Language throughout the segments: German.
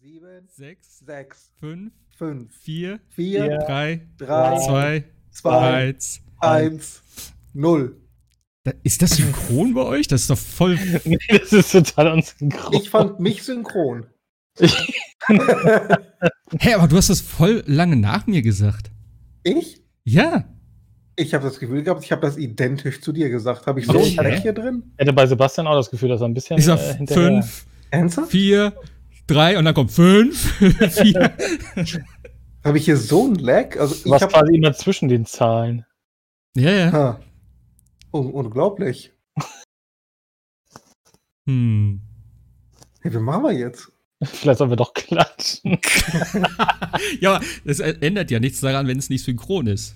sieben, sechs, sechs, fünf, fünf, vier, vier, drei, drei, zwei, zwei, eins. eins, null. Da- Ist das synchron bei euch? Das ist doch voll. Nee, das ist total unsynchron. Ich fand mich synchron. Hä, aber du hast das voll lange nach mir gesagt. Ich? Ja. Ich habe das Gefühl gehabt, ich habe das identisch zu dir gesagt. Habe ich so Okay. einen Dreck hier drin? Ich hätte bei Sebastian auch das Gefühl, dass er ein bisschen Ich sag äh, hinterher- fünf, Ernsthaft? vier, drei und dann kommt fünf, vier. Habe ich hier so einen Lag? Also Du ich habe quasi immer zwischen den Zahlen. Ja, ja. Un unglaublich. Hm. Hey, wie machen wir jetzt? Vielleicht sollen wir doch klatschen. Ja, aber das ändert ja nichts daran, wenn es nicht synchron ist.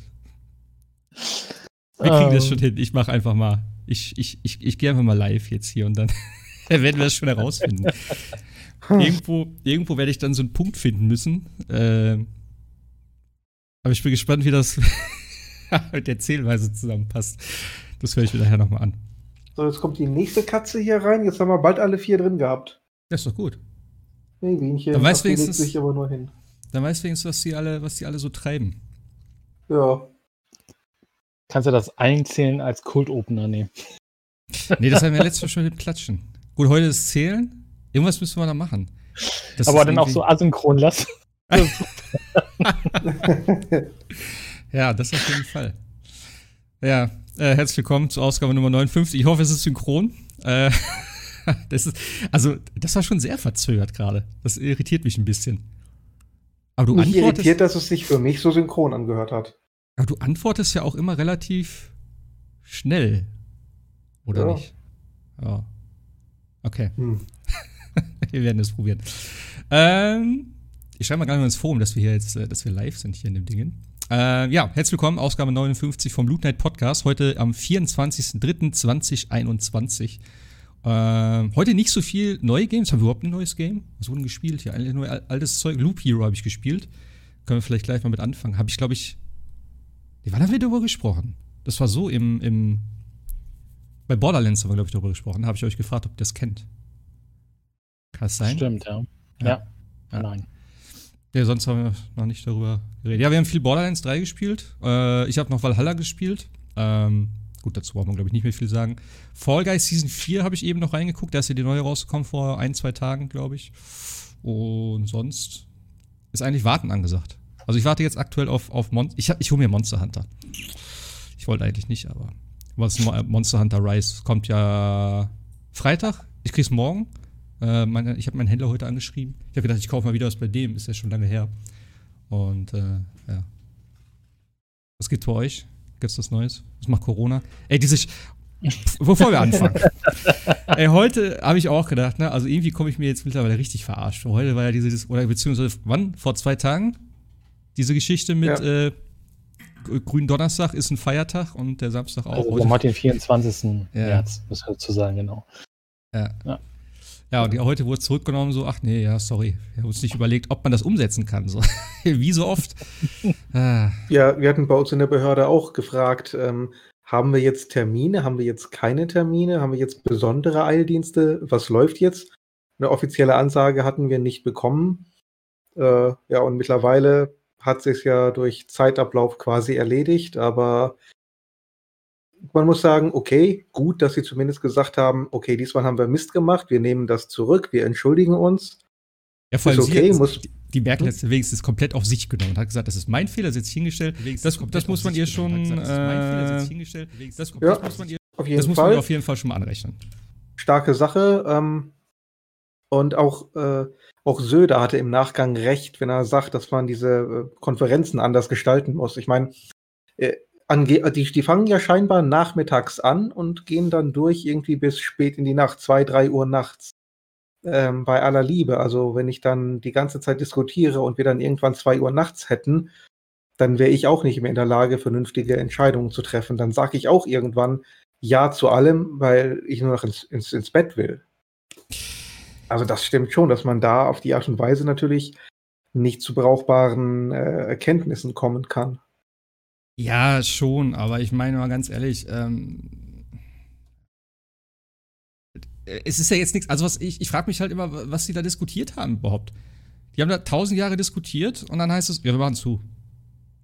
Wir kriegen das Ähm, schon hin. Ich mache einfach mal. Ich, ich, ich, ich gehe einfach mal live jetzt hier und dann werden wir das schon herausfinden. Irgendwo, irgendwo werde ich dann so einen Punkt finden müssen. Ähm, aber ich bin gespannt, wie das mit der Zählweise zusammenpasst. Das höre ich mir nachher nochmal an. So, jetzt kommt die nächste Katze hier rein. Jetzt haben wir bald alle vier drin gehabt. Das ist doch gut. Nee, Bienchen. Dann weiß wenigstens- sich aber nur hin. Dann weißt du wenigstens, was die alle, was die alle so treiben. Ja. Kannst du das einzählen als Kult-Opener nehmen? Nee, das haben wir letztes Mal schon mit dem Klatschen. Gut, heute ist Zählen. Irgendwas müssen wir da machen. Das Aber dann auch so asynchron lassen. Ja, das auf jeden Fall. Ja, äh, herzlich willkommen zur Ausgabe Nummer 59. Ich hoffe, es ist synchron. Äh, das ist, also, das war schon sehr verzögert gerade. Das irritiert mich ein bisschen. Aber du, Mich antwortest, irritiert, dass es sich für mich so synchron angehört hat. aber du antwortest ja auch immer relativ schnell. Oder Ja. nicht? Ja. Okay. Hm. Wir werden es probieren. Ähm, ich schreibe mal gerade mal ins Forum, dass wir hier jetzt, äh, dass wir live sind hier in dem Dingen. Äh, ja, herzlich willkommen, Ausgabe 59 vom Loot Night Podcast. Heute am 24.03.2021. Ähm, heute nicht so viel neue Games. Haben wir überhaupt ein neues Game? Was wurde gespielt? Ja, eigentlich nur al- altes Zeug. Loop Hero habe ich gespielt. Können wir vielleicht gleich mal mit anfangen. Habe ich, glaube ich. Nee, wann haben wir darüber gesprochen? Das war so im, im bei Borderlands haben wir, glaube ich, darüber gesprochen. Habe ich euch gefragt, ob ihr das kennt. Kann sein? Stimmt, ja. Ja. Ja. Ja. Nein. Ja, sonst haben wir noch nicht darüber geredet. Ja, wir haben viel Borderlands 3 gespielt. Äh, ich habe noch Valhalla gespielt. Ähm, gut, dazu braucht man, glaube ich, nicht mehr viel sagen. Fall Guys Season 4 habe ich eben noch reingeguckt. Da ist ja die neue rausgekommen vor ein, zwei Tagen, glaube ich. Und sonst ist eigentlich Warten angesagt. Also ich warte jetzt aktuell auf, auf Mon ich, hab- ich hole mir Monster Hunter. Ich wollte eigentlich nicht, aber was Mo- Monster Hunter Rise kommt ja Freitag. Ich krieg's morgen. Äh, meine, ich habe meinen Händler heute angeschrieben. Ich habe gedacht, ich kaufe mal wieder was bei dem. Ist ja schon lange her. Und äh, ja. Was gibt's bei euch? Gibt's was Neues? Was macht Corona? Ey, diese. Sch Bevor wir anfangen. Ey, heute habe ich auch gedacht, ne, also irgendwie komme ich mir jetzt mittlerweile richtig verarscht. Heute war ja diese, dis- oder beziehungsweise wann? Vor zwei Tagen? Diese Geschichte mit Ja. äh, Grünen Donnerstag ist ein Feiertag und der Samstag auch. Also Heute- den 24. Ja. März, muss dazu sagen, genau. Ja. Ja. Ja, und heute wurde es zurückgenommen, so, ach nee, ja, sorry. Wir haben uns nicht überlegt, ob man das umsetzen kann. So. Wie so oft. ah, Ja, wir hatten bei uns in der Behörde auch gefragt, ähm, haben wir jetzt Termine, haben wir jetzt keine Termine, haben wir jetzt besondere Eildienste, was läuft jetzt? Eine offizielle Ansage hatten wir nicht bekommen. Äh, ja, und mittlerweile hat sich ja durch Zeitablauf quasi erledigt, aber man muss sagen, okay, gut, dass sie zumindest gesagt haben, okay, diesmal haben wir Mist gemacht, wir nehmen das zurück, wir entschuldigen uns. ja, vor allem Ist okay, sie, muss- die, die Merkel hat es wenigstens komplett auf sich genommen und hat gesagt, das ist mein Fehler, das ist jetzt hingestellt. Das, das muss man ihr schon. Äh, das, Ja, das muss man ihr, Auf jeden das muss man Fall. ihr auf jeden Fall schon mal anrechnen. starke Sache. Ähm, und auch, äh, auch Söder hatte im Nachgang recht, wenn er sagt, dass man diese äh, Konferenzen anders gestalten muss. Ich meine, äh, ange- die, die fangen ja scheinbar nachmittags an und gehen dann durch irgendwie bis spät in die Nacht, zwei, drei Uhr nachts. Ähm, bei aller Liebe. Also wenn ich dann die ganze Zeit diskutiere und wir dann irgendwann zwei Uhr nachts hätten, dann wäre ich auch nicht mehr in der Lage, vernünftige Entscheidungen zu treffen. Dann sage ich auch irgendwann Ja zu allem, weil ich nur noch ins, ins, ins Bett will. Also das stimmt schon, dass man da auf die Art und Weise natürlich nicht zu brauchbaren äh, Erkenntnissen kommen kann. Ja, schon, aber ich meine mal ganz ehrlich, ähm, es ist ja jetzt nichts, also was ich, ich frage mich halt immer, was sie da diskutiert haben überhaupt. Die haben da tausend Jahre diskutiert und dann heißt es, ja, wir machen zu.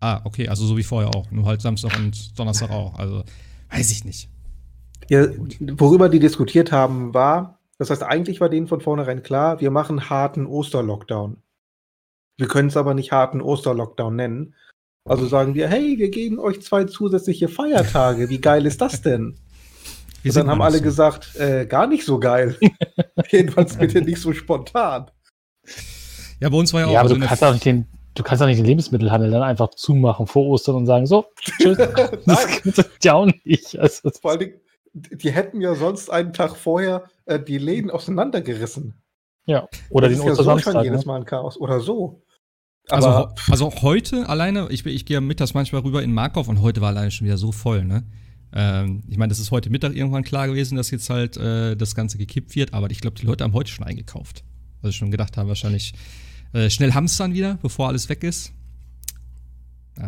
Ah, okay, also so wie vorher auch. Nur halt Samstag und Donnerstag auch. Also, weiß ich nicht. Ja, worüber die diskutiert haben, war, das heißt, eigentlich war denen von vornherein klar, wir machen harten Osterlockdown. Wir können es aber nicht harten Osterlockdown nennen. Also sagen wir, hey, wir geben euch zwei zusätzliche Feiertage. Wie geil ist das denn? Wir Und sind dann haben alle so. gesagt, äh, gar nicht so geil. Jedenfalls bitte nicht so spontan. Ja, bei uns war ja auch Ja, aber so du eine- kannst auch nicht den, du kannst auch nicht den Lebensmittelhandel dann einfach zumachen vor Ostern und sagen, so, tschüss. das Nein, geht ja auch nicht. Also, vor allen Dingen, die hätten ja sonst einen Tag vorher äh, die Läden auseinandergerissen. ja. Oder Das den ist ja so schon jedes ne? Mal ein Chaos. Oder so. Also, Aber also heute alleine, ich, ich gehe mittags manchmal rüber in Markov und heute war alleine schon wieder so voll, ne? Ähm, ich meine, das ist heute Mittag irgendwann klar gewesen, dass jetzt halt äh, das Ganze gekippt wird, aber ich glaube, die Leute haben heute schon eingekauft. Also schon gedacht haben, wahrscheinlich äh, schnell hamstern wieder, bevor alles weg ist.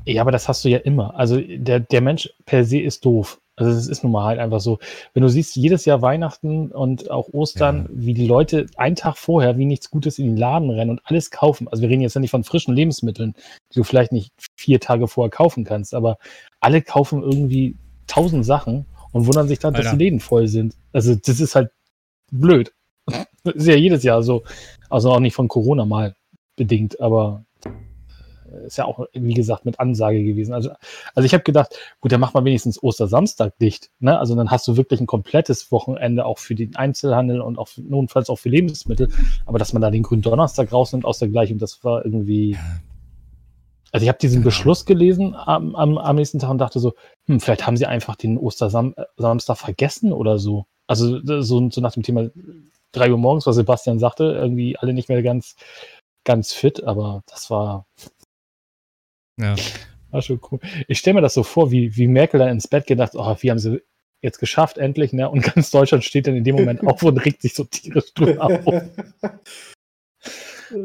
Ja, aber das hast du ja immer. Also der, der Mensch per se ist doof. Also es ist nun mal halt einfach so. Wenn du siehst, jedes Jahr Weihnachten und auch Ostern, Ja. wie die Leute einen Tag vorher wie nichts Gutes in den Laden rennen und alles kaufen. Also wir reden jetzt ja nicht von frischen Lebensmitteln, die du vielleicht nicht vier Tage vorher kaufen kannst, aber alle kaufen irgendwie tausend Sachen und wundern sich dann, dass Alter. die Läden voll sind. Also das ist halt blöd. Das ist ja jedes Jahr so. Also auch nicht von Corona mal bedingt, aber ist ja auch, wie gesagt, mit Ansage gewesen. Also, also ich habe gedacht, gut, dann mach mal wenigstens Ostersamstag dicht. Ne? Also dann hast du wirklich ein komplettes Wochenende auch für den Einzelhandel und auch notfalls auch für Lebensmittel. Aber dass man da den grünen Donnerstag rausnimmt aus der Gleichung, das war irgendwie. Also ich habe diesen Genau. Beschluss gelesen am, am, am nächsten Tag und dachte so, hm, vielleicht haben sie einfach den Ostersamstag vergessen oder so. Also so, so nach dem Thema drei Uhr morgens, was Sebastian sagte, irgendwie alle nicht mehr ganz, ganz fit, aber das war, Ja. war schon cool. Ich stelle mir das so vor, wie, wie Merkel dann ins Bett gedacht, oh, wie haben sie jetzt geschafft, endlich, ne? Und ganz Deutschland steht dann in dem Moment auf und regt sich so tierisch drüber auf.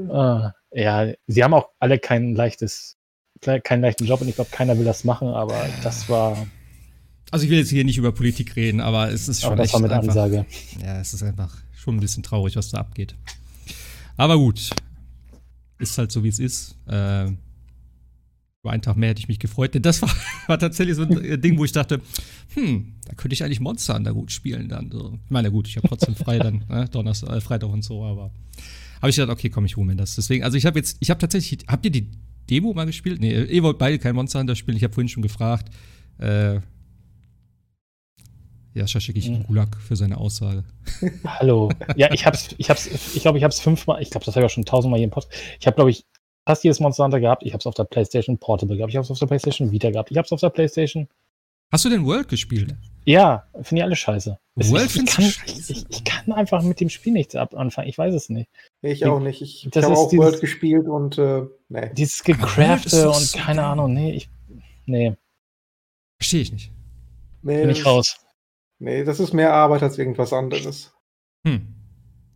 Ah, ja, sie haben auch alle kein leichtes, keinen leichten Job und ich glaube, keiner will das machen, aber das war, Also ich will jetzt hier nicht über Politik reden, aber es ist aber schon das echt war mit einfach, Ansage. Ja, es ist einfach schon ein bisschen traurig, was da abgeht. Aber gut. Ist halt so, wie es ist. Äh, über einen Tag mehr hätte ich mich gefreut, denn das war, war tatsächlich so ein Ding, wo ich dachte, hm, da könnte ich eigentlich Monster Hunter gut spielen dann. So. Ich meine, gut, ich habe trotzdem frei dann, ne, Donnerstag, äh, Freitag und so, aber habe ich gedacht, okay, komm, ich hole mir das. Deswegen, also ich habe jetzt, ich habe tatsächlich, habt ihr die Demo mal gespielt? Nee, ihr wollt beide kein Monster Hunter spielen. Ich habe vorhin schon gefragt. Äh, ja, schicke ich Mhm. einen Gulag für seine Aussage. Hallo. Ja, ich hab's, ich hab's, ich glaube, ich hab's fünfmal, ich glaube, das habe ich auch schon tausendmal hier im Podcast. Ich habe, glaube ich, fast jedes Monster Hunter gehabt. Ich habe es auf der PlayStation Portable gehabt. Ich habe es auf der PlayStation Vita gehabt. Ich habe es auf der PlayStation. Hast du denn World gespielt? Ja, finde ich alle scheiße. World ich, ich, kann, scheiße? ich, ich kann einfach mit dem Spiel nichts ab anfangen. Ich weiß es nicht. ich auch nicht. Ich, ich Das habe ist auch dieses- World gespielt und äh, nee. Dieses Gecrafte und so keine. Ahnung. Nee, ich, nee, Verstehe ich nicht. Nee, bin ich das- raus. Nee, das ist mehr Arbeit als irgendwas anderes. Hm.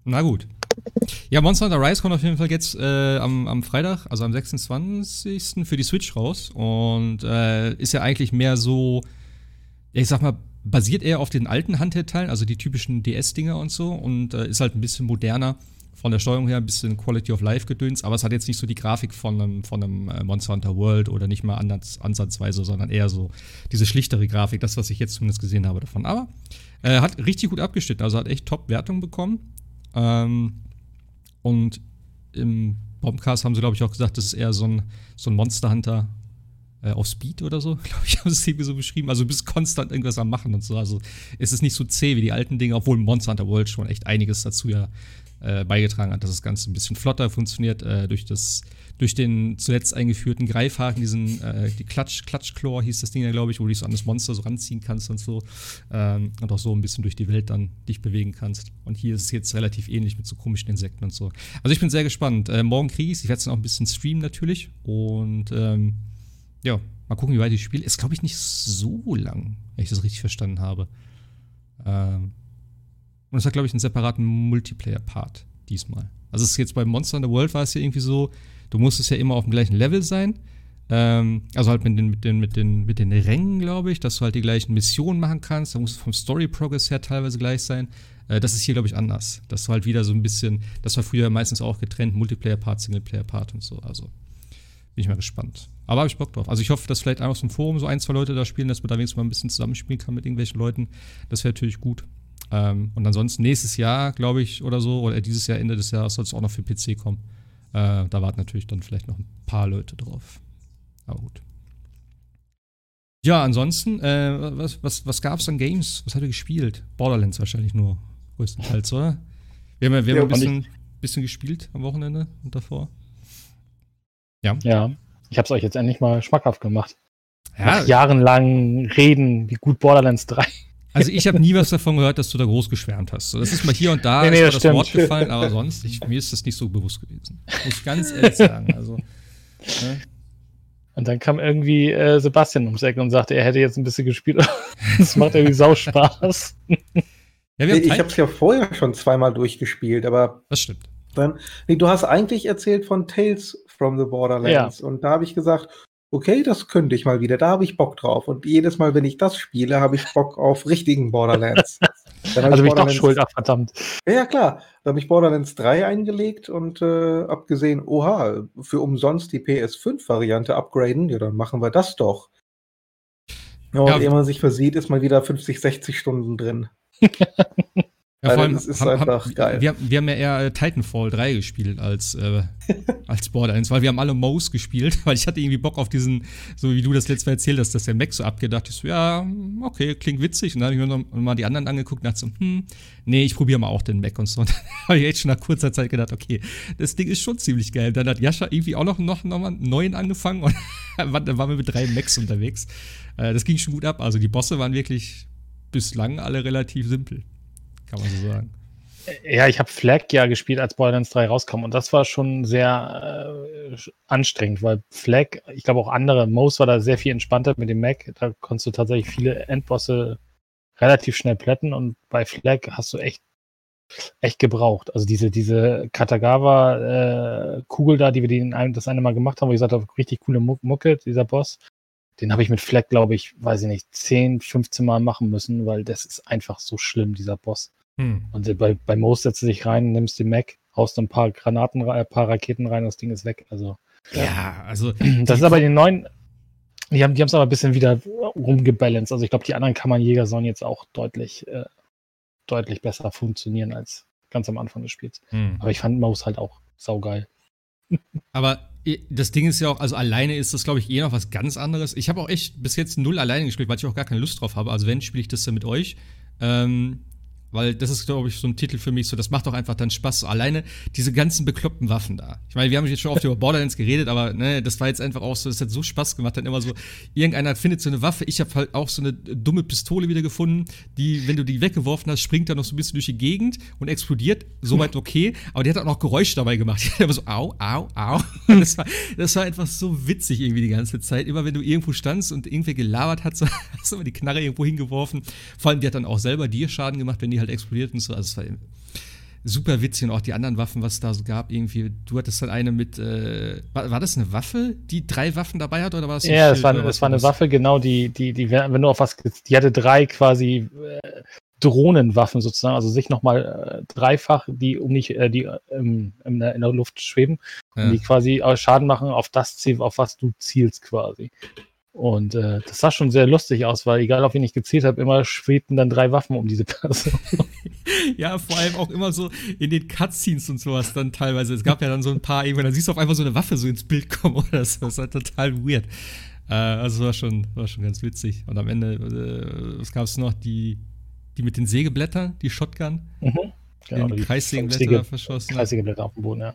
Na gut. Ja, Monster Hunter Rise kommt auf jeden Fall jetzt äh, am, am Freitag, also am 26. für die Switch raus. Und äh, ist ja eigentlich mehr so, ich sag mal, basiert eher auf den alten Handheld-Teilen, also die typischen DS-Dinger und so. Und äh, ist halt ein bisschen moderner. Von der Steuerung her ein bisschen Quality of Life gedöns, aber es hat jetzt nicht so die Grafik von einem, von einem äh, Monster Hunter World oder nicht mal ansatz, ansatzweise, sondern eher so diese schlichtere Grafik, das, was ich jetzt zumindest gesehen habe davon. Aber äh, hat richtig gut abgeschnitten, also hat echt Top-Wertung bekommen. Ähm, und im Bombcast haben sie, glaube ich, auch gesagt, das ist eher so ein, so ein Monster Hunter äh, auf Speed oder so, glaube ich, haben sie es irgendwie so beschrieben. Also du bist konstant irgendwas am Machen und so. Also es ist nicht so zäh wie die alten Dinge, obwohl Monster Hunter World schon echt einiges dazu ja äh, beigetragen hat, dass das Ganze ein bisschen flotter funktioniert, äh, durch das, durch den zuletzt eingeführten Greifhaken, diesen, äh, die Klatsch, Klatschclaw hieß das Ding ja, glaube ich, wo du dich so an das Monster so ranziehen kannst und so. Ähm, und auch so ein bisschen durch die Welt dann dich bewegen kannst. Und hier ist es jetzt relativ ähnlich mit so komischen Insekten und so. Also ich bin sehr gespannt. Äh, morgen kriege ich es. Ich werde es dann auch ein bisschen streamen natürlich. Und ähm, ja, mal gucken, wie weit ich spiele. Ist, glaube ich, nicht so lang, wenn ich das richtig verstanden habe. Ähm, und es hat, glaube ich, einen separaten Multiplayer-Part diesmal. Also es ist jetzt bei Monster in the World war es ja irgendwie so, du musstest ja immer auf dem gleichen Level sein. Ähm, also halt mit den, mit den, mit den, mit den Rängen, glaube ich, dass du halt die gleichen Missionen machen kannst. Da muss es vom Story-Progress her teilweise gleich sein. Äh, das ist hier, glaube ich, anders. Dass du halt wieder so ein bisschen, das war früher meistens auch getrennt, Multiplayer-Part, Singleplayer-Part und so. Also bin ich mal gespannt. Aber habe ich Bock drauf. Also ich hoffe, dass vielleicht einfach so ein Forum so ein, zwei Leute da spielen, dass man da wenigstens mal ein bisschen zusammenspielen kann mit irgendwelchen Leuten. Das wäre natürlich gut. Ähm, und ansonsten nächstes Jahr, glaube ich, oder so, oder dieses Jahr, Ende des Jahres, soll es auch noch für PC kommen. Äh, da warten natürlich dann vielleicht noch ein paar Leute drauf. Aber gut. Ja, ansonsten, äh, was, was, was gab es an Games? Was hat ihr gespielt? Borderlands wahrscheinlich nur, größtenteils, oder? Wir haben ja, wir haben ja, ein bisschen, bisschen gespielt am Wochenende und davor. Ja. Ja, ich habe es euch jetzt endlich mal schmackhaft gemacht. Ja. Nach jahrelang Reden, wie gut Borderlands 3. Also ich habe nie was davon gehört, dass du da groß geschwärmt hast. Das ist mal hier und da nee, nee, das, das Wort gefallen, aber sonst, ich, mir ist das nicht so bewusst gewesen. Muss ich ganz ehrlich sagen. Also, ne? Und dann kam irgendwie äh, Sebastian ums Eck und sagte, er hätte jetzt ein bisschen gespielt. das macht irgendwie sau Spaß. Ja, ich habe es ja vorher schon zweimal durchgespielt, aber. Das stimmt. Dann, nee, du hast eigentlich erzählt von Tales from the Borderlands. Ja. Und da habe ich gesagt, okay, das könnte ich mal wieder, da habe ich Bock drauf. Und jedes Mal, wenn ich das spiele, habe ich Bock auf richtigen Borderlands. Dann also bin ich doch schuld, ach verdammt. Ja, klar. Da habe ich Borderlands 3 eingelegt und äh, abgesehen, oha, für umsonst die PS5-Variante upgraden, ja, dann machen wir das doch. Ja, und ja, ehe man sich versieht, ist mal wieder 50, 60 Stunden drin. Ja, vor allem, das ist haben, einfach haben, geil. Wir, wir, haben ja eher äh, Titanfall 3 gespielt als, äh, als Borderlands, weil wir haben alle Mouse gespielt, weil ich hatte irgendwie Bock auf diesen, so wie du das letzte Mal erzählt hast, dass der Mac so abgedacht ist, so, ja, okay, klingt witzig. Und dann habe ich mir noch mal die anderen angeguckt und dachte so, hm, nee, ich probiere mal auch den Mac und so. Und dann habe ich echt schon nach kurzer Zeit gedacht, okay, das Ding ist schon ziemlich geil. Dann hat Jascha irgendwie auch noch, noch, noch mal einen neuen angefangen und dann waren wir mit drei Macs unterwegs. Äh, das ging schon gut ab. Also die Bosse waren wirklich bislang alle relativ simpel kann man so sagen. Ja, ich habe Flag ja gespielt, als Borderlands 3 rauskam und das war schon sehr äh, anstrengend, weil Flag, ich glaube auch andere, Most war da sehr viel entspannter mit dem Mac. Da konntest du tatsächlich viele Endbosse relativ schnell plätten und bei Flag hast du echt echt gebraucht. Also diese, diese Katagawa-Kugel äh, da, die wir den ein, das eine Mal gemacht haben, wo ich gesagt habe, richtig coole Mucke, dieser Boss, den habe ich mit Flag, glaube ich, weiß ich nicht, 10, 15 Mal machen müssen, weil das ist einfach so schlimm, dieser Boss. Hm. Und bei, bei Moos setzt du dich rein, nimmst den Mac, haust ein paar Granaten, ein paar Raketen rein, das Ding ist weg. Also, ja, ja also. Das ist aber die neuen, die haben es aber ein bisschen wieder rumgebalanced. Also ich glaube, die anderen Kammerjäger sollen jetzt auch deutlich, äh, deutlich besser funktionieren als ganz am Anfang des Spiels. Hm. Aber ich fand Mouse halt auch saugeil. Aber das Ding ist ja auch, also alleine ist das, glaube ich, eh noch was ganz anderes. Ich habe auch echt bis jetzt null alleine gespielt, weil ich auch gar keine Lust drauf habe. Also wenn, spiele ich das dann mit euch. Ähm, weil das ist, glaube ich, so ein Titel für mich, so das macht doch einfach dann Spaß. So alleine diese ganzen bekloppten Waffen da. Ich meine, wir haben jetzt schon oft über Borderlands geredet, aber ne, das war jetzt einfach auch so, das hat so Spaß gemacht. Dann immer so, irgendeiner findet so eine Waffe. Ich habe halt auch so eine dumme Pistole wieder gefunden, die, wenn du die weggeworfen hast, springt da noch so ein bisschen durch die Gegend und explodiert. Soweit okay, aber die hat auch noch Geräusche dabei gemacht. Die hat immer so, au, au, au. Das war, das war einfach so witzig irgendwie die ganze Zeit. Immer wenn du irgendwo standst und irgendwer gelabert hat, so, hast du immer die Knarre irgendwo hingeworfen. Vor allem, die hat dann auch selber dir Schaden gemacht, wenn die die halt explodiert und so. Also es war super witzig und auch die anderen Waffen, was es da so gab, irgendwie. Du hattest dann eine mit, äh, war, war, das eine Waffe, die drei Waffen dabei hat oder war das ein Ja, es war, es war eine Waffe, genau, die, die, die, wenn du auf was, die hatte drei quasi äh, Drohnenwaffen sozusagen, also sich nochmal äh, dreifach, die um nicht, äh, die ähm, in, der, in, der, Luft schweben ja. und die quasi Schaden machen auf das Ziel, auf was du zielst quasi. Und äh, das sah schon sehr lustig aus, weil egal auf wen ich gezielt habe, immer schwebten dann drei Waffen um diese Person. ja, vor allem auch immer so in den Cutscenes und sowas dann teilweise. Es gab ja dann so ein paar, irgendwann, da siehst du auf einmal so eine Waffe so ins Bild kommen oder so. Das war total weird. Äh, also war schon, war schon ganz witzig. Und am Ende, äh, was gab es noch? Die, die mit den Sägeblättern, die Shotgun. Mhm. Genau, den Kreissägeblätter verschossen. Kreissägeblätter auf dem Boden, ja.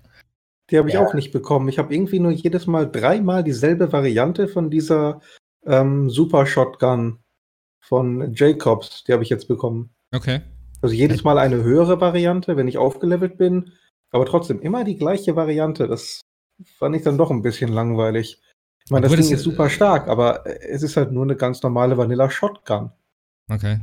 Die habe ich ja. auch nicht bekommen. Ich habe irgendwie nur jedes Mal dreimal dieselbe Variante von dieser ähm, Super Shotgun von Jacobs. Die habe ich jetzt bekommen. Okay. Also jedes Mal eine höhere Variante, wenn ich aufgelevelt bin, aber trotzdem immer die gleiche Variante. Das fand ich dann doch ein bisschen langweilig. Ich meine, das Ding ist super stark, aber es ist halt nur eine ganz normale Vanilla Shotgun. Okay.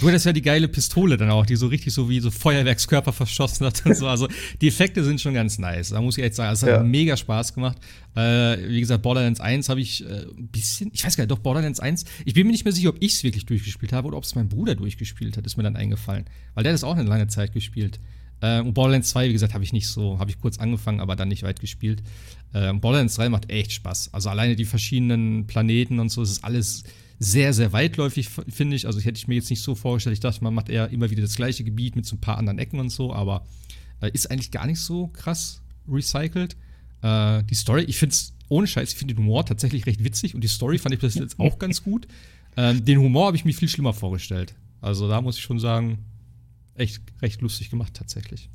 Du hattest ja die geile Pistole dann auch, die so richtig so wie so Feuerwerkskörper verschossen hat und so. Also die Effekte sind schon ganz nice. Da muss ich echt sagen, es hat Ja. mega Spaß gemacht. Äh, wie gesagt, Borderlands 1 habe ich äh, ein bisschen, ich weiß gar nicht, doch Borderlands 1, ich bin mir nicht mehr sicher, ob ich es wirklich durchgespielt habe oder ob es mein Bruder durchgespielt hat, ist mir dann eingefallen. Weil der hat das auch eine lange Zeit gespielt. Äh, und Borderlands 2, wie gesagt, habe ich nicht so, habe ich kurz angefangen, aber dann nicht weit gespielt. Äh, Borderlands 3 macht echt Spaß. Also alleine die verschiedenen Planeten und so, es ist alles sehr, sehr weitläufig, finde ich. Also ich hätte ich mir jetzt nicht so vorgestellt. Ich dachte, man macht eher immer wieder das gleiche Gebiet mit so ein paar anderen Ecken und so, aber äh, ist eigentlich gar nicht so krass recycelt. Äh, die Story, ich finde es ohne Scheiß, ich finde den Humor tatsächlich recht witzig und die Story fand ich bis jetzt auch ganz gut. Ähm, den Humor habe ich mir viel schlimmer vorgestellt. Also da muss ich schon sagen, echt recht lustig gemacht tatsächlich.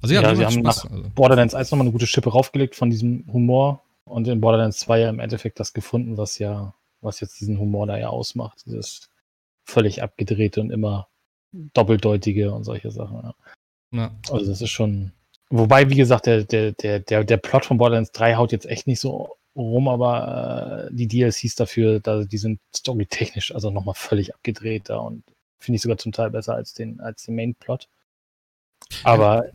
Also ja, Ja, sie haben Spaß. nach Also. Borderlands 1 nochmal eine gute Schippe raufgelegt von diesem Humor und in Borderlands 2 ja im Endeffekt das gefunden, was ja, was jetzt diesen Humor da ja ausmacht. Dieses völlig abgedrehte und immer doppeldeutige und solche Sachen. Ja. Ja. Also das ist schon. Wobei, wie gesagt, der, der, der, der, der Plot von Borderlands 3 haut jetzt echt nicht so rum, aber äh, die DLCs dafür, da, die sind storytechnisch also nochmal völlig abgedreht da und finde ich sogar zum Teil besser als den, als den Main-Plot. Aber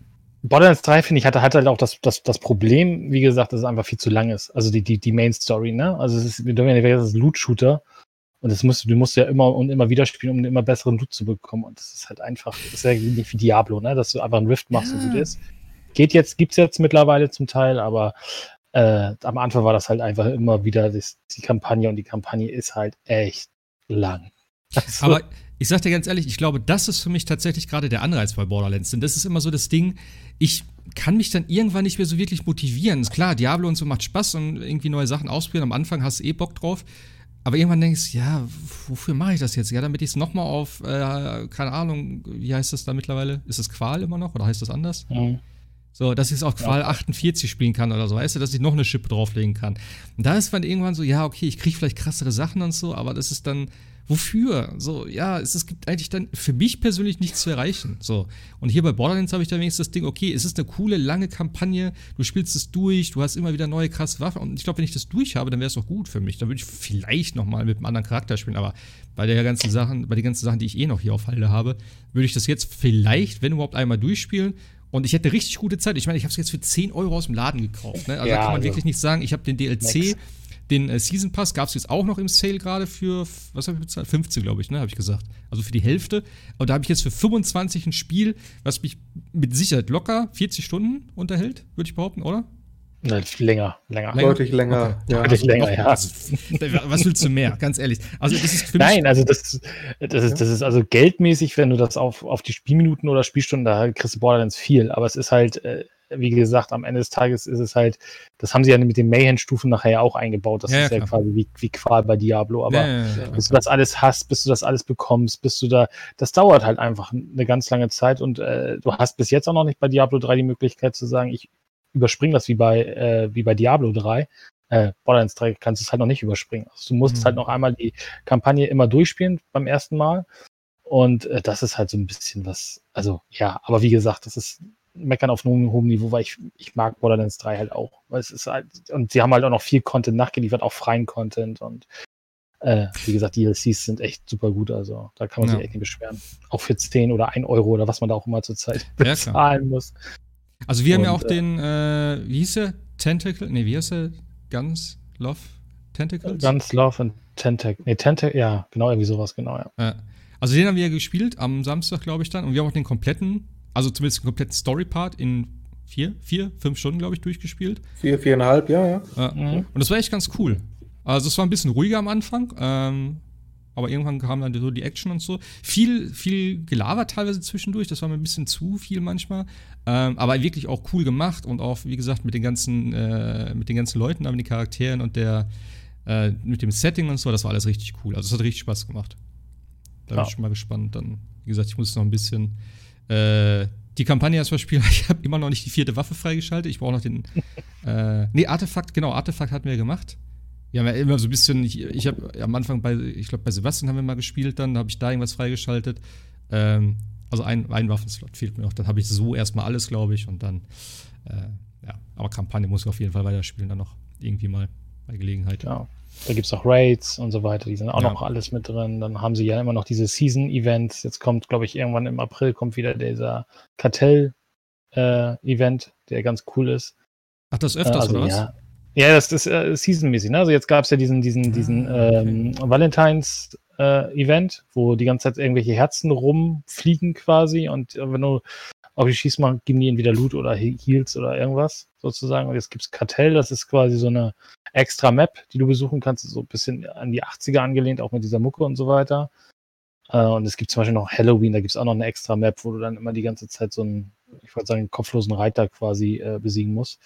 Borderlands 3, finde ich, hatte, hatte halt auch das, das, das Problem, wie gesagt, dass es einfach viel zu lang ist. Also die, die, die Main-Story, ne? Also es ist, wir dürfen ja nicht vergessen, es ist ein Loot-Shooter. Und das musst, du du musst ja immer und immer wieder spielen, um einen immer besseren Loot zu bekommen. Und das ist halt einfach, das ist ja nicht wie Diablo, ne? Dass du einfach einen Rift machst und Ja. gut ist. Geht jetzt, gibt's jetzt mittlerweile zum Teil, aber äh, am Anfang war das halt einfach immer wieder das, die Kampagne und die Kampagne ist halt echt lang. Also, Aber ich sag dir ganz ehrlich, ich glaube, das ist für mich tatsächlich gerade der Anreiz bei Borderlands. Denn das ist immer so das Ding, ich kann mich dann irgendwann nicht mehr so wirklich motivieren. Ist klar, Diablo und so macht Spaß und irgendwie neue Sachen ausprobieren. Am Anfang hast du eh Bock drauf. Aber irgendwann denkst du, ja, wofür mache ich das jetzt? Ja, damit ich es nochmal auf, äh, keine Ahnung, wie heißt das da mittlerweile? Ist es Qual immer noch oder heißt das anders? Mhm. So, dass ich es auf Qual 48 spielen kann oder so, weißt du, dass ich noch eine Schippe drauflegen kann. Und da ist man irgendwann so, ja, okay, ich kriege vielleicht krassere Sachen und so, aber das ist dann, wofür? So, ja, es, es gibt eigentlich dann für mich persönlich nichts zu erreichen. So. Und hier bei Borderlands habe ich dann wenigstens das Ding, okay, es ist eine coole, lange Kampagne, du spielst es durch, du hast immer wieder neue krasse Waffen und ich glaube, wenn ich das durch habe, dann wäre es auch gut für mich. Dann würde ich vielleicht nochmal mit einem anderen Charakter spielen, aber bei der ganzen Sachen, bei den ganzen Sachen, die ich eh noch hier auf Halde habe, würde ich das jetzt vielleicht, wenn überhaupt einmal durchspielen. Und ich hätte eine richtig gute Zeit. Ich meine, ich habe es jetzt für 10 Euro aus dem Laden gekauft. Ne? Also Ja, da kann man also wirklich nicht sagen, ich habe den DLC, nix. Den äh, Season Pass, gab es jetzt auch noch im Sale gerade für, was habe ich bezahlt? 15, glaube ich, ne, habe ich gesagt. Also für die Hälfte. Aber da habe ich jetzt für 25 ein Spiel, was mich mit Sicherheit locker 40 Stunden unterhält, würde ich behaupten, oder? Ne, länger, länger. Länger? Deutlich länger. Okay. Ja. Deutlich länger, ja. also, was willst du mehr? Ganz ehrlich. Also das ist für mich Nein, also das, das, ist, das ist also geldmäßig, wenn du das auf, auf die Spielminuten oder Spielstunden, da kriegst du Borderlands viel. Aber es ist halt, äh, wie gesagt, am Ende des Tages ist es halt, das haben sie ja mit den Mayhem-Stufen nachher ja auch eingebaut. Das Ja, ist ja klar. quasi wie, wie Qual bei Diablo. Aber ja, bis du das alles hast, bis du das alles bekommst, bis du da, das dauert halt einfach eine ganz lange Zeit und äh, du hast bis jetzt auch noch nicht bei Diablo 3 die Möglichkeit zu sagen, ich überspringe das wie bei, äh, wie bei Diablo 3. Äh, Borderlands 3 kannst du es halt noch nicht überspringen. Also du musst Mhm. halt noch einmal die Kampagne immer durchspielen beim ersten Mal und äh, das ist halt so ein bisschen was, also ja, aber wie gesagt, das ist meckern auf einem hohen Niveau, weil ich, ich mag Borderlands 3 halt auch. Weil es ist halt, und sie haben halt auch noch viel Content nachgeliefert, auch freien Content und äh, wie gesagt, DLCs sind echt super gut, also da kann man Ja. sich echt nicht beschweren. Auch für 10 oder 1 Euro oder was man da auch immer zurzeit klar. bezahlen muss. Also wir haben ja Und, auch äh, den, äh, wie hieß der? Tentacle? Nee, wie heißt der? Guns? Love? Tentacles? Guns, Love und Tentac. Nee, Tentac, ja, genau, irgendwie sowas, genau, ja. Ja. Also den haben wir ja gespielt am Samstag, glaube ich dann. Und wir haben auch den kompletten, also zumindest den kompletten Story-Part in vier, vier, fünf Stunden, glaube ich, durchgespielt. Vier, viereinhalb, ja, ja. Ja. Mhm. Und das war echt ganz cool. Also es war ein bisschen ruhiger am Anfang, ähm, aber irgendwann kam dann so die Action und so. Viel, viel gelabert teilweise zwischendurch, das war mir ein bisschen zu viel manchmal. Ähm, aber wirklich auch cool gemacht und auch, wie gesagt, mit den ganzen, äh, mit den ganzen Leuten, mit den Charakteren und der, äh, mit dem Setting und so, das war alles richtig cool. Also es hat richtig Spaß gemacht. Da bin Ja. ich schon mal gespannt. Dann, wie gesagt, ich muss noch ein bisschen äh, die Kampagne erstmal spielen. Ich habe immer noch nicht die vierte Waffe freigeschaltet. Ich brauche noch den. äh, nee, Artefakt, genau, Artefakt hatten wir gemacht. Wir haben ja immer so ein bisschen, ich, ich habe am Anfang bei, ich glaube, bei Sebastian haben wir mal gespielt, dann habe ich da irgendwas freigeschaltet. Ähm, also ein, ein Waffenslot fehlt mir noch. Dann habe ich so erstmal alles, glaube ich, und dann, äh, ja, aber Kampagne muss ich auf jeden Fall weiterspielen, dann noch irgendwie mal bei Gelegenheit. Ja. Da gibt es auch Raids und so weiter, die sind auch Ja. noch alles mit drin. Dann haben sie ja immer noch diese Season-Events. Jetzt kommt, glaube ich, irgendwann im April kommt wieder dieser Kartell-Event, der ganz cool ist. Ach, das Äh, öfters, also, oder was? ja. ja, das ist äh, seasonmäßig. Ne? Also jetzt gab es ja diesen, diesen, diesen Ah, okay. ähm, Valentines-Event, wo die ganze Zeit irgendwelche Herzen rumfliegen quasi und äh, wenn du auf die schießt, mal, geben die entweder Loot oder He- Heals oder irgendwas sozusagen. Und jetzt gibt's Kartell, das ist quasi so eine extra Map, die du besuchen kannst, so ein bisschen an die 80er angelehnt, auch mit dieser Mucke und so weiter. Äh, und es gibt zum Beispiel noch Halloween, da gibt's auch noch eine extra Map, wo du dann immer die ganze Zeit so einen, ich wollte sagen, kopflosen Reiter quasi äh, besiegen musst.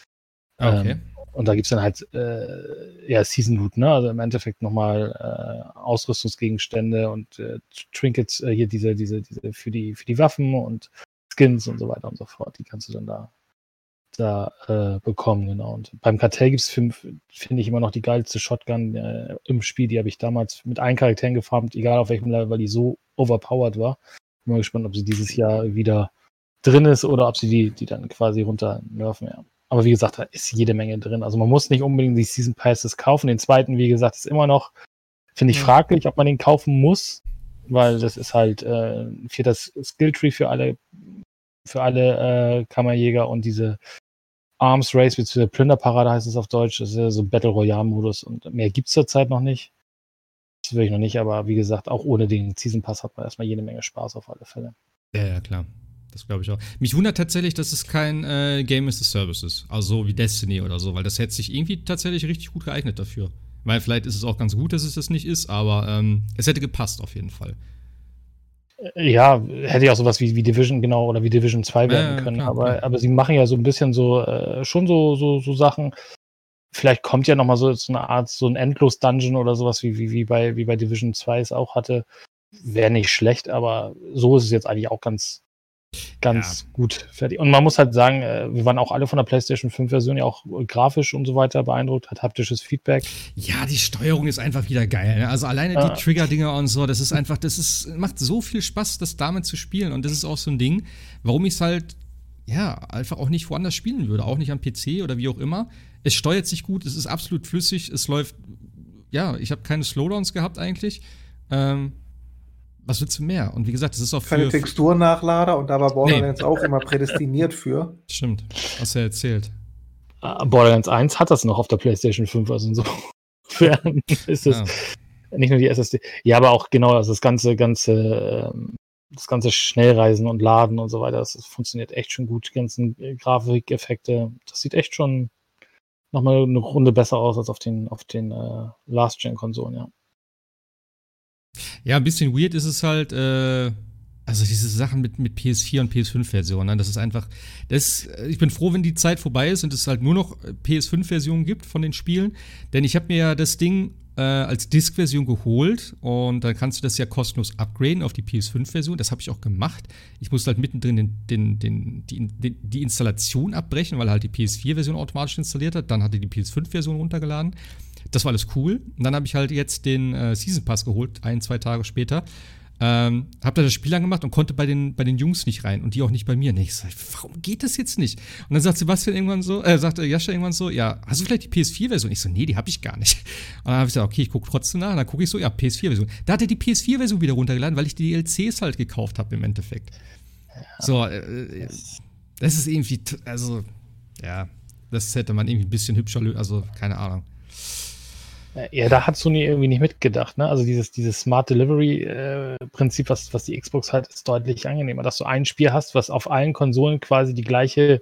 Okay. Ähm, und da gibt's dann halt äh, ja Season Loot, ne? Also im Endeffekt nochmal äh, Ausrüstungsgegenstände und äh, Trinkets, äh, hier diese, diese, diese für die, für die Waffen und Skins und so weiter und so fort. Die kannst du dann da, da äh, bekommen, genau. Und beim Kartell gibt's fünf, finde ich immer noch die geilste Shotgun äh, im Spiel. Die habe ich damals mit allen Charakteren gefarmt, egal auf welchem Level, weil die so overpowered war. Bin mal gespannt, ob sie dieses Jahr wieder drin ist oder ob sie die, die dann quasi runter nerven, ja. Aber wie gesagt, da ist jede Menge drin. Also man muss nicht unbedingt die Season Passes kaufen. Den zweiten, wie gesagt, ist immer noch, finde ich, fraglich, ob man den kaufen muss, weil das ist halt äh, ein vierter Skilltree für alle, für alle äh, Kammerjäger und diese Arms Race bzw. Plünderparade heißt es auf Deutsch. Das ist ja so Battle Royale Modus und mehr gibt's zurzeit noch nicht. Das will ich noch nicht, aber wie gesagt, auch ohne den Season Pass hat man erstmal jede Menge Spaß auf alle Fälle. Ja, ja, klar. Das glaube ich auch. Mich wundert tatsächlich, dass es kein äh, Game as a Service ist. Also so wie Destiny oder so, weil das hätte sich irgendwie tatsächlich richtig gut geeignet dafür. Weil vielleicht ist es auch ganz gut, dass es das nicht ist, aber ähm, es hätte gepasst auf jeden Fall. Ja, hätte ja auch sowas wie, wie Division, genau, oder wie Division 2 werden Ja, können. klar, aber, klar. aber sie machen ja so ein bisschen so, äh, schon so, so, so Sachen. Vielleicht kommt ja nochmal so, so eine Art, so ein Endlos-Dungeon oder sowas, wie, wie, wie, bei, wie bei Division 2 es auch hatte. Wäre nicht schlecht, aber so ist es jetzt eigentlich auch ganz, ganz gut fertig. Und man muss halt sagen, äh, wir waren auch alle von der PlayStation 5 Version ja auch äh, grafisch und so weiter beeindruckt, hat haptisches Feedback. Ja, die Steuerung ist einfach wieder geil. Ne? Also alleine Ja. die Trigger-Dinger und so, das ist einfach, das ist, macht so viel Spaß, das damit zu spielen. Und das ist auch so ein Ding, warum ich es halt, ja, einfach auch nicht woanders spielen würde. Auch nicht am PC oder wie auch immer. Es steuert sich gut, es ist absolut flüssig, es läuft, ja, ich habe keine Slowdowns gehabt eigentlich. Ähm, was willst du mehr? Und wie gesagt, es ist auch Keine für. Texturnachlader und da war Borderlands auch immer prädestiniert für. Stimmt, hast du ja erzählt. Äh, Borderlands 1 hat das noch auf der PlayStation 5, also insofern ist es Ja. nicht nur die SSD. Ja, aber auch genau, also das ganze, ganze, ähm, das ganze Schnellreisen und Laden und so weiter, das, das funktioniert echt schon gut. Die ganzen Grafikeffekte, das sieht echt schon nochmal eine Runde besser aus als auf den, auf den äh, Last-Gen-Konsolen, ja. Ja, ein bisschen weird ist es halt, äh, also diese Sachen mit, mit PS4 und PS5-Versionen, ne? das ist einfach, das, äh, ich bin froh, wenn die Zeit vorbei ist und es halt nur noch äh, PS5-Versionen gibt von den Spielen, denn ich habe mir ja das Ding äh, als Disk-Version geholt und dann kannst du das ja kostenlos upgraden auf die PS5-Version, das habe ich auch gemacht. Ich musste halt mittendrin den, den, den, die, den, die Installation abbrechen, weil halt die PS4-Version automatisch installiert hat, dann hatte die PS5-Version runtergeladen. Das war alles cool. Und dann habe ich halt jetzt den äh, Season Pass geholt, ein, zwei Tage später. Ähm, hab da das Spiel angemacht und konnte bei den, bei den Jungs nicht rein und die auch nicht bei mir. Nee, ich sag, warum geht das jetzt nicht? Und dann sagt Sebastian irgendwann so, äh, sagt äh, Jascha irgendwann so, ja, hast du vielleicht die PS4-Version? Ich so, nee, die habe ich gar nicht. Und dann habe ich gesagt, okay, ich gucke trotzdem nach. Und dann gucke ich so, ja, PS4-Version. Da hat er die PS4-Version wieder runtergeladen, weil ich die DLCs halt gekauft habe im Endeffekt. So, äh, das ist irgendwie, also, ja, das hätte man irgendwie ein bisschen hübscher, also, keine Ahnung. Ja, da hat Sony irgendwie nicht mitgedacht, ne? Also dieses, dieses Smart Delivery-Prinzip, was, was die Xbox hat, ist deutlich angenehmer, dass du ein Spiel hast, was auf allen Konsolen quasi die gleiche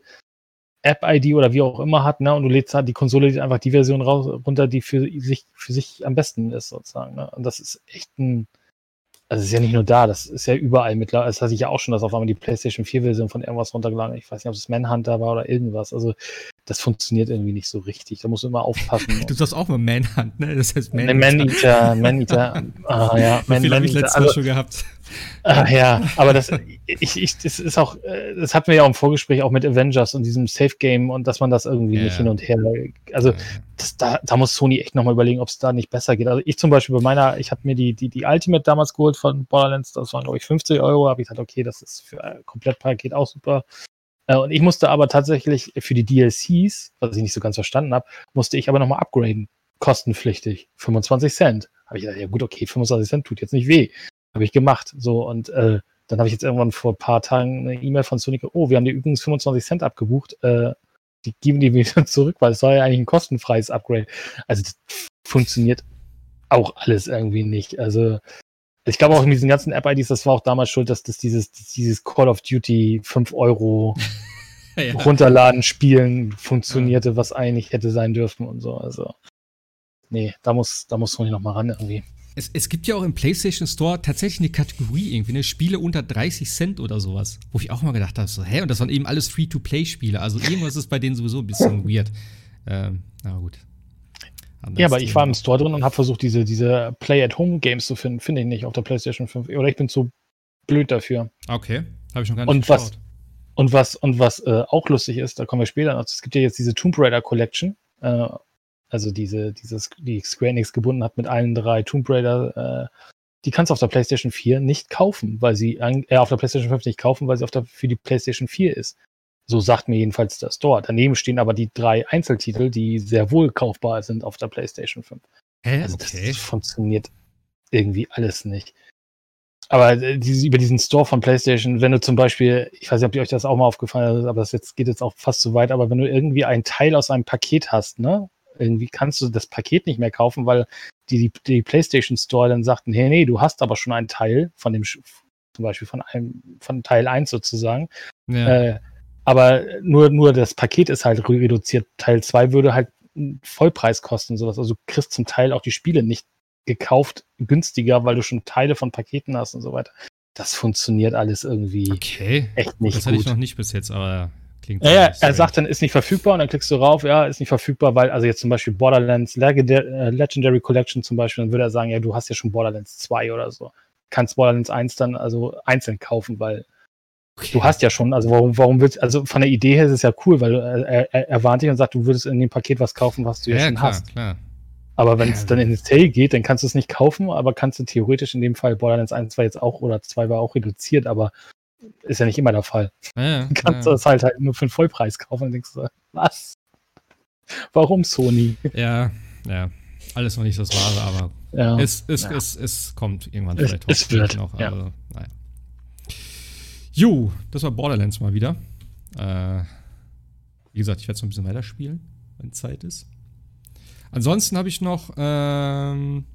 App-ID oder wie auch immer hat, ne? Und du lädst halt die Konsole einfach die Version raus, runter, die für sich, für sich am besten ist, sozusagen. Ne? Und das ist echt ein, also es ist ja nicht nur da, das ist ja überall mittlerweile. Das hatte ich ja auch schon, dass auf einmal die PlayStation 4-Version von irgendwas runtergeladen. Ich weiß nicht, ob es Manhunter war oder irgendwas. Also das funktioniert irgendwie nicht so richtig. Da musst du immer aufpassen. Du sagst auch mal Manhunt, ne? Das heißt Ne, Man-Eater, Man-Eater. Ah, ja, Man, Man, viel habe ich Man-Eater. letztes Mal Also, schon gehabt. Ah, ja, aber das, ich, ich, das ist auch, äh, das hatten wir ja auch im Vorgespräch auch mit Avengers und diesem Safe-Game und dass man das irgendwie Ja, nicht hin und her, also das, da, da muss Sony echt nochmal überlegen, ob es da nicht besser geht. Also ich zum Beispiel bei meiner, ich habe mir die, die, die Ultimate damals geholt von Borderlands, das waren glaube ich 50 Euro, habe ich gesagt, okay, das ist für ein Komplettpaket auch super. Äh, Und ich musste aber tatsächlich für die DLCs, was ich nicht so ganz verstanden habe, musste ich aber nochmal upgraden. kostenpflichtig. 25 Cent. Habe ich gesagt, ja gut, okay, 25 Cent tut jetzt nicht weh. Habe ich gemacht. So, und äh, dann habe ich jetzt irgendwann vor ein paar Tagen eine E-Mail von Sonic, oh, wir haben dir übrigens 25 Cent abgebucht. Äh, die geben die wieder zurück, weil es soll ja eigentlich ein kostenfreies Upgrade. Also das funktioniert auch alles irgendwie nicht. Also ich glaube auch in diesen ganzen App-IDs, das war auch damals schuld, dass das dieses, dieses Call of Duty 5 Euro ja. runterladen, spielen funktionierte, ja. was eigentlich hätte sein dürfen und so. Also, nee, da muss, da muss Sony noch mal ran irgendwie. Es, es, gibt ja auch im PlayStation Store tatsächlich eine Kategorie irgendwie, eine Spiele unter 30 Cent oder sowas. Wo ich auch mal gedacht habe, so, hä? Und das waren eben alles Free-to-Play-Spiele. Also irgendwas ist bei denen sowieso ein bisschen weird. Ähm, aber gut. Anders ja, aber ich war im Store drin und habe versucht, diese, diese Play-at-Home-Games zu finden. Finde ich nicht auf der PlayStation 5. Oder ich bin zu blöd dafür. Okay, habe ich noch gar nicht und geschaut. Was, und was, und was äh, auch lustig ist, da kommen wir später noch, es gibt ja jetzt diese Tomb Raider Collection, äh, also diese, dieses, die Square Enix gebunden hat mit allen drei Tomb Raider, äh, die kannst du auf der PlayStation 4 nicht kaufen, weil sie, äh, auf der PlayStation 5 nicht kaufen, weil sie auf der, für die PlayStation 4 ist. So sagt mir jedenfalls der Store. Daneben stehen aber die drei Einzeltitel, die sehr wohl kaufbar sind auf der PlayStation 5. Hä? Also okay. das funktioniert irgendwie alles nicht. Aber äh, diese, über diesen Store von PlayStation, wenn du zum Beispiel, ich weiß nicht, ob euch das auch mal aufgefallen ist, aber das jetzt geht jetzt auch fast zu weit, aber wenn du irgendwie einen Teil aus einem Paket hast, ne, irgendwie kannst du das Paket nicht mehr kaufen, weil die, die, die PlayStation Store dann sagt, nee, nee, du hast aber schon einen Teil von dem, zum Beispiel von einem, von Teil 1 sozusagen. Ja. Äh, aber nur, nur das Paket ist halt reduziert. Teil 2 würde halt Vollpreis kosten, sowas. Also du kriegst zum Teil auch die Spiele nicht gekauft günstiger, weil du schon Teile von Paketen hast und so weiter. Das funktioniert alles irgendwie okay. echt nicht. Das hatte ich noch nicht bis jetzt, aber klingt ja, ja, er sagt dann, ist nicht verfügbar und dann klickst du rauf, ja, ist nicht verfügbar, weil, also jetzt zum Beispiel Borderlands äh, Legendary Collection zum Beispiel, dann würde er sagen, ja, du hast ja schon Borderlands 2 oder so. Kannst Borderlands 1 dann also einzeln kaufen, weil Okay. Du hast ja schon, also warum, warum willst also von der Idee her ist es ja cool, weil er, er, er warnt dich und sagt, du würdest in dem Paket was kaufen, was du ja, ja schon klar, hast. Klar. Aber wenn es ja, dann in den Sale geht, dann kannst du es nicht kaufen, aber kannst du theoretisch in dem Fall Borderlands 1 2 jetzt auch oder 2 war auch reduziert, aber ist ja nicht immer der Fall. Ja, dann kannst du es halt, halt nur für den Vollpreis kaufen und denkst du, was? Warum Sony? Ja, ja. Alles noch nicht das Wahre, aber ja, es, es, ja. es, es, kommt irgendwann vielleicht es, es wird noch. Ja. Also, naja. Jo, das war Borderlands mal wieder. Äh, wie gesagt, ich werde es noch ein bisschen weiterspielen, wenn Zeit ist. Ansonsten habe ich noch ähm,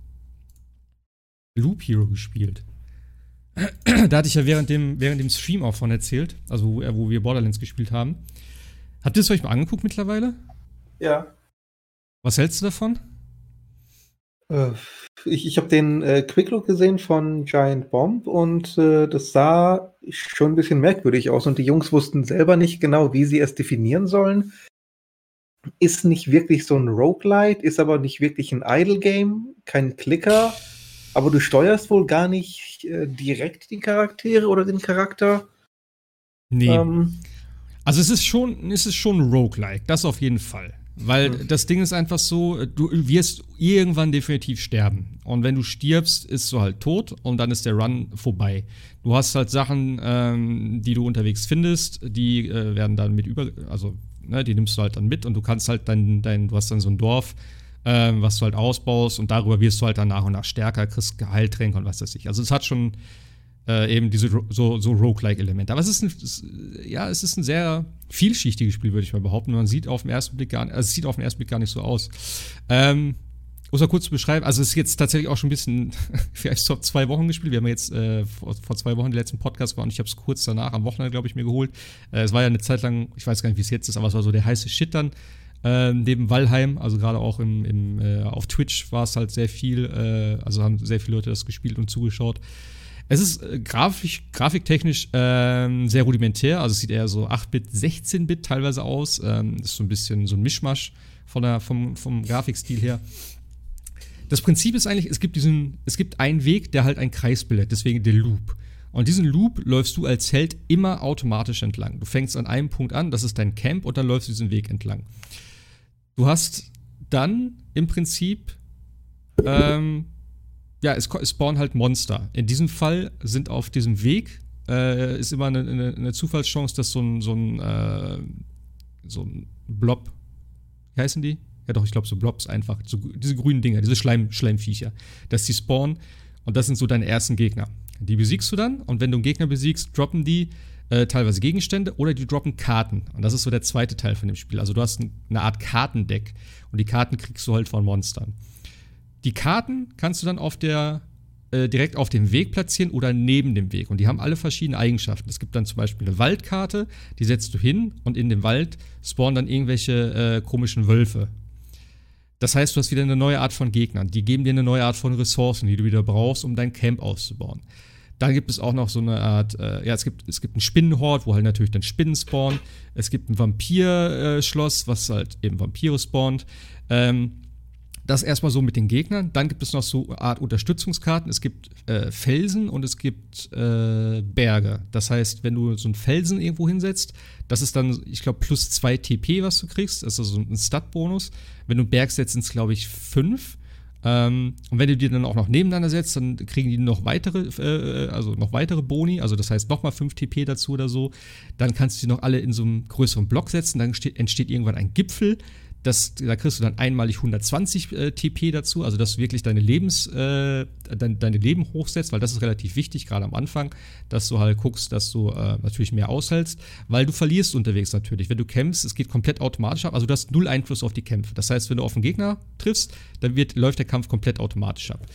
Loop Hero gespielt. da hatte ich ja während dem, während dem Stream auch von erzählt, also wo, wo wir Borderlands gespielt haben. Habt ihr es euch mal angeguckt mittlerweile? Ja. Was hältst du davon? Äh, ich ich habe den äh, Quick-Look gesehen von Giant Bomb und äh, das sah schon ein bisschen merkwürdig aus und die Jungs wussten selber nicht genau, wie sie es definieren sollen. Ist nicht wirklich so ein Roguelite, ist aber nicht wirklich ein Idle-Game, kein Klicker, aber du steuerst wohl gar nicht äh, direkt die Charaktere oder den Charakter. Nee. Ähm, also es ist schon, es ist schon Roguelike, das auf jeden Fall. Weil mhm. das Ding ist einfach so, du wirst irgendwann definitiv sterben. Und wenn du stirbst, ist du halt tot und dann ist der Run vorbei. Du hast halt Sachen, ähm, die du unterwegs findest, die äh, werden dann mit über, also ne, die nimmst du halt dann mit und du kannst halt dein, dein du hast dann so ein Dorf, ähm, was du halt ausbaust und darüber wirst du halt dann nach und nach stärker, kriegst Geheiltränke und was weiß ich. Also es hat schon äh, eben diese so, so Roguelike-Elemente. Aber es ist, ein, es, ja, es ist ein sehr vielschichtiges Spiel, würde ich mal behaupten. Man sieht auf den ersten Blick gar nicht, also es sieht auf den ersten Blick gar nicht so aus. Ähm, muss mal kurz beschreiben, also es ist jetzt tatsächlich auch schon ein bisschen, vielleicht vor zwei Wochen gespielt. Wir haben jetzt äh, vor, vor, zwei Wochen den letzten Podcast gemacht und ich habe es kurz danach, am Wochenende, glaube ich, mir geholt. Äh, es war ja eine Zeit lang, ich weiß gar nicht, wie es jetzt ist, aber es war so der heiße Shit dann. Äh, neben Valheim, also gerade auch im, im äh, auf Twitch war es halt sehr viel, äh, also haben sehr viele Leute das gespielt und zugeschaut. Es ist äh, grafisch, grafiktechnisch ähm, sehr rudimentär, also es sieht eher so 8-Bit, 16-Bit teilweise aus. Ähm, ist so ein bisschen so ein Mischmasch von der, vom, vom Grafikstil her. Das Prinzip ist eigentlich, es gibt diesen, es gibt einen Weg, der halt einen Kreis bildet, deswegen der Loop. Und diesen Loop läufst du als Held immer automatisch entlang. Du fängst an einem Punkt an, das ist dein Camp, und dann läufst du diesen Weg entlang. Du hast dann im Prinzip ähm, ja, es, es spawnen halt Monster. In diesem Fall sind auf diesem Weg, äh, ist immer eine, eine, eine, Zufallschance, dass so ein, so ein, äh, so ein Blob, wie heißen die? Ja doch, ich glaube so Blobs einfach. So, diese grünen Dinger, diese Schleim, Schleimviecher. Dass die spawnen und das sind so deine ersten Gegner. Die besiegst du dann und wenn du einen Gegner besiegst, droppen die äh, teilweise Gegenstände oder die droppen Karten. Und das ist so der zweite Teil von dem Spiel. Also du hast eine Art Kartendeck und die Karten kriegst du halt von Monstern. Die Karten kannst du dann auf der äh, direkt auf dem Weg platzieren oder neben dem Weg. Und die haben alle verschiedene Eigenschaften. Es gibt dann zum Beispiel eine Waldkarte, die setzt du hin und in dem Wald spawnen dann irgendwelche äh, komischen Wölfe. Das heißt, du hast wieder eine neue Art von Gegnern. Die geben dir eine neue Art von Ressourcen, die du wieder brauchst, um dein Camp auszubauen. Dann gibt es auch noch so eine Art, äh, ja, es gibt, es gibt einen Spinnenhort, wo halt natürlich dann Spinnen spawnen. Es gibt ein Vampir-Schloss, was halt eben Vampire spawnt. Ähm, das erstmal so mit den Gegnern. Dann gibt es noch so eine Art Unterstützungskarten. Es gibt äh, Felsen und es gibt äh, Berge. Das heißt, wenn du so einen Felsen irgendwo hinsetzt, das ist dann, ich glaube, plus zwei TP, was du kriegst. Das ist also ein Stat-Bonus. Wenn du einen Berg setzt, sind es, glaube ich, fünf. Ähm, und wenn du die dann auch noch nebeneinander setzt, dann kriegen die noch weitere, äh, also noch weitere Boni, also das heißt nochmal 5 TP dazu oder so. Dann kannst du die noch alle in so einem größeren Block setzen, dann entsteht irgendwann ein Gipfel. Das, da kriegst du dann einmalig 120 äh, TP dazu, also dass du wirklich deine Lebens, äh, dein, deine Leben hochsetzt, weil das ist relativ wichtig, gerade am Anfang, dass du halt guckst, dass du äh, natürlich mehr aushältst, weil du verlierst unterwegs natürlich. Wenn du kämpfst, es geht komplett automatisch ab, also du hast null Einfluss auf die Kämpfe. Das heißt, wenn du auf einen Gegner triffst, dann wird, läuft der Kampf komplett automatisch ab.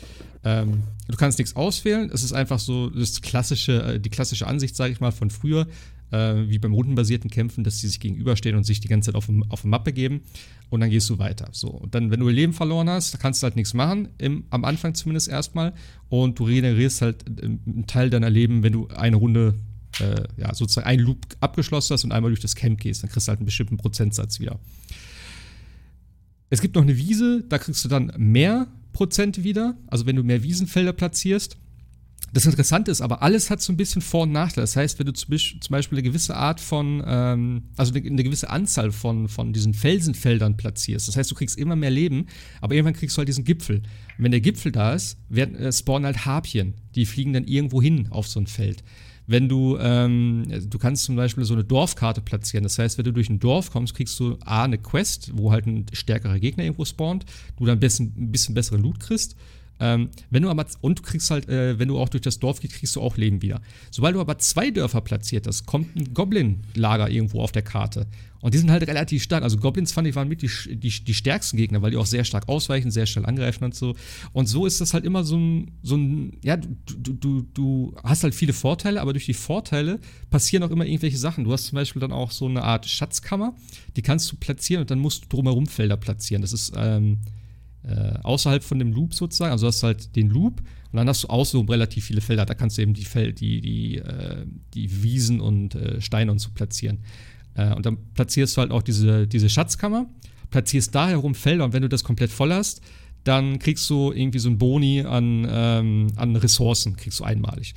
Ähm, du kannst nichts auswählen, es ist einfach so das klassische, äh, die klassische Ansicht, sage ich mal, von früher äh, wie beim rundenbasierten Kämpfen, dass die sich gegenüberstehen und sich die ganze Zeit auf, auf eine Mappe geben und dann gehst du weiter. So, und dann, wenn du Leben verloren hast, kannst du halt nichts machen, im, am Anfang zumindest erstmal und du regenerierst halt ähm, einen Teil deiner Leben, wenn du eine Runde äh, ja, sozusagen einen Loop abgeschlossen hast und einmal durch das Camp gehst, dann kriegst du halt einen bestimmten Prozentsatz wieder. Es gibt noch eine Wiese, da kriegst du dann mehr Prozent wieder, also wenn du mehr Wiesenfelder platzierst. Das Interessante ist aber, alles hat so ein bisschen Vor- und Nachteile. Das heißt, wenn du zum Beispiel eine gewisse Art von, ähm, also eine, eine, gewisse Anzahl von, von diesen Felsenfeldern platzierst, das heißt, du kriegst immer mehr Leben, aber irgendwann kriegst du halt diesen Gipfel. Und wenn der Gipfel da ist, werden, äh, spawnen halt Harpien. Die fliegen dann irgendwo hin auf so ein Feld. Wenn du, ähm, du kannst zum Beispiel so eine Dorfkarte platzieren. Das heißt, wenn du durch ein Dorf kommst, kriegst du A, eine Quest, wo halt ein stärkerer Gegner irgendwo spawnt, du dann ein bisschen, ein bisschen besseren Loot kriegst ähm, wenn du aber, und du kriegst halt, äh, wenn du auch durch das Dorf gehst, kriegst du auch Leben wieder. Sobald du aber zwei Dörfer platziert hast, kommt ein Goblin-Lager irgendwo auf der Karte. Und die sind halt relativ stark. Also Goblins fand ich waren mit die, die, die stärksten Gegner, weil die auch sehr stark ausweichen, sehr schnell angreifen und so. Und so ist das halt immer so ein, so ein ja, du, du, du hast halt viele Vorteile, aber durch die Vorteile passieren auch immer irgendwelche Sachen. Du hast zum Beispiel dann auch so eine Art Schatzkammer, die kannst du platzieren und dann musst du drumherum Felder platzieren. Das ist, ähm, äh, außerhalb von dem Loop sozusagen. Also hast du halt den Loop und dann hast du außenrum relativ viele Felder. Da kannst du eben die, Fel die, die, äh, die Wiesen und äh, Steine und so platzieren. Äh, und dann platzierst du halt auch diese, diese Schatzkammer, platzierst da herum Felder und wenn du das komplett voll hast, dann kriegst du irgendwie so ein Boni an, ähm, an Ressourcen, kriegst du einmalig.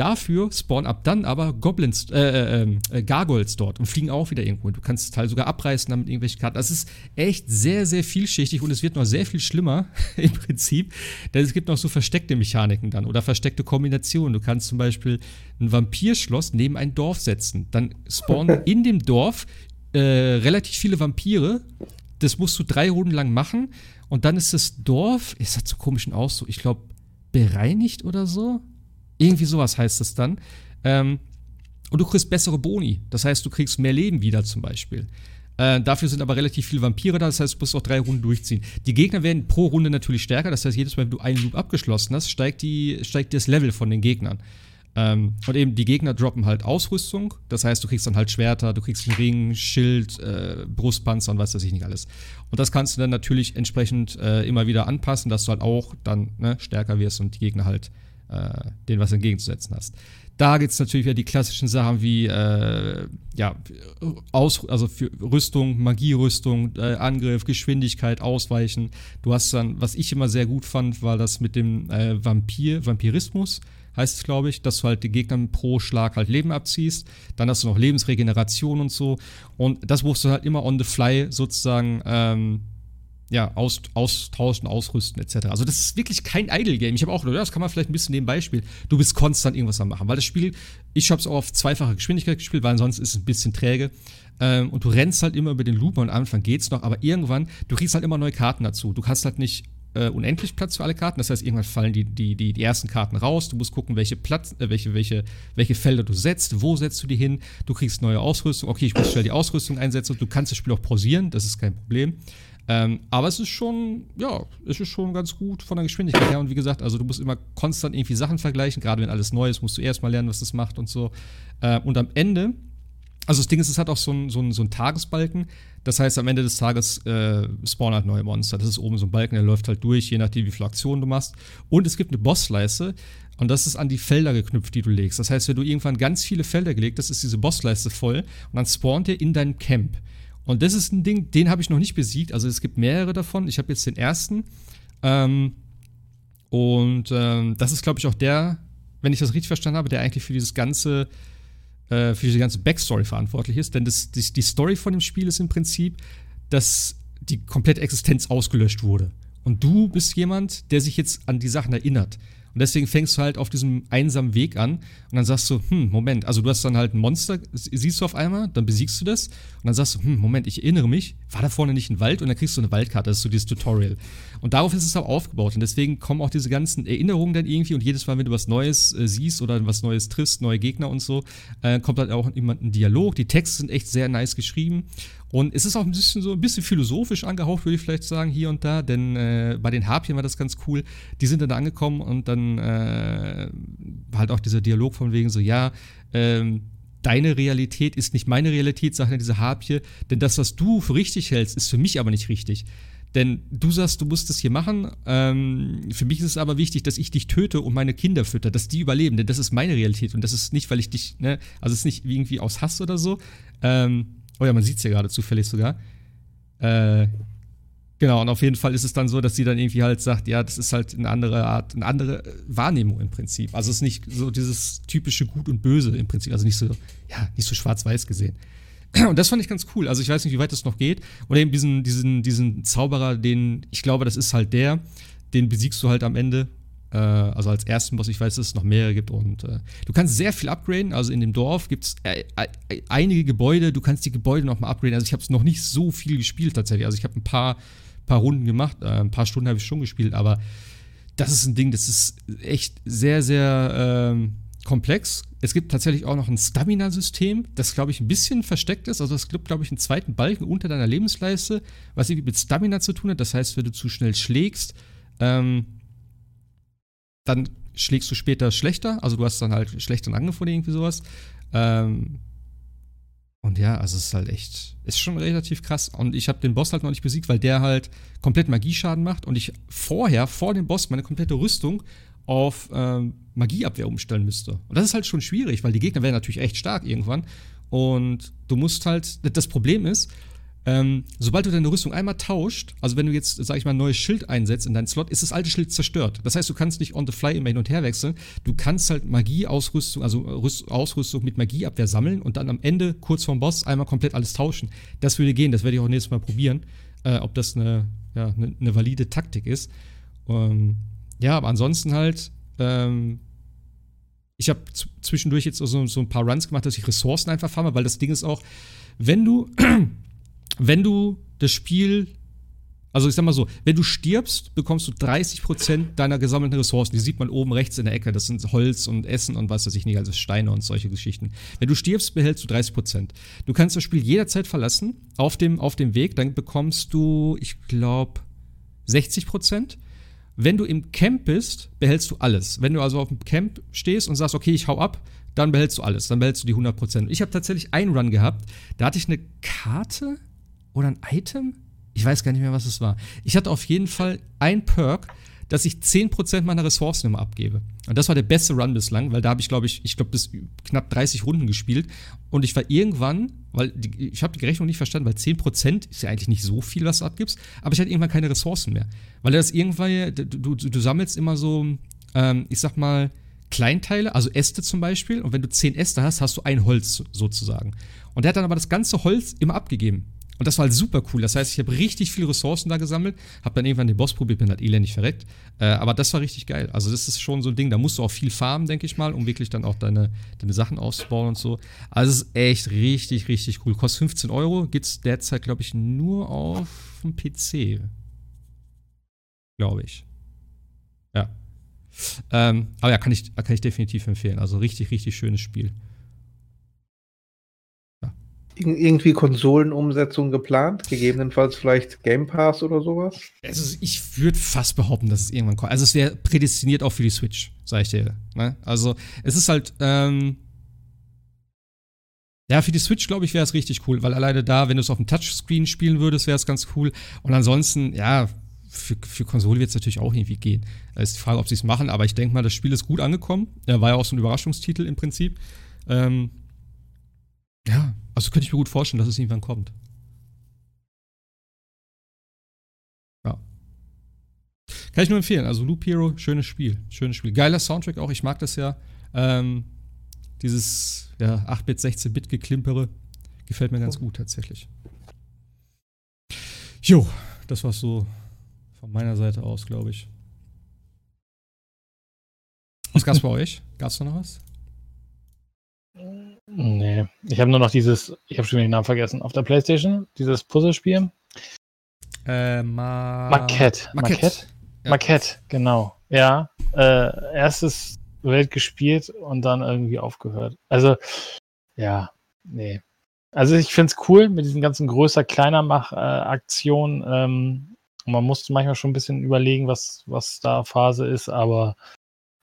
Dafür spawnen ab dann aber Goblins, äh, äh, ähm, äh, Gargoyles dort und fliegen auch wieder irgendwo. Du kannst das Teil sogar abreißen damit irgendwelche Karten. Das ist echt sehr, sehr vielschichtig und es wird noch sehr viel schlimmer im Prinzip, denn es gibt noch so versteckte Mechaniken dann oder versteckte Kombinationen. Du kannst zum Beispiel ein Vampirschloss neben ein Dorf setzen. Dann spawnen in dem Dorf äh, relativ viele Vampire. Das musst du drei Runden lang machen und dann ist das Dorf, ist das so komischen Ausdruck, ich glaube, bereinigt oder so irgendwie sowas heißt es dann. Ähm, und du kriegst bessere Boni. Das heißt, du kriegst mehr Leben wieder zum Beispiel. Äh, dafür sind aber relativ viele Vampire da, das heißt, du musst auch drei Runden durchziehen. Die Gegner werden pro Runde natürlich stärker, das heißt, jedes Mal, wenn du einen Loop abgeschlossen hast, steigt, die, steigt das Level von den Gegnern. Ähm, und eben die Gegner droppen halt Ausrüstung, das heißt, du kriegst dann halt Schwerter, du kriegst einen Ring, Schild, äh, Brustpanzer und was weiß ich nicht alles. Und das kannst du dann natürlich entsprechend äh, immer wieder anpassen, dass du halt auch dann ne, stärker wirst und die Gegner halt äh, denen was entgegenzusetzen hast. Da gibt es natürlich wieder die klassischen Sachen wie äh, ja, Aus, also für Rüstung, Magierüstung, äh, Angriff, Geschwindigkeit, Ausweichen. Du hast dann, was ich immer sehr gut fand, war das mit dem äh, Vampir, Vampirismus, heißt es, glaube ich, dass du halt den Gegnern pro Schlag halt Leben abziehst. Dann hast du noch Lebensregeneration und so. Und das musst du halt immer on the fly sozusagen ähm, ja, aus, austauschen, ausrüsten, etc. Also das ist wirklich kein Idle-Game. Ich habe auch, das kann man vielleicht ein bisschen nebenbei spielen. Du bist konstant irgendwas am machen, weil das Spiel, ich habe es auch auf zweifache Geschwindigkeit gespielt, weil ansonsten ist es ein bisschen träge. Ähm, und du rennst halt immer über den Loop und am Anfang geht's noch, aber irgendwann, du kriegst halt immer neue Karten dazu. Du hast halt nicht äh, unendlich Platz für alle Karten. Das heißt, irgendwann fallen die, die, die, die ersten Karten raus. Du musst gucken, welche, Platz, äh, welche, welche, welche Felder du setzt, wo setzt du die hin. Du kriegst neue Ausrüstung. Okay, ich muss schnell die Ausrüstung einsetzen. Du kannst das Spiel auch pausieren, das ist kein Problem. Ähm, aber es ist schon, ja, es ist schon ganz gut von der Geschwindigkeit her. Und wie gesagt, also du musst immer konstant irgendwie Sachen vergleichen. Gerade wenn alles neu ist, musst du erstmal lernen, was das macht und so. Äh, und am Ende also das Ding ist, es hat auch so einen so so ein Tagesbalken. Das heißt, am Ende des Tages äh, spawnen halt neue Monster. Das ist oben so ein Balken, der läuft halt durch, je nachdem, wie viele Aktionen du machst. Und es gibt eine Bossleiste. Und das ist an die Felder geknüpft, die du legst. Das heißt, wenn du irgendwann ganz viele Felder gelegt hast, ist diese Bossleiste voll und dann spawnt ihr in deinem Camp. Und das ist ein Ding, den habe ich noch nicht besiegt. Also es gibt mehrere davon. Ich habe jetzt den ersten. Ähm, und ähm, das ist, glaube ich, auch der, wenn ich das richtig verstanden habe, der eigentlich für dieses ganze äh, für diese ganze Backstory verantwortlich ist. Denn das, die, die Story von dem Spiel ist im Prinzip, dass die komplette Existenz ausgelöscht wurde. Und du bist jemand, der sich jetzt an die Sachen erinnert. Und deswegen fängst du halt auf diesem einsamen Weg an und dann sagst du, hm, Moment, also du hast dann halt ein Monster, siehst du auf einmal, dann besiegst du das und dann sagst du, hm, Moment, ich erinnere mich, war da vorne nicht ein Wald und dann kriegst du eine Waldkarte, das ist so dieses Tutorial. Und darauf ist es auch aufgebaut und deswegen kommen auch diese ganzen Erinnerungen dann irgendwie und jedes Mal, wenn du was Neues äh, siehst oder was Neues triffst, neue Gegner und so, äh, kommt halt auch immer ein Dialog. Die Texte sind echt sehr nice geschrieben und es ist auch ein bisschen so ein bisschen philosophisch angehaucht, würde ich vielleicht sagen, hier und da, denn äh, bei den Harpien war das ganz cool. Die sind dann da angekommen und dann äh, halt auch dieser Dialog von wegen so, ja, ähm, deine Realität ist nicht meine Realität, sagt ja diese Harpie, denn das, was du für richtig hältst, ist für mich aber nicht richtig. Denn du sagst, du musst das hier machen. Ähm, für mich ist es aber wichtig, dass ich dich töte und meine Kinder fütter, dass die überleben. Denn das ist meine Realität. Und das ist nicht, weil ich dich, ne, also es ist nicht irgendwie aus Hass oder so. Ähm, Oh ja, man sieht es ja gerade zufällig sogar. Äh, genau, und auf jeden Fall ist es dann so, dass sie dann irgendwie halt sagt, ja, das ist halt eine andere Art, eine andere Wahrnehmung im Prinzip. Also es ist nicht so dieses typische Gut und Böse im Prinzip, also nicht so, ja, nicht so schwarz-weiß gesehen. Und das fand ich ganz cool. Also ich weiß nicht, wie weit das noch geht. Oder eben diesen, diesen, diesen Zauberer, den, ich glaube, das ist halt der, den besiegst du halt am Ende äh, also als ersten Boss, ich weiß, dass es noch mehrere gibt und äh, du kannst sehr viel upgraden. Also in dem Dorf gibt es äh, äh, einige Gebäude, du kannst die Gebäude nochmal upgraden. Also ich habe es noch nicht so viel gespielt tatsächlich. Also ich habe ein paar, paar Runden gemacht, äh, ein paar Stunden habe ich schon gespielt, aber das ist ein Ding, das ist echt sehr, sehr ähm, komplex. Es gibt tatsächlich auch noch ein Stamina-System, das, glaube ich, ein bisschen versteckt ist. Also es gibt, glaube ich, einen zweiten Balken unter deiner Lebensleiste, was irgendwie mit Stamina zu tun hat. Das heißt, wenn du zu schnell schlägst, ähm, dann schlägst du später schlechter, also du hast dann halt schlechteren Angriff oder irgendwie sowas. Ähm, und ja, also es ist halt echt, ist schon relativ krass. Und ich habe den Boss halt noch nicht besiegt, weil der halt komplett Magieschaden macht und ich vorher, vor dem Boss, meine komplette Rüstung auf ähm, Magieabwehr umstellen müsste. Und das ist halt schon schwierig, weil die Gegner werden natürlich echt stark irgendwann. Und du musst halt, das Problem ist, ähm, sobald du deine Rüstung einmal tauscht, also wenn du jetzt, sag ich mal, ein neues Schild einsetzt in deinen Slot, ist das alte Schild zerstört. Das heißt, du kannst nicht on the fly immer hin und her wechseln. Du kannst halt Magieausrüstung, also Rüst Ausrüstung mit Magieabwehr sammeln und dann am Ende, kurz vorm Boss, einmal komplett alles tauschen. Das würde gehen, das werde ich auch nächstes Mal probieren, äh, ob das eine, ja, eine, eine, valide Taktik ist. Ähm, ja, aber ansonsten halt, ähm, ich habe zwischendurch jetzt so, so ein paar Runs gemacht, dass ich Ressourcen einfach farme, weil das Ding ist auch, wenn du wenn du das Spiel, also ich sag mal so, wenn du stirbst, bekommst du 30% deiner gesammelten Ressourcen. Die sieht man oben rechts in der Ecke. Das sind Holz und Essen und was weiß ich nicht, also Steine und solche Geschichten. Wenn du stirbst, behältst du 30%. Du kannst das Spiel jederzeit verlassen auf dem, auf dem Weg. Dann bekommst du, ich glaube, 60%. Wenn du im Camp bist, behältst du alles. Wenn du also auf dem Camp stehst und sagst, okay, ich hau ab, dann behältst du alles. Dann behältst du die 100%. Ich habe tatsächlich einen Run gehabt, da hatte ich eine Karte oder ein Item? Ich weiß gar nicht mehr, was es war. Ich hatte auf jeden Fall ein Perk, dass ich 10% meiner Ressourcen immer abgebe. Und das war der beste Run bislang, weil da habe ich, glaube ich, ich glaube, bis knapp 30 Runden gespielt. Und ich war irgendwann, weil die, ich habe die Rechnung nicht verstanden, weil 10% ist ja eigentlich nicht so viel, was du abgibst, aber ich hatte irgendwann keine Ressourcen mehr. Weil das irgendwann, du, du, du sammelst immer so, ähm, ich sag mal, Kleinteile, also Äste zum Beispiel. Und wenn du 10 Äste hast, hast du ein Holz sozusagen. Und der hat dann aber das ganze Holz immer abgegeben. Und das war halt super cool. Das heißt, ich habe richtig viele Ressourcen da gesammelt, habe dann irgendwann den Boss probiert, bin halt elendig verreckt. Äh, aber das war richtig geil. Also, das ist schon so ein Ding, da musst du auch viel farmen, denke ich mal, um wirklich dann auch deine, deine Sachen auszubauen und so. Also, es ist echt richtig, richtig cool. Kostet 15 Euro, gibt es derzeit, glaube ich, nur auf dem PC. Glaube ich. Ja. Ähm, aber ja, kann ich, kann ich definitiv empfehlen. Also, richtig, richtig schönes Spiel irgendwie Konsolenumsetzung geplant? Gegebenenfalls vielleicht Game Pass oder sowas? Also ich würde fast behaupten, dass es irgendwann kommt. Also es wäre prädestiniert auch für die Switch, sag ich dir. Ne? Also es ist halt, ähm ja, für die Switch, glaube ich, wäre es richtig cool, weil alleine da, wenn du es auf dem Touchscreen spielen würdest, wäre es ganz cool. Und ansonsten, ja, für, für Konsole wird es natürlich auch irgendwie gehen. Da ist die Frage, ob sie es machen, aber ich denke mal, das Spiel ist gut angekommen. Ja, war ja auch so ein Überraschungstitel im Prinzip. Ähm, ja, also könnte ich mir gut vorstellen, dass es irgendwann kommt. Ja. Kann ich nur empfehlen. Also Loop Hero, schönes Spiel. Schönes Spiel. Geiler Soundtrack auch, ich mag das ja. Ähm, dieses ja, 8-Bit, 16-Bit-Geklimpere gefällt mir ganz gut tatsächlich. Jo, das war so von meiner Seite aus, glaube ich. Was gab's bei euch? Gab's da noch was? Nee, ich habe nur noch dieses, ich habe schon den Namen vergessen, auf der Playstation, dieses Puzzlespiel. Äh, Ma Marquette. Marquette. Ja. Marquette, genau. Ja, äh, erstes Welt gespielt und dann irgendwie aufgehört. Also, ja, nee. Also ich finde es cool mit diesen ganzen größer, kleiner Mach-Aktionen. Äh, ähm, man muss manchmal schon ein bisschen überlegen, was, was da Phase ist, aber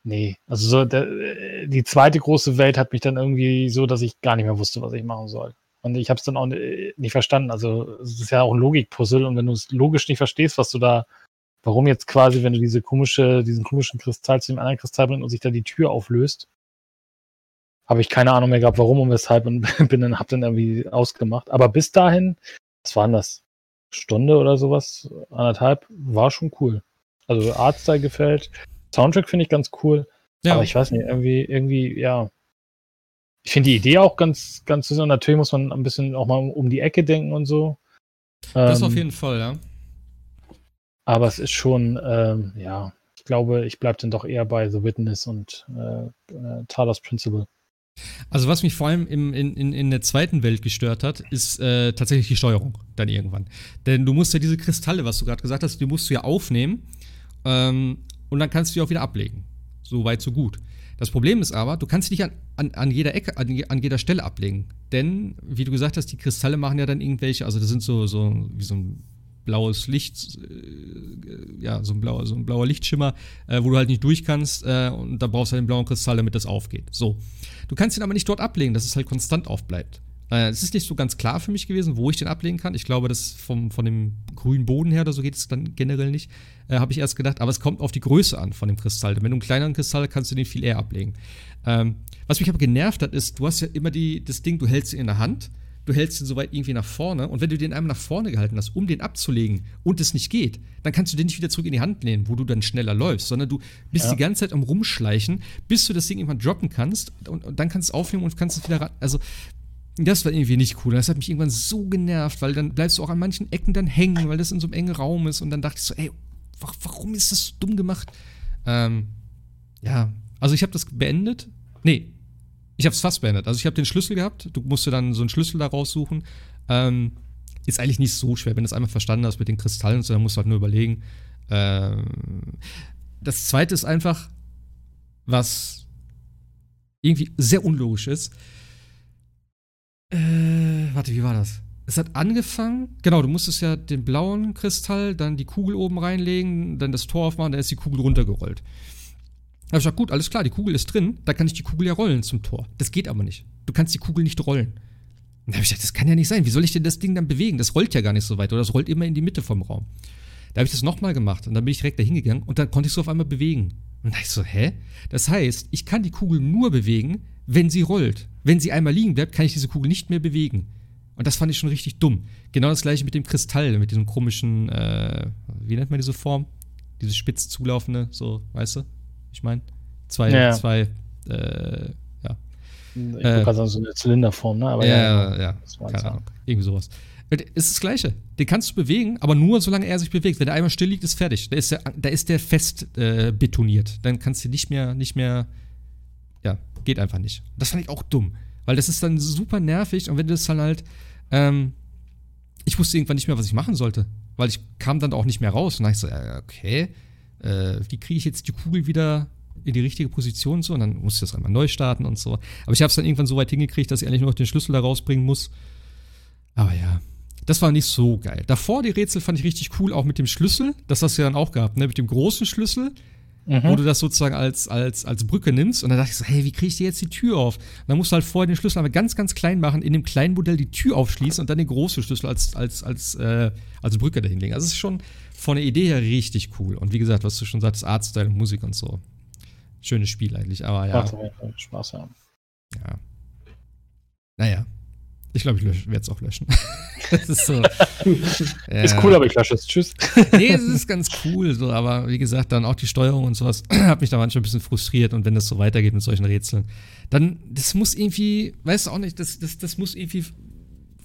Nee, also so der, äh, die zweite große Welt hat mich dann irgendwie so, dass ich gar nicht mehr wusste, was ich machen soll. Und ich habe es dann auch nicht verstanden. Also es ist ja auch ein Logikpuzzle und wenn du es logisch nicht verstehst, was du da, warum jetzt quasi, wenn du diese komische, diesen komischen Kristall zu dem anderen Kristall bringst und sich da die Tür auflöst, habe ich keine Ahnung mehr gehabt, warum und weshalb und bin dann, hab dann irgendwie ausgemacht. Aber bis dahin, was waren das? Stunde oder sowas, anderthalb, war schon cool. Also Artstyle gefällt, Soundtrack finde ich ganz cool. Ja. Aber ich weiß nicht, irgendwie, irgendwie, ja. Ich finde die Idee auch ganz, ganz süß. Und natürlich muss man ein bisschen auch mal um die Ecke denken und so. Das ähm, auf jeden Fall, ja. Aber es ist schon, ähm, ja, ich glaube, ich bleibe dann doch eher bei The Witness und äh, äh, Talos Principle. Also was mich vor allem im, in, in, in der zweiten Welt gestört hat, ist äh, tatsächlich die Steuerung dann irgendwann. Denn du musst ja diese Kristalle, was du gerade gesagt hast, die musst du ja aufnehmen. Ähm, und dann kannst du die auch wieder ablegen. So weit, so gut. Das Problem ist aber, du kannst sie nicht an, an, an jeder Ecke, an, an, jeder Stelle ablegen. Denn, wie du gesagt hast, die Kristalle machen ja dann irgendwelche, also das sind so, so wie so ein blaues Licht, äh, ja, so ein blauer, so ein blauer Lichtschimmer, äh, wo du halt nicht durch kannst äh, und da brauchst du halt den blauen Kristall, damit das aufgeht. So. Du kannst ihn aber nicht dort ablegen, dass es halt konstant aufbleibt. Es ist nicht so ganz klar für mich gewesen, wo ich den ablegen kann. Ich glaube, das vom, von dem grünen Boden her oder so geht es dann generell nicht, äh, habe ich erst gedacht. Aber es kommt auf die Größe an von dem Kristall. Wenn du einen kleineren Kristall hast, kannst du den viel eher ablegen. Ähm, was mich aber genervt hat, ist, du hast ja immer die, das Ding, du hältst ihn in der Hand, du hältst ihn so weit irgendwie nach vorne und wenn du den einmal nach vorne gehalten hast, um den abzulegen und es nicht geht, dann kannst du den nicht wieder zurück in die Hand nehmen, wo du dann schneller läufst, sondern du bist ja. die ganze Zeit am Rumschleichen, bis du das Ding irgendwann droppen kannst und, und dann kannst du es aufnehmen und kannst es wieder ran. Also, das war irgendwie nicht cool. Das hat mich irgendwann so genervt, weil dann bleibst du auch an manchen Ecken dann hängen, weil das in so einem engen Raum ist. Und dann dachte ich so, ey, warum ist das so dumm gemacht? Ähm, ja, also ich habe das beendet. Nee, ich habe es fast beendet. Also ich habe den Schlüssel gehabt. Du musst dir dann so einen Schlüssel da raussuchen. Ähm, ist eigentlich nicht so schwer, wenn du es einmal verstanden hast mit den Kristallen. So, dann musst du halt nur überlegen. Ähm, das zweite ist einfach, was irgendwie sehr unlogisch ist äh, warte, wie war das? Es hat angefangen, genau, du musstest ja den blauen Kristall, dann die Kugel oben reinlegen, dann das Tor aufmachen, dann ist die Kugel runtergerollt. Da hab ich gesagt, gut, alles klar, die Kugel ist drin, da kann ich die Kugel ja rollen zum Tor. Das geht aber nicht. Du kannst die Kugel nicht rollen. Da habe ich gesagt, das kann ja nicht sein. Wie soll ich denn das Ding dann bewegen? Das rollt ja gar nicht so weit oder das rollt immer in die Mitte vom Raum. Da habe ich das nochmal gemacht und dann bin ich direkt da hingegangen und dann konnte ich es auf einmal bewegen. Und da ich so, hä? Das heißt, ich kann die Kugel nur bewegen, wenn sie rollt. Wenn sie einmal liegen bleibt, kann ich diese Kugel nicht mehr bewegen. Und das fand ich schon richtig dumm. Genau das gleiche mit dem Kristall, mit diesem komischen, äh, wie nennt man diese Form? Diese spitz zulaufende, so, weißt du? Ich meine, zwei, ja. zwei, äh, ja. Ich äh, gerade so eine Zylinderform, ne? Aber ja, ja, ja, ja keine Ahnung. Irgendwie sowas. Es ist das Gleiche. Den kannst du bewegen, aber nur solange er sich bewegt. Wenn er einmal still liegt, ist fertig. Da ist der, da ist der fest äh, betoniert. Dann kannst du nicht mehr, nicht mehr. Geht einfach nicht. Das fand ich auch dumm. Weil das ist dann super nervig und wenn du das dann halt. Ähm, ich wusste irgendwann nicht mehr, was ich machen sollte. Weil ich kam dann auch nicht mehr raus. Und dann ich so, okay, äh, wie kriege ich jetzt die Kugel wieder in die richtige Position und so? Und dann musste ich das einmal neu starten und so. Aber ich habe es dann irgendwann so weit hingekriegt, dass ich eigentlich nur noch den Schlüssel da rausbringen muss. Aber ja, das war nicht so geil. Davor die Rätsel fand ich richtig cool, auch mit dem Schlüssel. Das hast du ja dann auch gehabt, ne? Mit dem großen Schlüssel, mhm. wo du das sozusagen als, als, als Brücke nimmst. Und dann dachte ich so, hey, wie kriege ich dir jetzt die Tür auf? Und dann musst du halt vorher den Schlüssel aber ganz, ganz klein machen, in dem kleinen Modell die Tür aufschließen und dann den großen Schlüssel als, als, als, äh, als Brücke dahinlegen. Also es ist schon von der Idee her richtig cool. Und wie gesagt, was du schon sagst, Artstyle und Musik und so. Schönes Spiel eigentlich, aber ja. Spaß haben. Ja. Naja, ich glaube, ich werde es auch löschen. das ist so. ja. Ist cool, aber ich lösche es. Tschüss. nee, es ist ganz cool, so, aber wie gesagt, dann auch die Steuerung und sowas hat mich da manchmal ein bisschen frustriert und wenn das so weitergeht mit solchen Rätseln, dann, das muss irgendwie, weißt du auch nicht, das, das, das muss irgendwie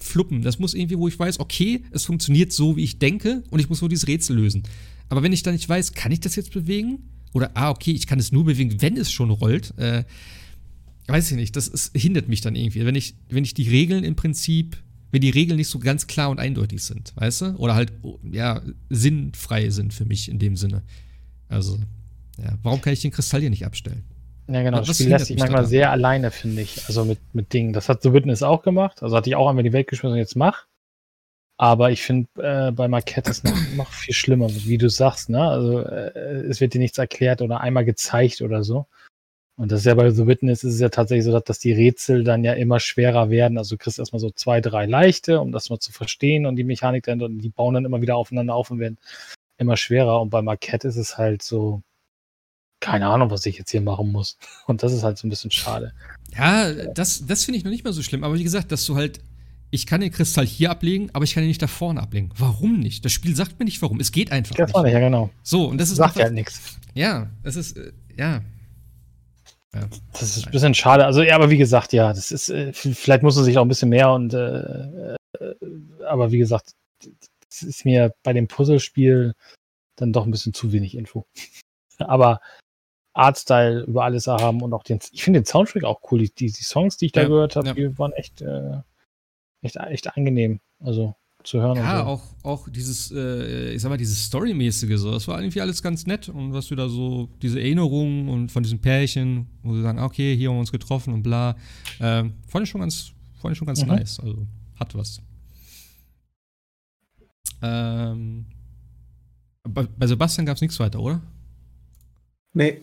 fluppen. Das muss irgendwie, wo ich weiß, okay, es funktioniert so, wie ich denke und ich muss nur dieses Rätsel lösen. Aber wenn ich dann nicht weiß, kann ich das jetzt bewegen? Oder, ah, okay, ich kann es nur bewegen, wenn es schon rollt. Äh, weiß ich nicht, das ist, hindert mich dann irgendwie. Wenn ich, wenn ich die Regeln im Prinzip, wenn die Regeln nicht so ganz klar und eindeutig sind, weißt du? Oder halt, ja, sinnfrei sind für mich in dem Sinne. Also, ja, warum kann ich den Kristall hier nicht abstellen? Ja, genau. Das Spiel lässt sich manchmal sehr alleine, finde ich. Also mit, mit Dingen. Das hat The Witness auch gemacht. Also hatte ich auch einmal die Welt geschmissen und jetzt mach. Aber ich finde äh, bei Marquette ist noch, noch viel schlimmer, wie du sagst. Ne? Also äh, es wird dir nichts erklärt oder einmal gezeigt oder so. Und das ist ja bei The Witness ist es ja tatsächlich so, dass die Rätsel dann ja immer schwerer werden. Also du kriegst erstmal so zwei, drei leichte, um das mal zu verstehen und die Mechanik dann, und die bauen dann immer wieder aufeinander auf und werden immer schwerer. Und bei Marquette ist es halt so, keine Ahnung, was ich jetzt hier machen muss. Und das ist halt so ein bisschen schade. Ja, das, das finde ich noch nicht mal so schlimm. Aber wie gesagt, dass du halt, ich kann den Kristall hier ablegen, aber ich kann ihn nicht da vorne ablegen. Warum nicht? Das Spiel sagt mir nicht warum. Es geht einfach. Das war nicht, ja, genau. So, und das ist. Sagt einfach, ja nichts. Ja, es ist, äh, ja, ja. Das ist ein bisschen schade. Also, ja, aber wie gesagt, ja, das ist, äh, vielleicht muss man sich auch ein bisschen mehr und, äh, äh, aber wie gesagt, das ist mir bei dem Puzzlespiel dann doch ein bisschen zu wenig Info. aber Artstyle über alles haben und auch den, ich finde den Soundtrack auch cool. Die, die, Songs, die ich da ja, gehört habe, ja. die waren echt, äh, echt, echt angenehm. Also, zu hören. Ja, so. auch, auch dieses, äh, ich sag mal, dieses Storymäßige so, das war irgendwie alles ganz nett und was du da so, diese Erinnerungen und von diesem Pärchen, wo sie sagen, okay, hier haben wir uns getroffen und bla, äh, fand ich schon ganz, fand ich schon ganz mhm. nice, also hat was. Ähm, bei, bei Sebastian gab es nichts weiter, oder? Nee.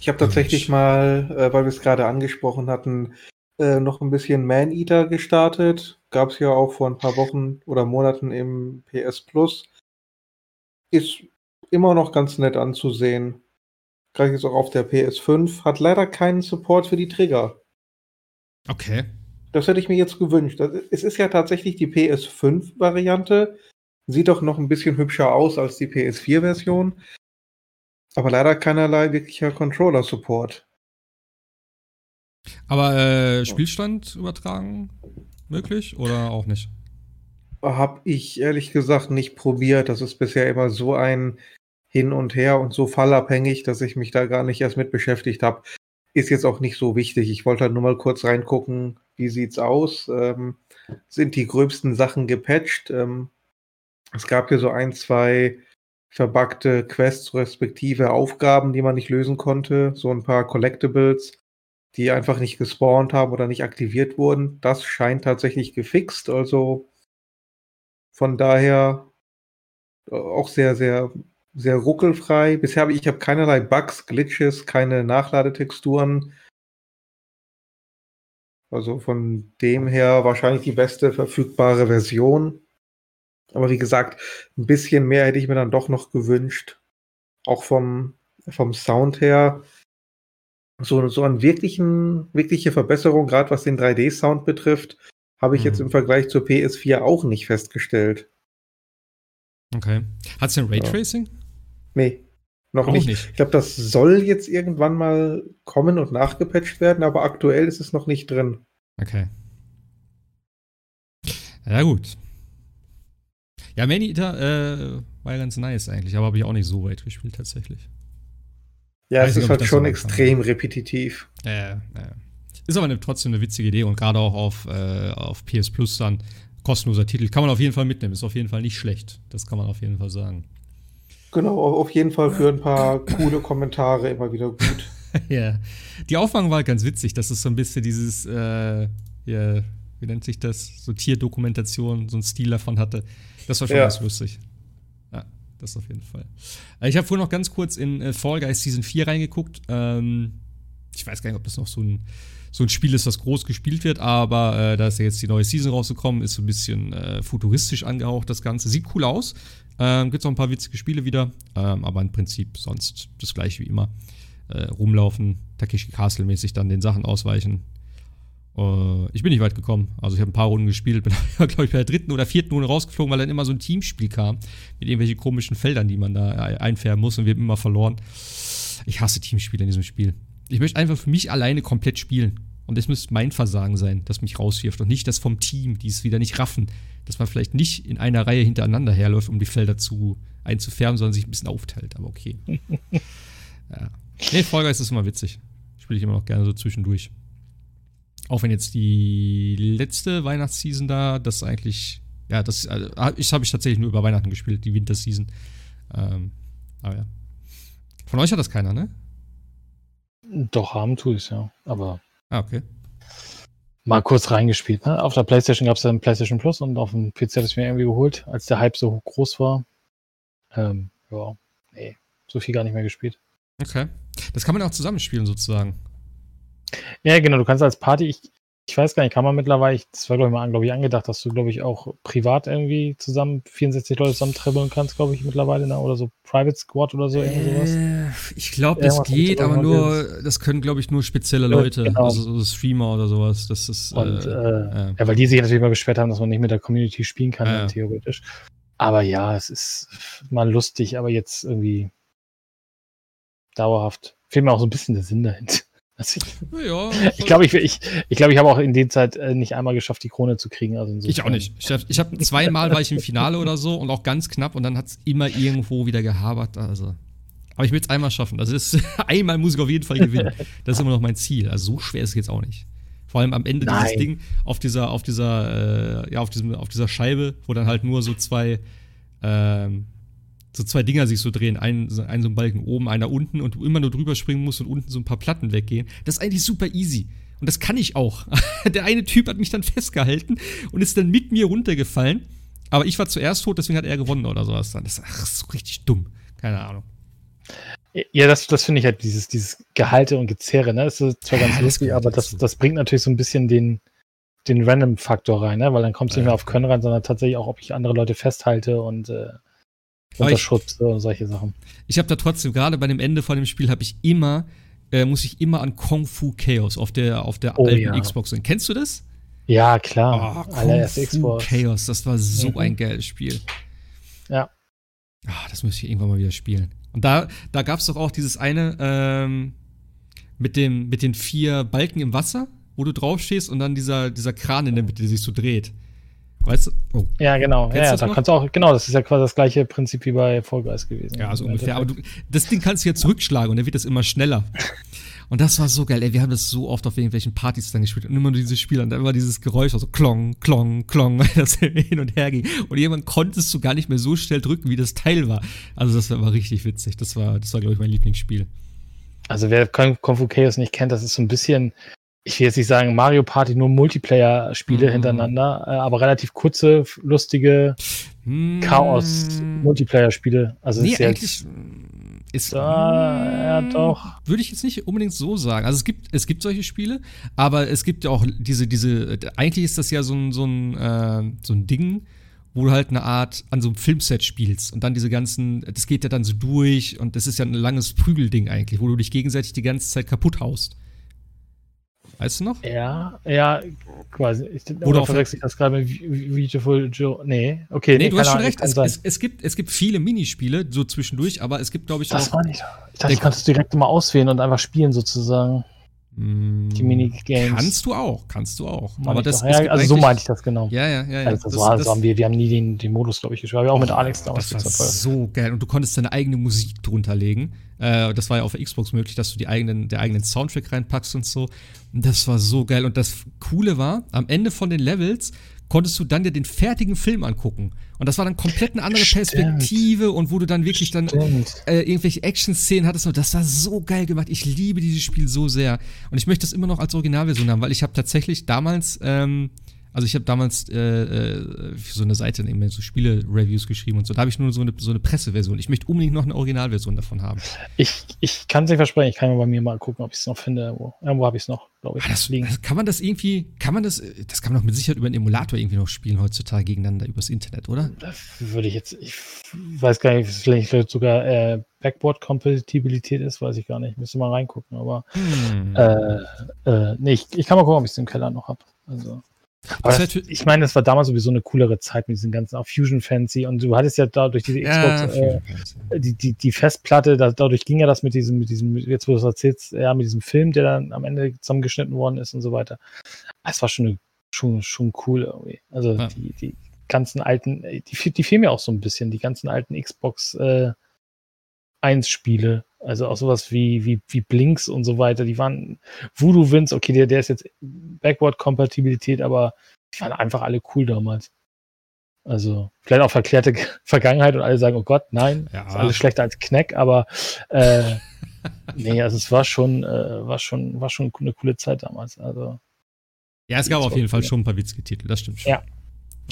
Ich habe tatsächlich mal, äh, weil wir es gerade angesprochen hatten, äh, noch ein bisschen Man-Eater gestartet. Gab es ja auch vor ein paar Wochen oder Monaten im PS Plus. Ist immer noch ganz nett anzusehen. Gerade jetzt auch auf der PS5. Hat leider keinen Support für die Trigger. Okay. Das hätte ich mir jetzt gewünscht. Es ist ja tatsächlich die PS5-Variante. Sieht doch noch ein bisschen hübscher aus als die PS4-Version. Aber leider keinerlei wirklicher Controller-Support. Aber äh, Spielstand übertragen möglich oder auch nicht? Habe ich ehrlich gesagt nicht probiert. Das ist bisher immer so ein Hin und Her und so fallabhängig, dass ich mich da gar nicht erst mit beschäftigt habe. Ist jetzt auch nicht so wichtig. Ich wollte halt nur mal kurz reingucken, wie sieht's aus? Ähm, sind die gröbsten Sachen gepatcht? Ähm, es gab hier so ein, zwei verbuggte Quests respektive Aufgaben, die man nicht lösen konnte. So ein paar Collectibles die einfach nicht gespawnt haben oder nicht aktiviert wurden. Das scheint tatsächlich gefixt. Also von daher äh, auch sehr, sehr, sehr ruckelfrei. Bisher habe ich, ich habe keinerlei Bugs, Glitches, keine Nachladetexturen. Also von dem her wahrscheinlich die beste verfügbare Version. Aber wie gesagt, ein bisschen mehr hätte ich mir dann doch noch gewünscht. Auch vom, vom Sound her so, so an wirklichen, wirkliche Verbesserung, gerade was den 3D-Sound betrifft, habe ich mhm. jetzt im Vergleich zur PS4 auch nicht festgestellt. Okay. Hat es denn Raytracing? Ja. Nee, noch nicht. nicht. Ich glaube, das soll jetzt irgendwann mal kommen und nachgepatcht werden, aber aktuell ist es noch nicht drin. Okay. Ja, gut. Ja, Maneater äh, war ja ganz nice eigentlich, aber habe ich auch nicht so weit gespielt tatsächlich. Ja, es ist halt schon extrem repetitiv. Ja, ja. Ist aber eine, trotzdem eine witzige Idee und gerade auch auf, äh, auf PS Plus dann kostenloser Titel. Kann man auf jeden Fall mitnehmen. Ist auf jeden Fall nicht schlecht. Das kann man auf jeden Fall sagen. Genau, auf jeden Fall für ein paar coole Kommentare immer wieder gut. ja. Die Aufmachung war halt ganz witzig. Das ist so ein bisschen dieses, äh, ja, wie nennt sich das? So Tierdokumentation, so ein Stil davon hatte. Das war schon Ja. ganz lustig. Das auf jeden Fall. Äh, Ich habe vorhin noch ganz kurz in äh, Fall Guys Season 4 reingeguckt. Ähm, ich weiß gar nicht, ob das noch so ein, so ein Spiel ist, das groß gespielt wird, aber äh, da ist ja jetzt die neue Season rausgekommen, ist so ein bisschen äh, futuristisch angehaucht, das Ganze. Sieht cool aus. Ähm, Gibt auch ein paar witzige Spiele wieder, ähm, aber im Prinzip sonst das gleiche wie immer. Äh, rumlaufen, Takeshi Castle-mäßig dann den Sachen ausweichen. Äh, ich bin nicht weit gekommen. Also ich habe ein paar Runden gespielt, bin, glaube ich, bei der dritten oder vierten Runde rausgeflogen, weil dann immer so ein Teamspiel kam mit irgendwelchen komischen Feldern, die man da einfärben muss und wir haben immer verloren. Ich hasse Teamspiele in diesem Spiel. Ich möchte einfach für mich alleine komplett spielen. Und es müsste mein Versagen sein, das mich rauswirft und nicht das vom Team, die es wieder nicht raffen. Dass man vielleicht nicht in einer Reihe hintereinander herläuft, um die Felder zu einzufärben, sondern sich ein bisschen aufteilt. Aber okay. ja. Nee, Guys ist immer witzig. Spiele ich immer noch gerne so zwischendurch. Auch wenn jetzt die letzte Weihnachtsseason da, das eigentlich, ja, das also, ich habe ich tatsächlich nur über Weihnachten gespielt, die Winterseason. Ähm, aber ja. Von euch hat das keiner, ne? Doch, haben tue ich ja. Aber Ah, okay. mal kurz reingespielt. Ne? Auf der Playstation gab es dann PlayStation Plus und auf dem PC habe ich mir irgendwie geholt, als der Hype so groß war. Ähm, ja, nee, so viel gar nicht mehr gespielt. Okay. Das kann man auch zusammenspielen, sozusagen. Ja, genau, du kannst als Party, ich, ich weiß gar nicht, kann man mittlerweile, ich- das war glaube ich mal, glaube ich, angedacht, dass du, glaube ich, auch privat irgendwie zusammen 64 Leute zusammen dribbeln kannst, glaube ich, mittlerweile, ne? oder so Private Squad oder so, irgendwie sowas. Äh, ich glaube, das geht, aber nur, das können, glaube ich, nur spezielle Leute, genau. also so Streamer oder sowas. Das ist. Und, äh, äh, ja. weil die sich natürlich mal beschwert haben, dass man nicht mit der Community spielen kann, Ja, ja. theoretisch. Aber ja, es ist mal lustig, aber jetzt irgendwie dauerhaft. Fehlt mir auch so ein bisschen der Sinn dahinter. Also ich ja, ich glaube, ich, ich, ich, glaube, ich habe auch in der Zeit äh, nicht einmal geschafft, die Krone zu kriegen. Also Ich auch nicht. Ich habe hab zweimal war ich im Finale oder so und auch ganz knapp und dann hat es immer irgendwo wieder gehabert. Also. Aber ich will es einmal schaffen. Also das ist, einmal muss ich auf jeden Fall gewinnen. Das ist immer noch mein Ziel. Also so schwer ist es jetzt auch nicht. Vor allem am Ende dieses Nein. Ding auf dieser, auf dieser, äh, ja, auf diesem, auf dieser Scheibe, wo dann halt nur so zwei, ähm, so zwei Dinger sich so drehen. Ein, so- ein so ein Balken oben, einer unten und du immer nur drüber springen musst und unten so ein paar Platten weggehen. Das ist eigentlich super easy. Und das kann ich auch. Der eine Typ hat mich dann festgehalten und ist dann mit mir runtergefallen. Aber ich war zuerst tot, deswegen hat er gewonnen oder sowas dann. Das ist ach, so richtig dumm. Keine Ahnung. Ja, das, das finde ich halt dieses, dieses Gehalte und Gezerre, ne? Das ist zwar Ja, ganz das lustig, gehört aber das, das bringt natürlich so ein bisschen den, den Random-Faktor rein, ne? Weil dann es nicht Ja. mehr auf Können rein, sondern tatsächlich auch, ob ich andere Leute festhalte und äh, Aber ich- solche Sachen. Ich habe da trotzdem, gerade bei dem Ende von dem Spiel, habe ich immer, äh, muss ich immer an Kung Fu Chaos auf der, auf der Oh, alten ja. Xbox sein. Kennst du das? Ja, Oh, klar. Allererste Xbox. Chaos, das war so Mhm. ein geiles Spiel. Ja. Ah, das müsste ich irgendwann mal wieder spielen. Und da, da gab es doch auch dieses eine ähm, mit, dem, mit den vier Balken im Wasser, wo du draufstehst und dann dieser, dieser Kran in der Mitte, der sich so dreht. Weißt du? Oh. Ja, genau. Kennst Ja, ja, da noch? kannst du auch, genau, das ist ja quasi das gleiche Prinzip wie bei Fall Guys gewesen. Ja, so Im ungefähr. Aber du, das Ding kannst du ja zurückschlagen und dann wird das immer schneller. Und das war so geil, ey. Wir haben das so oft auf irgendwelchen Partys dann gespielt und immer nur dieses Spiel und dann immer dieses Geräusch, also klong, klong, klong, weil das hin und her ging. Und jemand konntest du gar nicht mehr so schnell drücken, wie das Teil war. Also das war, richtig witzig. Das war, das war, glaube ich, mein Lieblingsspiel. Also wer Kung Fu Chaos nicht kennt, das ist so ein bisschen, ich will jetzt nicht sagen Mario Party, nur Multiplayer-Spiele Mhm. hintereinander, äh, aber relativ kurze, lustige Hm. Chaos-Multiplayer-Spiele. Also Nee, ist jetzt, eigentlich ist. Da, ja, mm, doch. Würde ich jetzt nicht unbedingt so sagen. Also es gibt, es gibt solche Spiele, aber es gibt ja auch diese, diese, eigentlich ist das ja so ein, so ein, äh, so ein Ding, wo du halt eine Art an so einem Filmset spielst und dann diese ganzen, das geht ja dann so durch und das ist ja ein langes Prügelding eigentlich, wo du dich gegenseitig die ganze Zeit kaputt haust. Weißt du noch? ja, ja, quasi. Ich, Oder verwechsel ich das gerade mit Beautiful Joe? Nee, okay. Nee, du hast schon recht. Es, es, es, gibt, es gibt viele Minispiele, so zwischendurch, aber es gibt, glaube ich, das auch. war nicht. Ich dachte, ich konnte es direkt mal auswählen und einfach spielen sozusagen. Die Minigames. Kannst du auch, kannst du auch. Meine Aber ich das doch. ja, also so meinte ich das genau. Ja, ja, ja. ja. Also das, war, das haben wir, wir haben nie den, den Modus, glaube ich, gespielt. Wir auch mit Alex damals. Das war so geil. Und du konntest deine eigene Musik drunter legen. Äh, das war ja auf der Xbox möglich, dass du die eigenen, der eigenen Soundtrack reinpackst und so. Und das war so geil. Und das Coole war, am Ende von den Levels konntest du dann dir den fertigen Film angucken. Und das war dann komplett eine andere Stimmt. Perspektive und wo du dann wirklich dann Stimmt. äh, irgendwelche Action-Szenen hattest. Und das war so geil gemacht. Ich liebe dieses Spiel so sehr. Und ich möchte das immer noch als Originalversion haben, weil ich habe tatsächlich damals, ähm, also ich habe damals äh, äh, für so eine Seite eben so Spiele-Reviews geschrieben und so. Da habe ich nur so eine, so eine Presseversion. Ich möchte unbedingt noch eine Originalversion davon haben. Ich, ich kann es nicht versprechen. Ich kann mal bei mir mal gucken, ob ich es noch finde. Irgendwo, irgendwo habe ich es noch, glaube ich. Ah, das, das, kann man das irgendwie, kann man das, äh, das kann man doch mit Sicherheit über einen Emulator irgendwie noch spielen heutzutage gegeneinander übers Internet, oder? Das würde ich jetzt, ich weiß gar nicht, vielleicht vielleicht sogar äh, Backboard-Kompatibilität ist, weiß ich gar nicht. Müsste mal reingucken, aber Hm. äh, äh, nee, ich, ich kann mal gucken, ob ich es im Keller noch habe. Also. Das das, ich meine, das war damals sowieso eine coolere Zeit mit diesen ganzen auch Fusion Fancy und du hattest ja da durch diese ja, Xbox äh, die, die, die Festplatte, da, dadurch ging ja das mit diesem, mit diesem, jetzt wo du es erzählst, ja, mit diesem Film, der dann am Ende zusammengeschnitten worden ist und so weiter. Es war schon, schon, schon cool irgendwie. Also Ja. die, die ganzen alten, die, die fehlen mir auch so ein bisschen, die ganzen alten Xbox äh, 1 Spiele. Also auch sowas wie, wie, wie Blinks und so weiter. Die waren Voodoo Wins, okay, der, der ist jetzt Backward-Kompatibilität, aber die waren einfach alle cool damals. Also, vielleicht auch verklärte Vergangenheit und alle sagen, oh Gott, nein, Ja. ist alles schlechter als Knack, aber äh, nee, also es war schon, äh, war schon, war schon eine coole Zeit damals. Also Ja, es gab auf jeden Fall schon ein paar witzige Titel, das stimmt schon. Ja.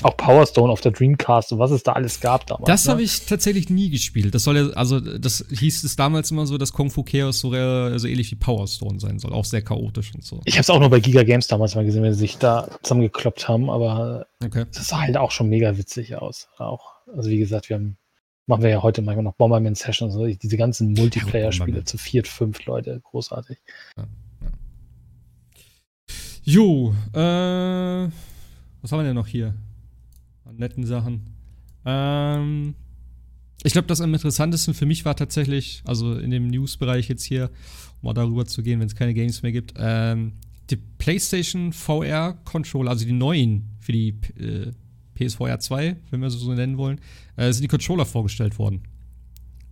Auch Power Stone auf der Dreamcast und was es da alles gab damals. Das ne? habe ich tatsächlich nie gespielt. Das soll ja, also das hieß es damals immer so, dass Kung Fu Chaos so, so ähnlich wie Power Stone sein soll, auch sehr chaotisch und so. Ich habe es auch nur bei Giga Games damals mal gesehen, wenn sie sich da zusammengekloppt haben, aber Okay. das sah halt auch schon mega witzig aus. Auch, also wie gesagt, wir haben, machen wir ja heute manchmal noch Bomberman Sessions, so, diese ganzen Multiplayer-Spiele Bomberman. zu viert, fünf Leute, großartig. Jo, äh, was haben wir denn noch hier? An netten Sachen. Ähm, ich glaube, das am interessantesten für mich war tatsächlich, also in dem News-Bereich jetzt hier, um mal darüber zu gehen, wenn es keine Games mehr gibt, ähm, die PlayStation VR-Controller, also die neuen für die äh, PSVR 2, wenn wir sie so nennen wollen, äh, sind die Controller vorgestellt worden.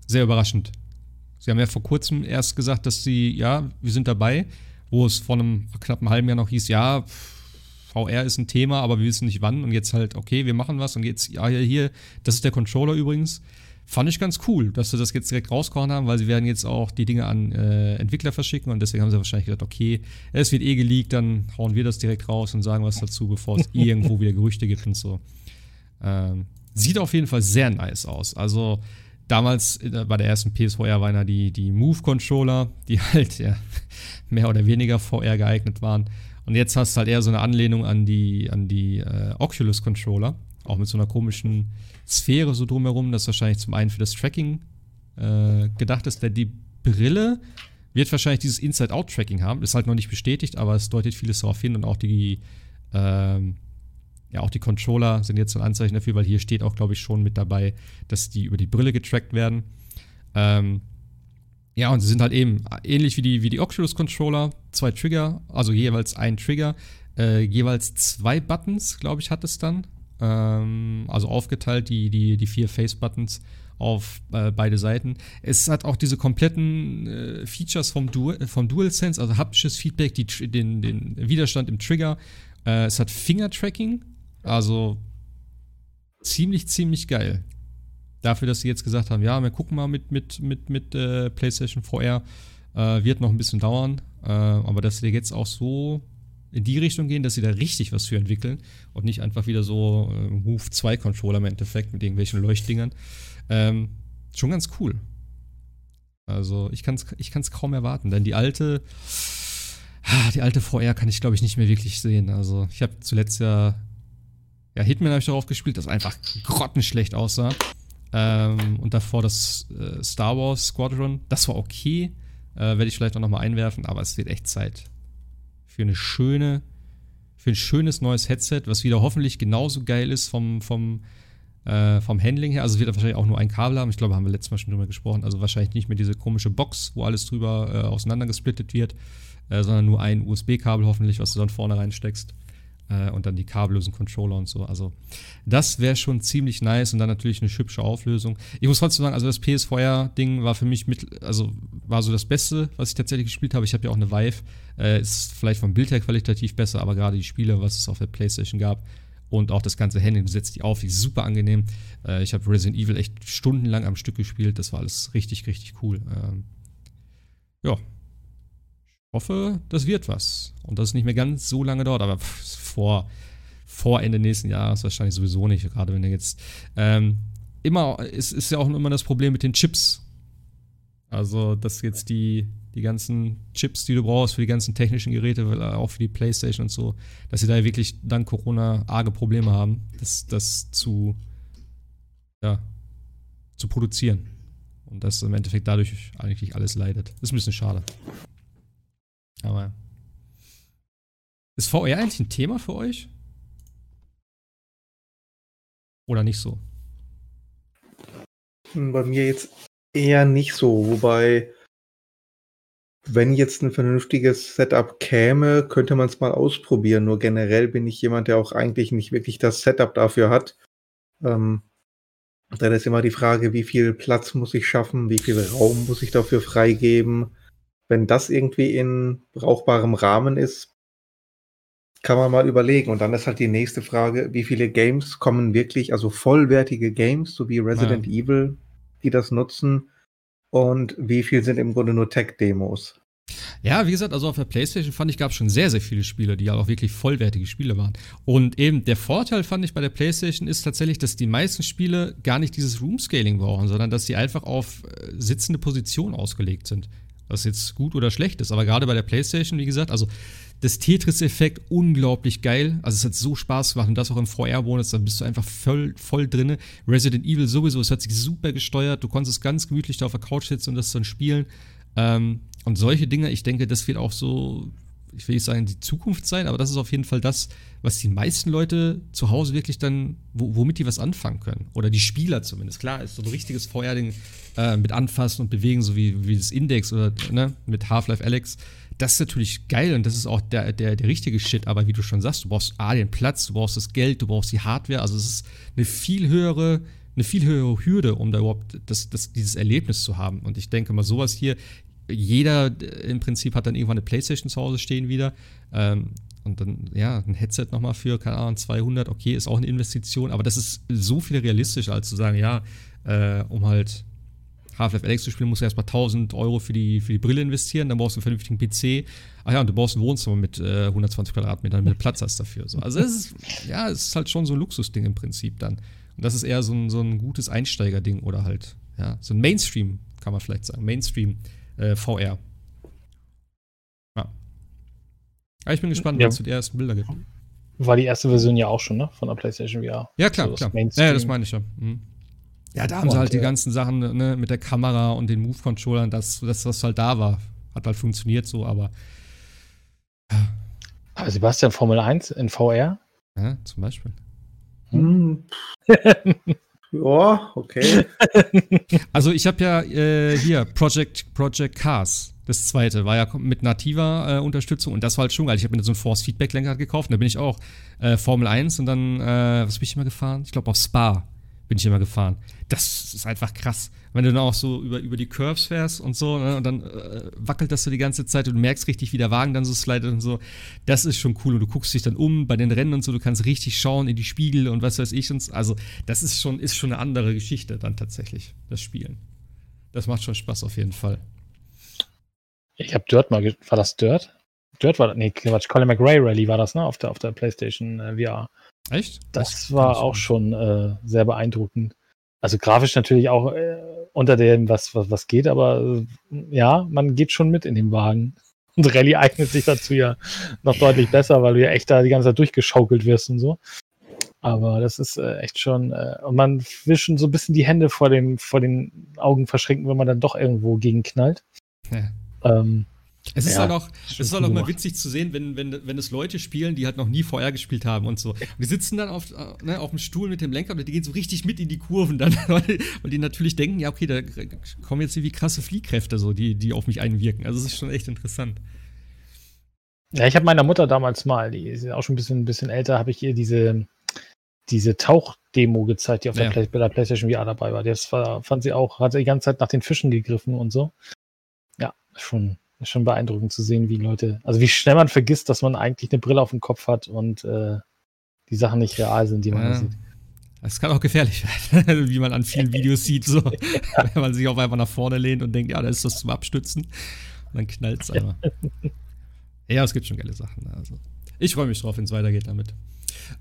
Sehr überraschend. Sie haben ja vor kurzem erst gesagt, dass sie, ja, wir sind dabei, wo es vor einem knappen halben Jahr noch hieß, ja, VR ist ein Thema, aber wir wissen nicht wann und jetzt halt, okay, wir machen was und jetzt, ja, hier, das ist der Controller übrigens. Fand ich ganz cool, dass sie das jetzt direkt rausgehauen haben, weil sie werden jetzt auch die Dinge an äh, Entwickler verschicken und deswegen haben sie wahrscheinlich gedacht, okay, es wird eh geleakt, dann hauen wir das direkt raus und sagen was dazu, bevor es irgendwo wieder Gerüchte gibt und so. Ähm, sieht auf jeden Fall sehr nice aus. Also damals äh, bei der ersten PSVR waren ja die, die Move-Controller, die halt ja mehr oder weniger VR geeignet waren. Und jetzt hast du halt eher so eine Anlehnung an die, an die äh, Oculus-Controller, auch mit so einer komischen Sphäre so drumherum, das wahrscheinlich zum einen für das Tracking äh, gedacht ist, denn die Brille wird wahrscheinlich dieses Inside-Out-Tracking haben. Ist halt noch nicht bestätigt, aber es deutet vieles darauf hin und auch die, ähm, ja, auch die Controller sind jetzt so ein Anzeichen dafür, weil hier steht auch, glaube ich, schon mit dabei, dass die über die Brille getrackt werden. Ähm, ja, und sie sind halt eben ähnlich wie die, wie die Oculus-Controller, zwei Trigger, also jeweils ein Trigger, äh, jeweils zwei Buttons, glaube ich, hat es dann. Ähm, also aufgeteilt, die, die, die vier Face-Buttons auf äh, beide Seiten. Es hat auch diese kompletten äh, Features vom, du vom DualSense, also haptisches Feedback, die, den, den Widerstand im Trigger. Äh, es hat Finger-Tracking, also ziemlich, ziemlich geil. Dafür, dass sie jetzt gesagt haben, ja, wir gucken mal mit, mit, mit, mit äh, PlayStation VR. Äh, wird noch ein bisschen dauern. Äh, aber dass sie jetzt auch so in die Richtung gehen, dass sie da richtig was für entwickeln und nicht einfach wieder so äh, Move 2 Controller im Endeffekt mit irgendwelchen Leuchtdingern. Ähm, schon ganz cool. Also ich kann es ich kann's kaum erwarten, denn die alte, ah, die alte VR kann ich glaube ich nicht mehr wirklich sehen. Also ich habe zuletzt ja, ja Hitman habe ich darauf gespielt, das einfach grottenschlecht aussah. Ähm, und davor das äh, Star Wars Squadron, das war okay. Äh, Werde ich vielleicht auch nochmal einwerfen, aber es wird echt Zeit für eine schöne, für ein schönes neues Headset, was wieder hoffentlich genauso geil ist vom, vom, Äh, vom Handling her, also es wird wahrscheinlich auch nur ein Kabel haben. Ich glaube, haben wir letztes Mal schon drüber gesprochen. Also wahrscheinlich nicht mehr diese komische Box, wo alles drüber äh, auseinandergesplittet wird, äh, sondern nur ein USB-Kabel hoffentlich, was du dann vorne reinsteckst. Äh, und dann die kabellosen Controller und so. Also das wäre schon ziemlich nice und dann natürlich eine hübsche Auflösung. Ich muss trotzdem sagen, also das PS-Feuer-Ding war für mich mit, also war so das Beste, was ich tatsächlich gespielt habe. Ich habe ja auch eine Vive, äh, ist vielleicht vom Bild her qualitativ besser, aber gerade die Spiele, was es auf der PlayStation gab, und auch das ganze Handling, setzt die auf, die ist super angenehm. Äh, ich habe Resident Evil echt stundenlang am Stück gespielt, das war alles richtig, richtig cool. Ähm, ja. Ich hoffe, das wird was. Und dass es nicht mehr ganz so lange dauert, aber vor, vor Ende nächsten Jahres wahrscheinlich sowieso nicht, gerade wenn er jetzt ähm, immer, es ist ja auch immer das Problem mit den Chips. Also, dass jetzt die, die ganzen Chips, die du brauchst für die ganzen technischen Geräte, auch für die Playstation und so, dass sie da wirklich dank Corona arge Probleme haben, das, das zu, ja, zu produzieren. Und dass im Endeffekt dadurch eigentlich alles leidet. Das ist ein bisschen schade. Aber. Ist VR eigentlich ein Thema für euch? Oder nicht so? Bei mir jetzt eher nicht so, wobei wenn jetzt ein vernünftiges Setup käme, könnte man es mal ausprobieren. Nur generell bin ich jemand, der auch eigentlich nicht wirklich das Setup dafür hat. Ähm, dann ist immer die Frage, wie viel Platz muss ich schaffen, wie viel Raum muss ich dafür freigeben. Wenn das irgendwie in brauchbarem Rahmen ist, kann man mal überlegen. Und dann ist halt die nächste Frage, wie viele Games kommen wirklich, also vollwertige Games, so wie Resident ja. Evil, die das nutzen, und wie viel sind im Grunde nur Tech-Demos? Ja, wie gesagt, also auf der PlayStation fand ich, gab es schon sehr, sehr viele Spiele, die halt auch wirklich vollwertige Spiele waren. Und eben der Vorteil, fand ich, bei der PlayStation ist tatsächlich, dass die meisten Spiele gar nicht dieses Room-Scaling brauchen, sondern dass sie einfach auf äh, sitzende Position ausgelegt sind. Was jetzt gut oder schlecht ist. Aber gerade bei der PlayStation, wie gesagt, also das Tetris-Effekt unglaublich geil. Also es hat so Spaß gemacht und das auch im VR-Bonus, da bist du einfach voll, voll drinne. Resident Evil sowieso, es hat sich super gesteuert. Du konntest ganz gemütlich da auf der Couch sitzen und das dann spielen. Ähm, und solche Dinge, ich denke, das wird auch so, ich will nicht sagen, die Zukunft sein, aber das ist auf jeden Fall das, was die meisten Leute zu Hause wirklich dann, wo, womit die was anfangen können. Oder die Spieler zumindest. Klar, ist so ein richtiges VR-Ding äh, mit Anfassen und Bewegen, so wie, wie das Index oder ne, mit Half-Life Alex das ist natürlich geil und das ist auch der, der, der richtige Shit, aber wie du schon sagst, du brauchst A, den Platz, du brauchst das Geld, du brauchst die Hardware, also es ist eine viel höhere, eine viel höhere Hürde, um da überhaupt das, das, dieses Erlebnis zu haben. Und ich denke mal, sowas hier, jeder äh, im Prinzip hat dann irgendwann eine Playstation zu Hause stehen wieder. Ähm, und dann, ja, ein Headset nochmal für, keine Ahnung, 200, okay, ist auch eine Investition, aber das ist so viel realistischer, als zu sagen, ja, äh, um halt Half-Life Alex zu spielen, musst du erstmal 1000 Euro für die, für die Brille investieren, dann brauchst du einen vernünftigen PC. Ach ja, und du brauchst ein Wohnzimmer mit äh, 120 Quadratmetern, damit du Platz hast dafür. So. Also, es ist, ja, ist halt schon so ein Luxusding im Prinzip dann. Und das ist eher so ein, so ein gutes Einsteigerding oder halt, ja, so ein Mainstream, kann man vielleicht sagen. Mainstream äh, VR. Ja. Aber ich bin gespannt, ja. was es die ersten Bilder gibt. War die erste Version ja auch schon, ne? Von der PlayStation VR. Ja, klar, also klar. Ja, das meine ich ja. Mhm. Ja, da haben sie halt die ganzen Sachen ne, mit der Kamera und den Move-Controllern, das, das, was halt da war, hat halt funktioniert so, aber. Ja. Aber Sebastian, Formel 1 in VR? Ja, zum Beispiel. Hm. ja, okay. Also ich habe ja äh, hier Project, Project Cars. Das zweite war ja mit nativer äh, Unterstützung und das war halt schon geil. Ich habe mir so ein Force Feedback Lenkrad gekauft und da bin ich auch äh, Formel 1 und dann, äh, was bin ich immer gefahren? Ich glaube auf Spa bin ich immer gefahren. Das ist einfach krass. Wenn du dann auch so über, über die Curves fährst und so, ne, und dann äh, wackelt das so die ganze Zeit und du merkst richtig, wie der Wagen dann so slidet und so. Das ist schon cool. Und du guckst dich dann um bei den Rennen und so, du kannst richtig schauen in die Spiegel und was weiß ich. Und, also, das ist schon, ist schon eine andere Geschichte dann tatsächlich, das Spielen. Das macht schon Spaß auf jeden Fall. Ich habe Dirt mal, war das Dirt? Dirt war, nee, Quatsch, Colin McRae Rally war das, ne, auf der, auf der PlayStation äh, VR. Echt? Das, das war auch schon äh, sehr beeindruckend. Also grafisch natürlich auch äh, unter dem, was, was, was geht, aber äh, ja, man geht schon mit in den Wagen. Und Rallye eignet sich dazu ja noch deutlich besser, weil du ja echt da die ganze Zeit durchgeschaukelt wirst und so. Aber das ist äh, echt schon, äh, und man will schon so ein bisschen die Hände vor, dem, vor den Augen verschränken, wenn man dann doch irgendwo gegenknallt. Ja. Ähm, Es ist Ja, halt auch, es ist halt auch mal witzig zu sehen, wenn, wenn, wenn es Leute spielen, die halt noch nie VR gespielt haben und so. Und die sitzen dann auf, ne, auf dem Stuhl mit dem Lenker und die gehen so richtig mit in die Kurven dann, weil, weil die natürlich denken, ja, okay, da kommen jetzt irgendwie krasse Fliehkräfte so, die, die auf mich einwirken. Also es ist schon echt interessant. Ja, ich habe meiner Mutter damals mal, die ist ja auch schon ein bisschen, ein bisschen älter, habe ich ihr diese, diese Tauchdemo gezeigt, die auf Ja. der, Play, bei der PlayStation VR dabei war. Das war, fand sie auch, hat sie die ganze Zeit nach den Fischen gegriffen und so. Ja, schon, ist schon beeindruckend zu sehen, wie Leute, also wie schnell man vergisst, dass man eigentlich eine Brille auf dem Kopf hat und äh, die Sachen nicht real sind, die man Ja. sieht. Es kann auch gefährlich werden, wie man an vielen Videos sieht, so. Wenn man sich auf einmal nach vorne lehnt und denkt, ja, da ist das zum Abstützen. Und dann knallt es einmal. Ja, es gibt schon geile Sachen. Also. Ich freue mich drauf, wenn es weitergeht damit.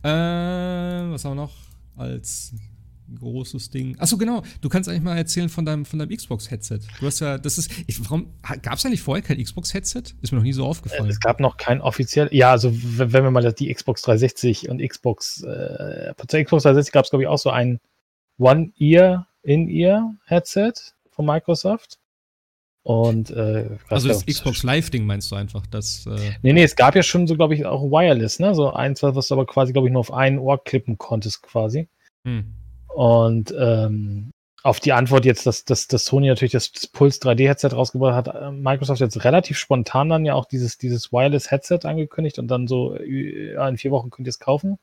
Äh, was haben wir noch als großes Ding? Achso, genau. Du kannst eigentlich mal erzählen von deinem, von deinem Xbox-Headset. Du hast ja, das ist, ich, warum, gab es eigentlich vorher kein Xbox-Headset? Ist mir noch nie so aufgefallen. Es gab noch kein offiziell, ja, also wenn wir mal die Xbox 360 und Xbox, äh, zur Xbox 360 gab es, glaube ich, auch so ein One-Ear-In-Ear-Headset von Microsoft. Und äh, also das Xbox Live-Ding meinst du einfach, das, äh, Nee, nee, es gab ja schon so, glaube ich, auch Wireless, ne? So eins, was du aber quasi, glaube ich, nur auf ein Ohr klippen konntest, quasi. hm. Und ähm, auf die Antwort jetzt, dass, dass, dass Sony natürlich das, Pulse 3D-Headset rausgebracht hat, äh, Microsoft jetzt relativ spontan dann ja auch dieses, dieses Wireless-Headset angekündigt und dann so, äh, in vier Wochen könnt ihr es kaufen.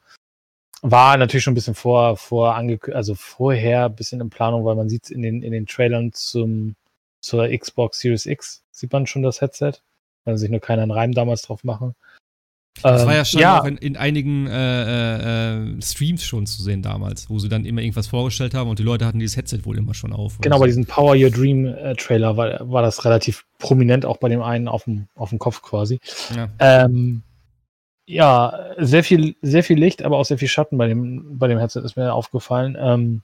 War natürlich schon ein bisschen vor, vor also vorher ein bisschen in Planung, weil man sieht in den, in den Trailern zum, zur Xbox Series X, sieht man schon das Headset. Kann sich nur keiner einen Reim damals drauf machen. Das Ähm, war ja schon ja, auch in, in einigen äh, äh, Streams schon zu sehen damals, wo sie dann immer irgendwas vorgestellt haben und die Leute hatten dieses Headset wohl immer schon auf. Genau, so. bei diesem Power Your Dream äh, Trailer war, war das relativ prominent auch bei dem einen auf dem, auf dem Kopf quasi. Ja. Ähm, ja, sehr viel, sehr viel Licht, aber auch sehr viel Schatten bei dem, bei dem Headset ist mir aufgefallen. Ähm,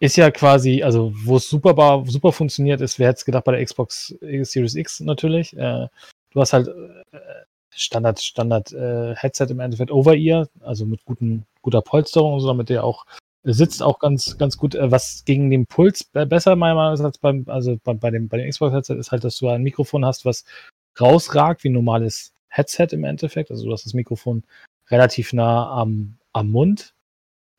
ist ja quasi, also wo es super, super funktioniert ist, wer hätte es gedacht bei der Xbox Series X natürlich. Äh, du hast halt äh, Standard, Standard äh, Headset im Endeffekt Over-Ear, also mit guten, guter Polsterung so, damit der auch sitzt auch ganz, ganz gut. Äh, was gegen den Puls be- besser meiner Meinung nach als beim, also bei, bei dem, bei dem Xbox-Headset ist halt, dass du ein Mikrofon hast, was rausragt wie ein normales Headset im Endeffekt. Also du hast das Mikrofon relativ nah am, am Mund.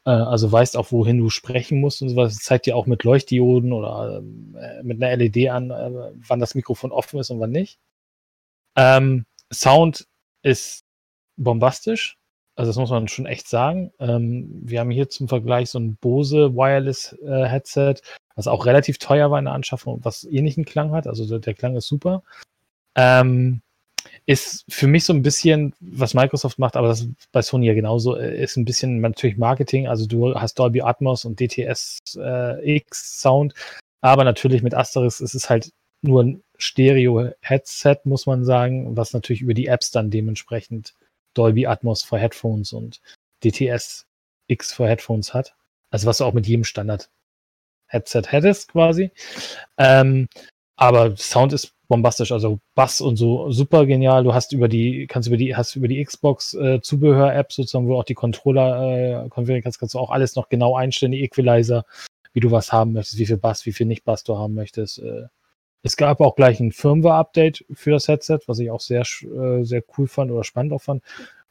Äh, also weißt auch, wohin du sprechen musst und sowas. Es zeigt dir auch mit Leuchtdioden oder ähm, äh, mit einer LED an, äh, wann das Mikrofon offen ist und wann nicht. Ähm, Sound ist bombastisch. Also das muss man schon echt sagen. Ähm, wir haben hier zum Vergleich so ein Bose Wireless äh, Headset, was auch relativ teuer war in der Anschaffung, was ähnlichen Klang hat. Also der, der Klang ist super. Ähm, ist für mich so ein bisschen, was Microsoft macht, aber das bei Sony ja genauso, äh, ist ein bisschen natürlich Marketing. Also du hast Dolby Atmos und DTS äh, X Sound, aber natürlich mit Asterisk ist es halt nur ein Stereo-Headset, muss man sagen, was natürlich über die Apps dann dementsprechend Dolby Atmos für Headphones und DTS X für Headphones hat. Also was du auch mit jedem Standard-Headset hättest quasi. Ähm, aber Sound ist bombastisch, also Bass und so super genial. Du hast über die, kannst über die, hast über die Xbox äh, Zubehör-App sozusagen, wo auch die Controller äh, konfigurieren kannst, kannst du auch alles noch genau einstellen, die Equalizer, wie du was haben möchtest, wie viel Bass, wie viel nicht Bass du haben möchtest. Äh, es gab auch gleich ein Firmware-Update für das Headset, was ich auch sehr, äh, sehr cool fand oder spannend auch fand.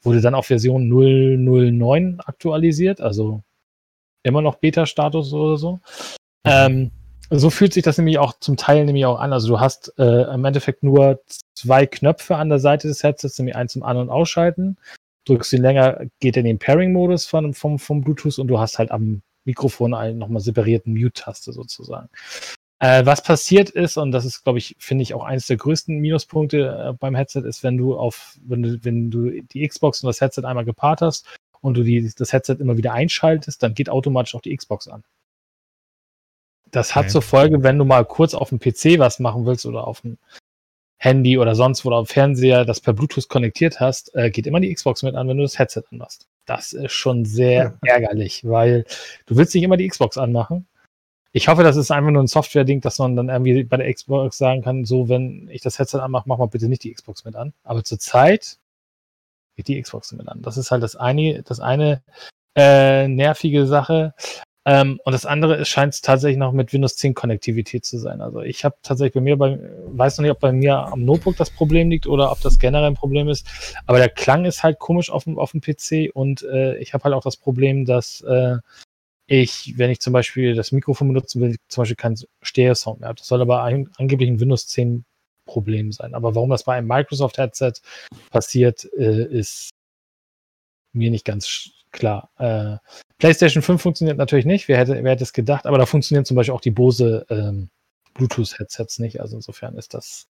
Wurde dann auf Version 009 aktualisiert, also immer noch Beta-Status oder so. Ähm, so fühlt sich das nämlich auch zum Teil nämlich auch an. Also du hast äh, im Endeffekt nur zwei Knöpfe an der Seite des Headsets, nämlich eins zum An- und Ausschalten. Drückst ihn länger, geht er in den Pairing-Modus von, vom, vom Bluetooth und du hast halt am Mikrofon einen nochmal separierten Mute-Taste sozusagen. Äh, was passiert ist, und das ist, glaube ich, finde ich auch eines der größten Minuspunkte äh, beim Headset, ist, wenn du auf, wenn du, wenn du die Xbox und das Headset einmal gepaart hast und du die, das Headset immer wieder einschaltest, dann geht automatisch auch die Xbox an. Das hat Okay. zur Folge, wenn du mal kurz auf dem PC was machen willst oder auf dem Handy oder sonst wo oder am Fernseher das per Bluetooth konnektiert hast, äh, geht immer die Xbox mit an, wenn du das Headset anmachst. Das ist schon sehr ärgerlich, weil du willst nicht immer die Xbox anmachen. Ich hoffe, das ist einfach nur ein Software-Ding, dass man dann irgendwie bei der Xbox sagen kann, so, wenn ich das Headset anmache, mach mal bitte nicht die Xbox mit an. Aber zurzeit geht die Xbox mit an. Das ist halt das eine, das eine äh, nervige Sache. Ähm, und das andere es scheint tatsächlich noch mit Windows 10 Konnektivität zu sein. Also ich habe tatsächlich bei mir, bei, weiß noch nicht, ob bei mir am Notebook das Problem liegt oder ob das generell ein Problem ist. Aber der Klang ist halt komisch auf dem, auf dem PC und äh, ich habe halt auch das Problem, dass äh, ich, wenn ich zum Beispiel das Mikrofon benutzen will, zum Beispiel keinen Stereo-Sound mehr habe. Das soll aber ein, angeblich ein Windows 10 Problem sein. Aber warum das bei einem Microsoft-Headset passiert, äh, ist mir nicht ganz klar. Äh, PlayStation 5 funktioniert natürlich nicht. Wer hätte, wer hätte es gedacht? Aber da funktionieren zum Beispiel auch die Bose ähm, Bluetooth-Headsets nicht. Also insofern ist das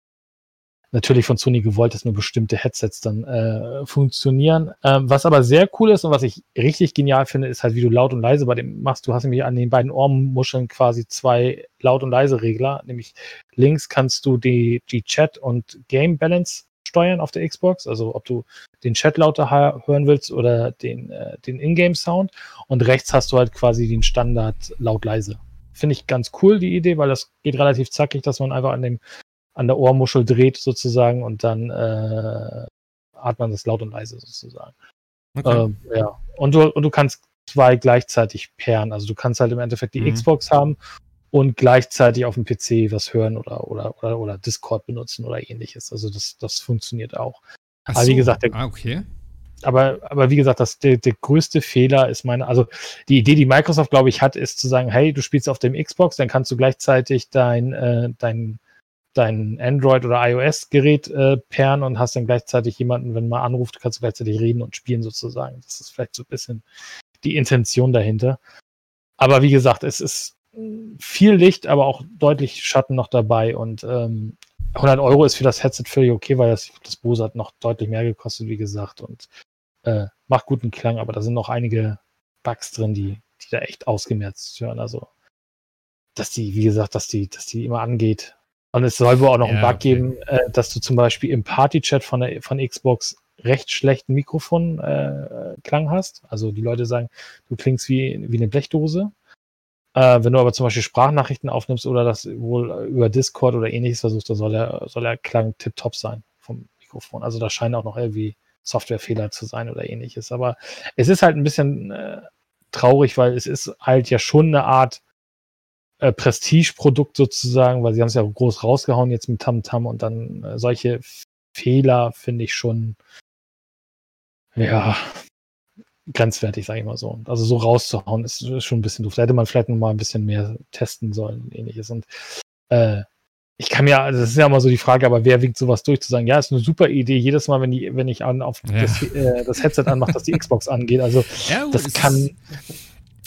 natürlich von Sony gewollt, dass nur bestimmte Headsets dann äh, funktionieren. Ähm, was aber sehr cool ist und was ich richtig genial finde, ist halt, wie du laut und leise bei dem machst. Du hast nämlich an den beiden Ohrmuscheln quasi zwei laut und leise Regler. Nämlich links kannst du die, die Chat und Game Balance steuern auf der Xbox, also ob du den Chat lauter hören willst oder den, äh, den Ingame-Sound. Und rechts hast du halt quasi den Standard laut-leise. Finde ich ganz cool, die Idee, weil das geht relativ zackig, dass man einfach an dem an der Ohrmuschel dreht sozusagen und dann äh, hat man das laut und leise sozusagen. Okay. Äh, ja. Und du, und du kannst zwei gleichzeitig pairen. Also du kannst halt im Endeffekt die mhm. Xbox haben und gleichzeitig auf dem PC was hören oder, oder, oder, oder Discord benutzen oder ähnliches. Also das, das funktioniert auch. Ach aber wie gesagt, der, ah, okay. Aber, aber wie gesagt, das, der, der größte Fehler ist meine, also die Idee, die Microsoft, glaube ich, hat, ist zu sagen, hey, du spielst auf dem Xbox, dann kannst du gleichzeitig dein, äh, dein dein Android- oder iOS-Gerät äh, pairen und hast dann gleichzeitig jemanden, wenn man anruft, kannst du gleichzeitig reden und spielen sozusagen. Das ist vielleicht so ein bisschen die Intention dahinter. Aber wie gesagt, es ist viel Licht, aber auch deutlich Schatten noch dabei und ähm, 100 Euro ist für das Headset völlig okay, weil das, das Bose hat noch deutlich mehr gekostet, wie gesagt, und äh, macht guten Klang, aber da sind noch einige Bugs drin, die, die da echt ausgemerzt hören. Also, dass die, wie gesagt, dass die, dass die immer angeht, und es soll wohl auch noch ja, einen Bug okay. geben, äh, dass du zum Beispiel im Party-Chat von, der, von Xbox recht schlechten Mikrofonklang äh, hast. Also die Leute sagen, du klingst wie, wie eine Blechdose. Äh, wenn du aber zum Beispiel Sprachnachrichten aufnimmst oder das wohl über Discord oder ähnliches versuchst, dann soll der, soll der Klang tipptopp sein vom Mikrofon. Also da scheinen auch noch irgendwie Softwarefehler zu sein oder ähnliches. Aber es ist halt ein bisschen äh, traurig, weil es ist halt ja schon eine Art äh, Prestige-Produkt sozusagen, weil sie haben es ja groß rausgehauen jetzt mit Tamtam -Tam und dann äh, solche Fehler finde ich schon, ja, grenzwertig, sage ich mal so. Also so rauszuhauen ist, ist, schon ein bisschen doof. Da hätte man vielleicht noch mal ein bisschen mehr testen sollen und ähnliches. Und äh, ich kann mir, also das ist ja immer so die Frage, aber wer winkt sowas durch, zu sagen, ja, ist eine super Idee, jedes Mal, wenn, die, wenn ich an, auf ja. das, äh, das, Headset anmache, dass die Xbox angeht. Also ja, das kann,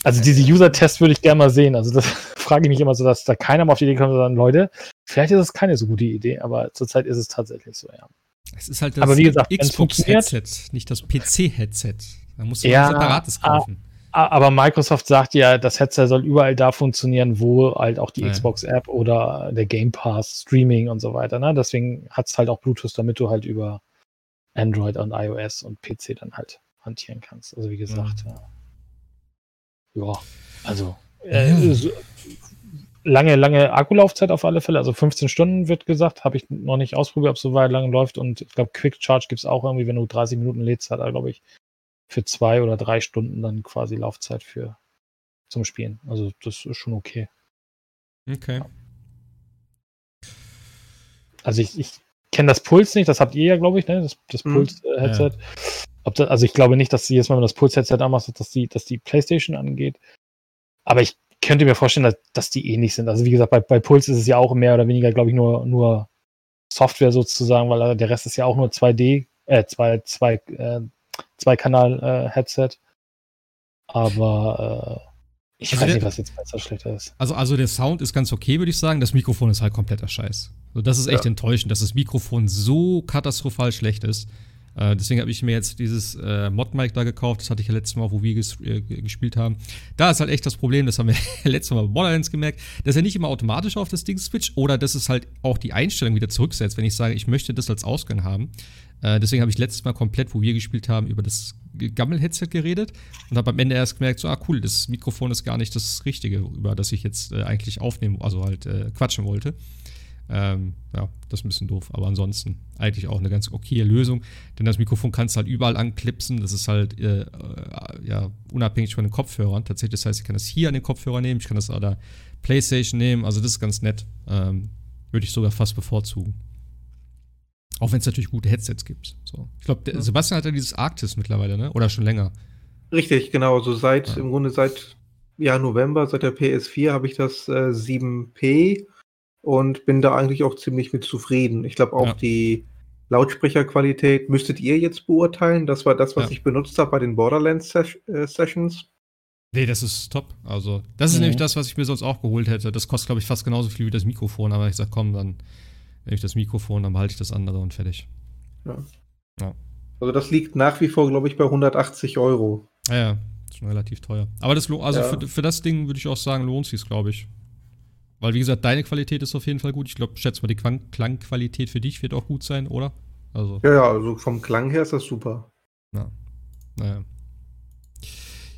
also diese User-Tests würde ich gerne mal sehen. Also das frage ich mich immer so, dass da keiner mal auf die Idee kommt sagt, Leute, vielleicht ist es keine so gute Idee, aber zurzeit ist es tatsächlich so, ja. Es ist halt das aber wie gesagt, Xbox-Headset, nicht das PC-Headset. Da musst du ja, ein separates kaufen. Aber Microsoft sagt ja, das Headset soll überall da funktionieren, wo halt auch die ja. Xbox-App oder der Game Pass, Streaming und so weiter. Ne? Deswegen hat es halt auch Bluetooth, damit du halt über Android und iOS und PC dann halt hantieren kannst. Also wie gesagt, ja. ja. Ja, also äh, so, lange, lange Akkulaufzeit auf alle Fälle. Also 15 Stunden wird gesagt. Habe ich noch nicht ausprobiert, ob es so weit lang läuft. Und ich glaube, Quick Charge gibt es auch irgendwie, wenn du 30 Minuten lädst, hat er, glaube ich, für zwei oder drei Stunden dann quasi Laufzeit für zum Spielen. Also das ist schon okay. Okay. Ja. Also ich, ich kenne das Puls nicht, das habt ihr ja, glaube ich, ne? Das, das mhm. Puls-Headset. Ja. Das, also ich glaube nicht, dass jedes Mal, wenn das Puls-Headset anmachst, dass die, dass die PlayStation angeht. Aber ich könnte mir vorstellen, dass, dass die ähnlich sind. Also wie gesagt, bei, bei Puls ist es ja auch mehr oder weniger, glaube ich, nur, nur Software sozusagen, weil der Rest ist ja auch nur 2D, äh, zwei, zwei, äh, zwei Kanal-Headset. Äh, Aber äh, ich also weiß nicht, was jetzt besser schlechter ist. Also, also der Sound ist ganz okay, würde ich sagen. Das Mikrofon ist halt kompletter Scheiß. So, das ist echt ja. enttäuschend, dass das Mikrofon so katastrophal schlecht ist. Äh, deswegen habe ich mir jetzt dieses äh, Mod-Mic da gekauft. Das hatte ich ja letztes Mal, wo wir ges äh, gespielt haben. Da ist halt echt das Problem, das haben wir letztes Mal bei Borderlands gemerkt, dass er nicht immer automatisch auf das Ding switcht oder dass es halt auch die Einstellung wieder zurücksetzt, wenn ich sage, ich möchte das als Ausgang haben. Äh, deswegen habe ich letztes Mal komplett, wo wir gespielt haben, über das Gammel-Headset geredet und habe am Ende erst gemerkt, so, ah cool, das Mikrofon ist gar nicht das Richtige, über das ich jetzt äh, eigentlich aufnehmen, also halt äh, quatschen wollte. Ähm, ja, das ist ein bisschen doof. Aber ansonsten eigentlich auch eine ganz okaye Lösung. Denn das Mikrofon kannst du halt überall anklipsen. Das ist halt äh, äh, ja, unabhängig von den Kopfhörern. Tatsächlich, das heißt, ich kann das hier an den Kopfhörer nehmen, ich kann das an der Playstation nehmen. Also das ist ganz nett. Ähm, Würde ich sogar fast bevorzugen. Auch wenn es natürlich gute Headsets gibt. So. Ich glaube, ja. Sebastian hat ja dieses Arktis mittlerweile, ne? Oder schon länger. Richtig, genau. So seit, ja. im Grunde seit ja, November, seit der PS4 habe ich das äh, 7P und bin da eigentlich auch ziemlich mit zufrieden. Ich glaube auch ja. die Lautsprecherqualität müsstet ihr jetzt beurteilen. Das war das, was ich benutzt habe bei den Borderlands Ses äh, Sessions. Nee, das ist top. Also, das ist mhm. nämlich das, was ich mir sonst auch geholt hätte. Das kostet, glaube ich, fast genauso viel wie das Mikrofon. Aber ich sage, komm, dann nehme ich das Mikrofon, dann behalte ich das andere und fertig. Ja. ja. Also das liegt nach wie vor, glaube ich, bei 180 Euro. Ja, ja, ist schon relativ teuer. Aber das, also ja. für, für das Ding würde ich auch sagen, lohnt sich glaube ich. Weil, wie gesagt, deine Qualität ist auf jeden Fall gut. Ich glaube, schätze mal, die Klang Klangqualität für dich wird auch gut sein, oder? Also. Ja, ja, also vom Klang her ist das super. Ja. Naja.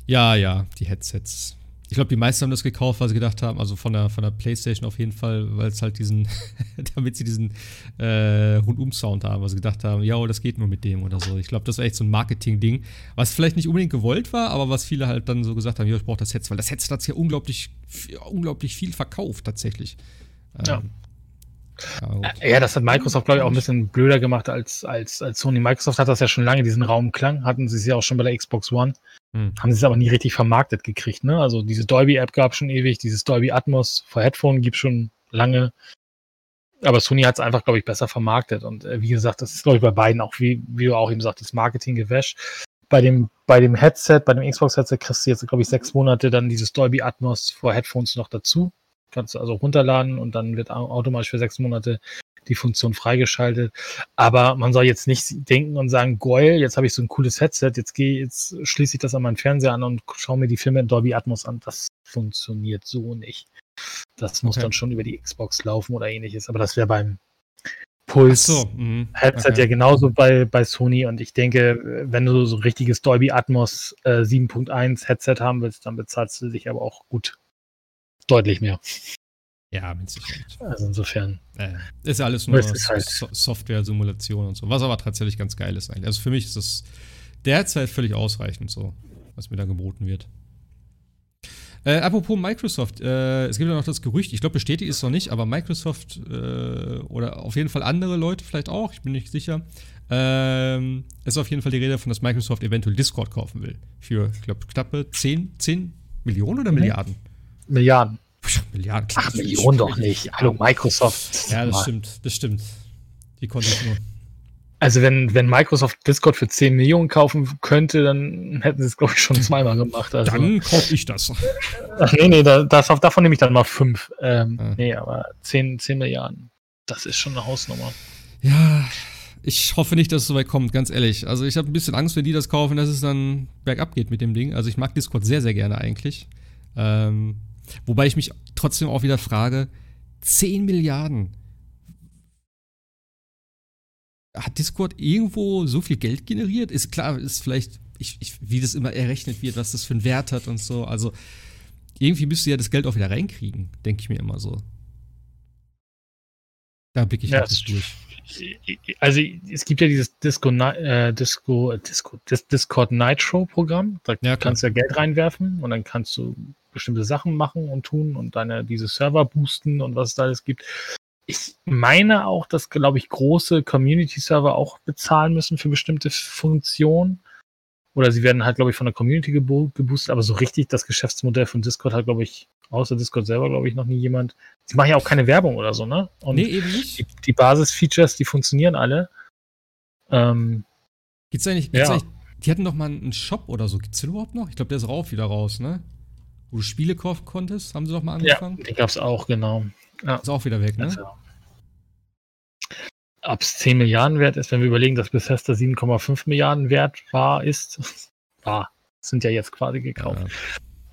Ja, ja, die Headsets ich glaube, die meisten haben das gekauft, weil sie gedacht haben, also von der, von der PlayStation auf jeden Fall, weil es halt diesen, damit sie diesen äh, Rundum-Sound haben, weil sie gedacht haben, ja, das geht nur mit dem oder so. Ich glaube, das war echt so ein Marketing-Ding, was vielleicht nicht unbedingt gewollt war, aber was viele halt dann so gesagt haben, ja, ich brauche das Headset, weil das Headset hat sich ja unglaublich, unglaublich viel verkauft tatsächlich. Ähm, ja, ja, das hat Microsoft, glaube ich, auch ein bisschen blöder gemacht als, als, als Sony. Microsoft hat das ja schon lange, diesen Raumklang, hatten sie es ja auch schon bei der Xbox One. Hm. Haben sie es aber nie richtig vermarktet gekriegt. Ne? Also diese Dolby-App gab schon ewig, dieses Dolby Atmos für Headphone gibt schon lange. Aber Sony hat es einfach, glaube ich, besser vermarktet. Und äh, wie gesagt, das ist, glaube ich, bei beiden auch, wie, wie du auch eben sagst, das Marketing-Gewäsch. Bei dem, bei dem Headset, bei dem Xbox-Headset kriegst du jetzt, glaube ich, sechs Monate dann dieses Dolby Atmos für Headphones noch dazu. Kannst du also runterladen und dann wird automatisch für sechs Monate die Funktion freigeschaltet. Aber man soll jetzt nicht denken und sagen, geil, jetzt habe ich so ein cooles Headset, jetzt gehe, jetzt schließe ich das an meinen Fernseher an und schaue mir die Filme in Dolby Atmos an. Das funktioniert so nicht. Das muss okay. dann schon über die Xbox laufen oder ähnliches. Aber das wäre beim Puls so, mhm. Headset okay. ja genauso bei, bei Sony. Und ich denke, wenn du so ein richtiges Dolby Atmos äh, 7.1 Headset haben willst, dann bezahlst du dich aber auch gut deutlich mehr. Ja, mit Sicherheit. Also insofern. Äh, ist ja alles nur halt so Software-Simulation und so. Was aber tatsächlich ganz geil ist eigentlich. Also für mich ist das derzeit völlig ausreichend so, was mir da geboten wird. Äh, apropos Microsoft, äh, es gibt ja noch das Gerücht, ich glaube bestätigt ist es noch nicht, aber Microsoft äh, oder auf jeden Fall andere Leute vielleicht auch, ich bin nicht sicher, ähm, ist auf jeden Fall die Rede davon, dass Microsoft eventuell Discord kaufen will. Für, ich glaube, knappe 10, 10 Millionen oder mhm. Milliarden? Milliarden. Milliarden. Ach, Millionen doch nicht. Hallo, Microsoft. Ja, das stimmt, das stimmt. Die konnte ich nur. Also wenn, wenn Microsoft Discord für 10 Millionen kaufen könnte, dann hätten sie es, glaube ich, schon zweimal gemacht. Also, dann kaufe ich das. Ach nee, nee, das, davon nehme ich dann mal 5. Ähm, ja. Nee, aber 10, 10 Milliarden, das ist schon eine Hausnummer. Ja, ich hoffe nicht, dass es so weit kommt, ganz ehrlich. Also ich habe ein bisschen Angst, wenn die das kaufen, dass es dann bergab geht mit dem Ding. Also ich mag Discord sehr, sehr gerne eigentlich. Ähm, Wobei ich mich trotzdem auch wieder frage, 10 Milliarden. Hat Discord irgendwo so viel Geld generiert? Ist klar, ist vielleicht, ich, ich, wie das immer errechnet wird, was das für einen Wert hat und so. Also irgendwie müsste ja das Geld auch wieder reinkriegen, denke ich mir immer so. Da blicke ich ja, nicht durch. Also es gibt ja dieses Disco, äh, Disco, Disco Discord Nitro Programm. Da ja, kannst du ja Geld reinwerfen und dann kannst du bestimmte Sachen machen und tun und deine diese Server boosten und was es da alles gibt. Ich meine auch, dass, glaube ich, große Community-Server auch bezahlen müssen für bestimmte Funktionen. Oder sie werden halt, glaube ich, von der Community geboostet, aber so richtig das Geschäftsmodell von Discord hat, glaube ich, außer Discord selber, glaube ich, noch nie jemand. Sie machen ja auch keine Werbung oder so, ne? Und nee, eben nicht. Die, die Basis-Features, die funktionieren alle. Ähm, gibt's eigentlich, gibt's ja. eigentlich, die hatten doch mal einen Shop oder so. Gibt's den überhaupt noch? Ich glaube, der ist rauf wieder raus, ne? Wo du Spiele kaufen konntest, haben sie doch mal angefangen? Ja, den gab es auch, genau. Ja. Ist auch wieder weg, ne? Also, Ob es 10 Milliarden wert ist, wenn wir überlegen, dass Bethesda 7,5 Milliarden wert war, ist, war, sind ja jetzt quasi gekauft.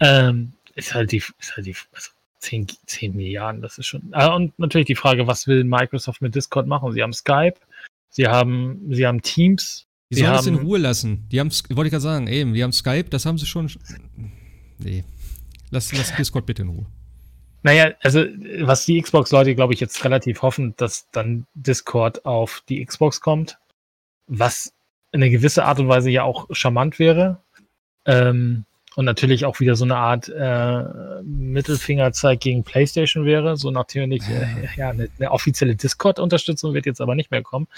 Ja. Ähm, ist halt die, ist halt die, also 10, 10 Milliarden, das ist schon. Ah, und natürlich die Frage, was will Microsoft mit Discord machen? Sie haben Skype, sie haben, sie haben Teams. Die sollen es in Ruhe lassen. Die haben, wollte ich gerade sagen, eben, die haben Skype, das haben sie schon. Nee. Lass, lass Discord bitte in Ruhe. Naja, also was die Xbox-Leute, glaube ich, jetzt relativ hoffen, dass dann Discord auf die Xbox kommt, was in einer gewissen Art und Weise ja auch charmant wäre. Ähm, und natürlich auch wieder so eine Art äh, Mittelfingerzeig gegen PlayStation wäre. So natürlich, äh, ja, eine, eine offizielle Discord-Unterstützung wird jetzt aber nicht mehr kommen.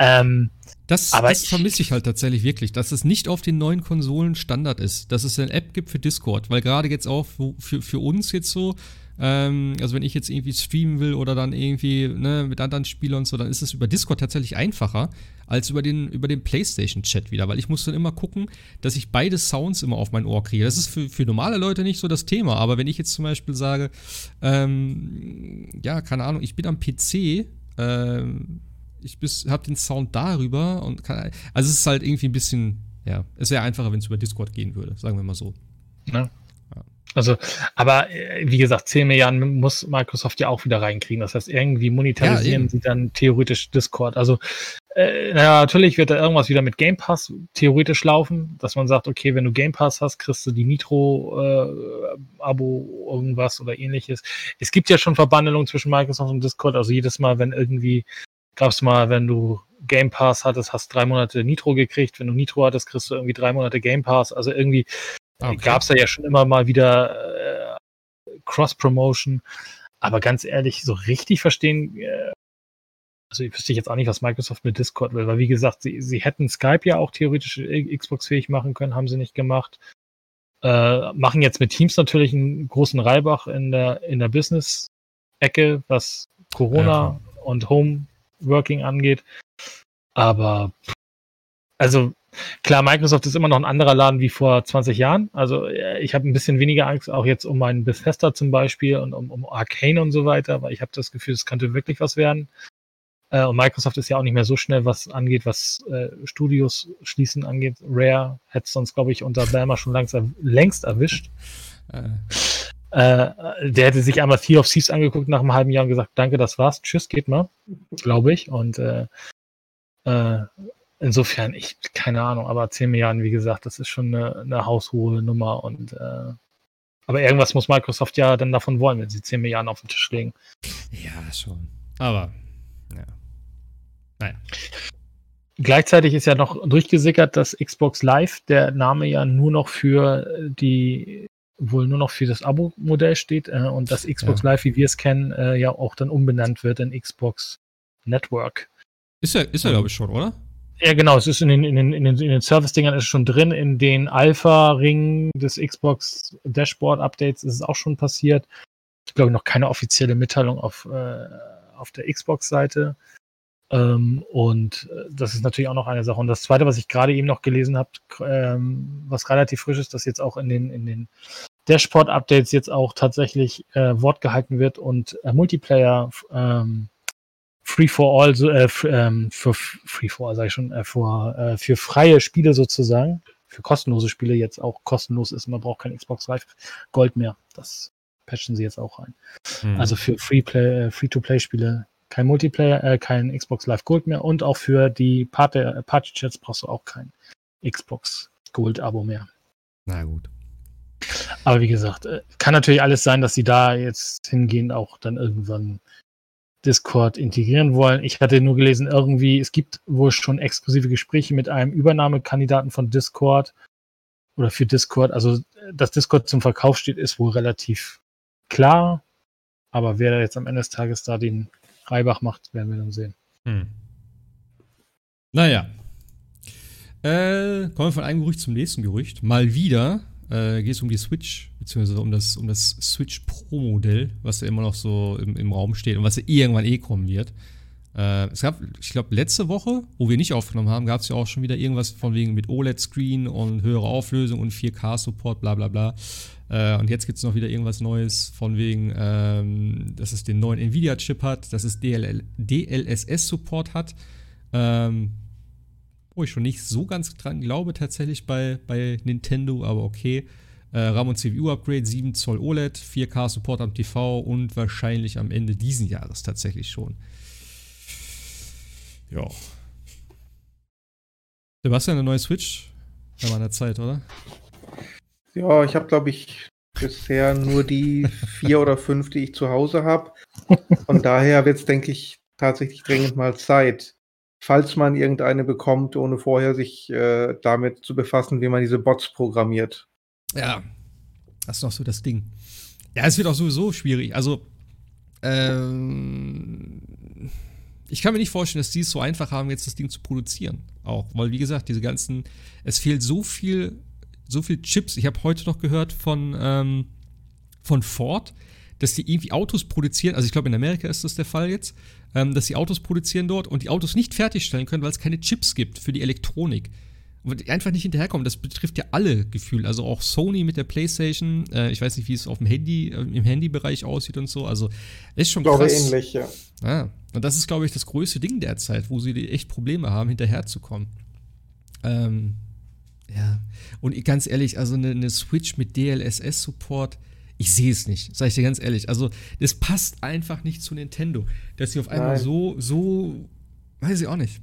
Ähm, das, das vermisse ich halt tatsächlich wirklich, dass es nicht auf den neuen Konsolen Standard ist, dass es eine App gibt für Discord, weil gerade jetzt auch für, für uns jetzt so, ähm, also wenn ich jetzt irgendwie streamen will oder dann irgendwie ne, mit anderen Spielern und so, dann ist es über Discord tatsächlich einfacher als über den, über den PlayStation-Chat wieder, weil ich muss dann immer gucken, dass ich beide Sounds immer auf mein Ohr kriege. Das ist für, für normale Leute nicht so das Thema, aber wenn ich jetzt zum Beispiel sage, ähm, ja, keine Ahnung, ich bin am PC, ähm, ich habe den Sound darüber und kann, also es ist halt irgendwie ein bisschen, ja, es wäre einfacher, wenn es über Discord gehen würde, sagen wir mal so. Ja. Also, aber äh, wie gesagt, 10 Milliarden muss Microsoft ja auch wieder reinkriegen. Das heißt, irgendwie monetarisieren ja, sie dann theoretisch Discord. Also, äh, naja, natürlich wird da irgendwas wieder mit Game Pass theoretisch laufen, dass man sagt, okay, wenn du Game Pass hast, kriegst du die Nitro-Abo äh, irgendwas oder ähnliches. Es gibt ja schon Verbandelungen zwischen Microsoft und Discord. Also jedes Mal, wenn irgendwie gab es mal, wenn du Game Pass hattest, hast drei Monate Nitro gekriegt. Wenn du Nitro hattest, kriegst du irgendwie drei Monate Game Pass. Also irgendwie okay. gab es da ja schon immer mal wieder äh, Cross-Promotion. Aber ganz ehrlich, so richtig verstehen, äh, also ich wüsste jetzt auch nicht, was Microsoft mit Discord will, weil wie gesagt, sie, sie hätten Skype ja auch theoretisch Xbox-fähig machen können, haben sie nicht gemacht. Äh, machen jetzt mit Teams natürlich einen großen Reibach in der, in der Business-Ecke, was Corona ja. und Home Working angeht. Aber also klar, Microsoft ist immer noch ein anderer Laden wie vor 20 Jahren. Also äh, ich habe ein bisschen weniger Angst, auch jetzt um meinen Bethesda zum Beispiel und um, um Arcane und so weiter, weil ich habe das Gefühl, es könnte wirklich was werden. Äh, und Microsoft ist ja auch nicht mehr so schnell, was angeht, was äh, Studios schließen angeht. Rare hätte sonst, glaube ich, unter Balmer schon langsam, längst erwischt. Äh. Äh, der hätte sich einmal Sea of Thieves angeguckt nach einem halben Jahr und gesagt, danke, das war's, tschüss, geht mal, glaube ich. Und äh, äh, insofern, ich, keine Ahnung, aber 10 Milliarden, wie gesagt, das ist schon eine, eine haushohe Nummer und äh, aber irgendwas muss Microsoft ja dann davon wollen, wenn sie 10 Milliarden auf den Tisch legen. Ja, schon. Aber, ja. Naja. Gleichzeitig ist ja noch durchgesickert, dass Xbox Live der Name ja nur noch für die wohl nur noch für das Abo-Modell steht äh, und dass Xbox ja. Live, wie wir es kennen, äh, ja auch dann umbenannt wird in Xbox Network. Ist er, ist er, glaube ich, schon, oder? Ja, genau, es ist in den, in den, in den, in den Service-Dingern ist schon drin, in den Alpha-Ringen des Xbox Dashboard-Updates ist es auch schon passiert. Ich glaube noch keine offizielle Mitteilung auf, äh, auf der Xbox-Seite. Ähm, und äh, das ist natürlich auch noch eine Sache. Und das zweite, was ich gerade eben noch gelesen habe, ähm, was relativ frisch ist, dass jetzt auch in den, in den Dashboard-Updates jetzt auch tatsächlich äh, Wort gehalten wird und äh, Multiplayer ähm, Free for All, so, äh, ähm, für Free for All, sage ich schon, äh, für, äh, für freie Spiele sozusagen, für kostenlose Spiele jetzt auch kostenlos ist. Man braucht kein Xbox Live Gold mehr. Das patchen sie jetzt auch rein. Mhm. Also für Free-Play, äh, Free-to-Play-Spiele kein Multiplayer, äh, kein Xbox Live Gold mehr und auch für die Party-Chats brauchst du auch kein Xbox Gold-Abo mehr. Na gut. Aber wie gesagt, äh, kann natürlich alles sein, dass sie da jetzt hingehen, auch dann irgendwann Discord integrieren wollen. Ich hatte nur gelesen, irgendwie, es gibt wohl schon exklusive Gespräche mit einem Übernahmekandidaten von Discord oder für Discord. Also, dass Discord zum Verkauf steht, ist wohl relativ klar. Aber wer jetzt am Ende des Tages da den Reibach macht, werden wir dann sehen. Hm. Naja. Äh, kommen wir von einem Gerücht zum nächsten Gerücht. Mal wieder äh, geht es um die Switch, beziehungsweise um das, um das Switch Pro-Modell, was ja immer noch so im, im Raum steht und was ja irgendwann eh kommen wird. Äh, es gab, ich glaube, letzte Woche, wo wir nicht aufgenommen haben, gab es ja auch schon wieder irgendwas von wegen mit OLED-Screen und höhere Auflösung und 4K-Support, bla bla bla. Äh, und jetzt gibt es noch wieder irgendwas Neues von wegen, ähm, dass es den neuen Nvidia-Chip hat, dass es DLSS-Support hat. Ähm, wo ich schon nicht so ganz dran glaube, tatsächlich bei, bei Nintendo, aber okay. Äh, RAM und CPU-Upgrade, 7 Zoll OLED, 4K-Support am TV und wahrscheinlich am Ende diesen Jahres tatsächlich schon. Ja. Sebastian, eine neue Switch? Bei meiner Zeit, oder? Ja, ich habe, glaube ich, bisher nur die vier oder fünf, die ich zu Hause habe. Von daher wird es, denke ich, tatsächlich dringend mal Zeit, falls man irgendeine bekommt, ohne vorher sich äh, damit zu befassen, wie man diese Bots programmiert. Ja, das ist noch so das Ding. Ja, es wird auch sowieso schwierig. Also, ähm, ich kann mir nicht vorstellen, dass die es so einfach haben, jetzt das Ding zu produzieren. Auch, weil, wie gesagt, diese ganzen, es fehlt so viel, so viel Chips. Ich habe heute noch gehört von, ähm, von Ford, dass die irgendwie Autos produzieren, also ich glaube in Amerika ist das der Fall jetzt, ähm, dass sie Autos produzieren dort und die Autos nicht fertigstellen können, weil es keine Chips gibt für die Elektronik. Und die einfach nicht hinterherkommen. Das betrifft ja alle Gefühl. Also auch Sony mit der PlayStation. Äh, ich weiß nicht, wie es auf dem Handy, äh, im Handybereich aussieht und so. Also ist schon Ich glaube krass. ähnlich, ja. Ja, und das ist, glaube ich, das größte Ding derzeit, wo sie echt Probleme haben, hinterherzukommen. Ähm, ja. Und ganz ehrlich, also eine, eine Switch mit DLSS-Support, ich sehe es nicht, sage ich dir ganz ehrlich. Also, das passt einfach nicht zu Nintendo, dass sie auf einmal Nein. so, so, weiß ich auch nicht,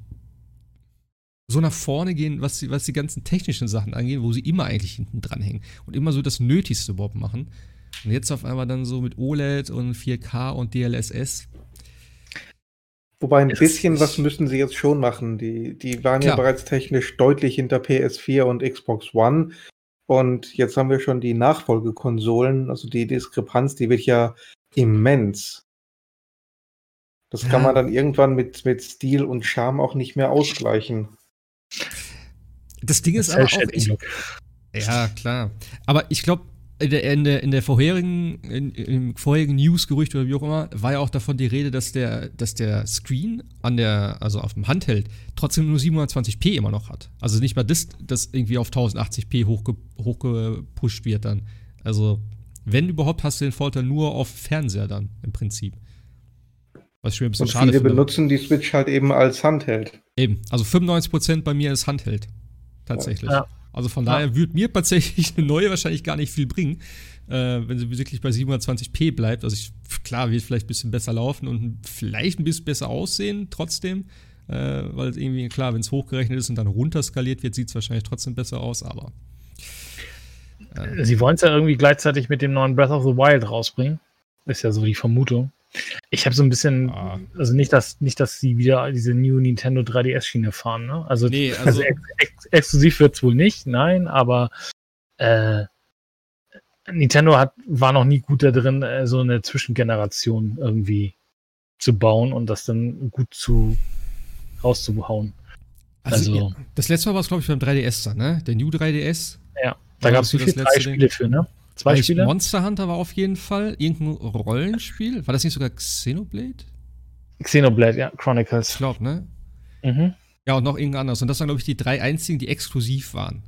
so nach vorne gehen, was die, was die ganzen technischen Sachen angeht, wo sie immer eigentlich hinten dran hängen und immer so das Nötigste überhaupt machen. Und jetzt auf einmal dann so mit OLED und 4K und DLSS. Wobei ein Es bisschen was müssen sie jetzt schon machen. Die, die waren ja Klar. bereits technisch deutlich hinter PS4 und Xbox One. Und jetzt haben wir schon die Nachfolgekonsolen. Also die Diskrepanz, die wird ja immens. Das Ja. kann man dann irgendwann mit, mit Stil und Charme auch nicht mehr ausgleichen. Das Ding ist aber auch, ich. Ja, klar. Aber ich glaube, in der, in, der, in der vorherigen, in, im vorherigen News-Gerücht oder wie auch immer, war ja auch davon die Rede, dass der, dass der Screen an der, also auf dem Handheld, trotzdem nur 720p immer noch hat. Also nicht mal das, das irgendwie auf 1080p hochge, hochgepusht wird dann. Also, wenn überhaupt, hast du den Vorteil nur auf Fernseher dann, im Prinzip. Was ich mir ein bisschen Und schade viele finde. benutzen die Switch halt eben als Handheld. Eben, also 95% bei mir ist Handheld. Tatsächlich. Ja. Also von Ja. daher würde mir tatsächlich eine neue wahrscheinlich gar nicht viel bringen, äh, wenn sie wirklich bei 720p bleibt. Also ich, klar, wird vielleicht ein bisschen besser laufen und vielleicht ein bisschen besser aussehen trotzdem. Äh, weil es irgendwie, klar, wenn es hochgerechnet ist und dann runterskaliert wird, sieht es wahrscheinlich trotzdem besser aus, aber. Äh, Sie wollen es ja irgendwie gleichzeitig mit dem neuen Breath of the Wild rausbringen. Ist ja so die Vermutung. Ich habe so ein bisschen, Ah. also nicht, dass nicht, dass sie wieder diese New Nintendo 3DS-Schiene fahren, ne? Also, nee, also also. ex ex exklusiv wird es wohl nicht, nein, aber äh, Nintendo hat, war noch nie gut da drin, äh, so eine Zwischengeneration irgendwie zu bauen und das dann gut zu rauszuhauen. also, also- ja, das letzte Mal war es, glaube ich, beim 3DS dann, ne? Der New 3DS. Da War gab es so wie das viel? Drei letzte Ding? Spiele für, ne? Zwei Eigentlich Spiele? Monster Hunter war auf jeden Fall irgendein Rollenspiel. War das nicht sogar Xenoblade? Xenoblade, ja, Ich Chronicles. glaube, ne? Mhm. Ja, und noch irgendein anderes. Und das waren, glaube ich, die drei einzigen, die exklusiv waren.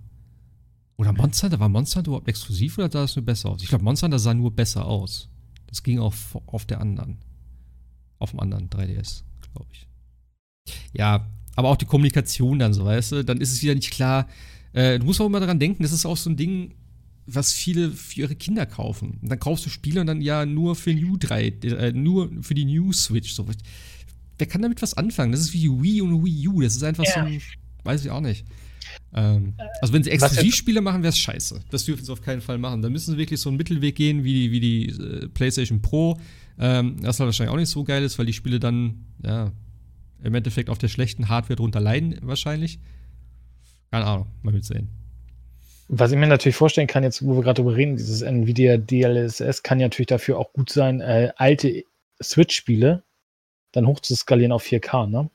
Oder Monster Hunter? War Monster Hunter überhaupt exklusiv oder sah das nur besser aus? Ich glaube, Monster Hunter sah nur besser aus. Das ging auch auf, auf der anderen. Auf dem anderen 3DS, glaube ich. Ja, aber auch die Kommunikation dann so, weißt du? Dann ist es wieder nicht klar. Äh, du musst auch immer daran denken, das ist auch so ein Ding, was viele für ihre Kinder kaufen. Und dann kaufst du Spiele und dann ja nur für New 3, äh, nur für die New Switch. So. Wer kann damit was anfangen? Das ist wie Wii und Wii U. Das ist einfach Ja. so ein, weiß ich auch nicht. Ähm, also wenn sie Exklusivspiele machen, wäre es scheiße. Das dürfen sie auf keinen Fall machen. Da müssen sie wirklich so einen Mittelweg gehen, wie die, wie die äh, PlayStation Pro. Ähm, das halt wahrscheinlich auch nicht so geil ist, weil die Spiele dann, ja, im Endeffekt auf der schlechten Hardware drunter leiden, wahrscheinlich. Keine Ahnung, mal mitsehen. Was ich mir natürlich vorstellen kann, jetzt wo wir gerade drüber reden, dieses Nvidia DLSS kann ja natürlich dafür auch gut sein, äh, alte Switch-Spiele dann hochzuskalieren auf 4K, ne?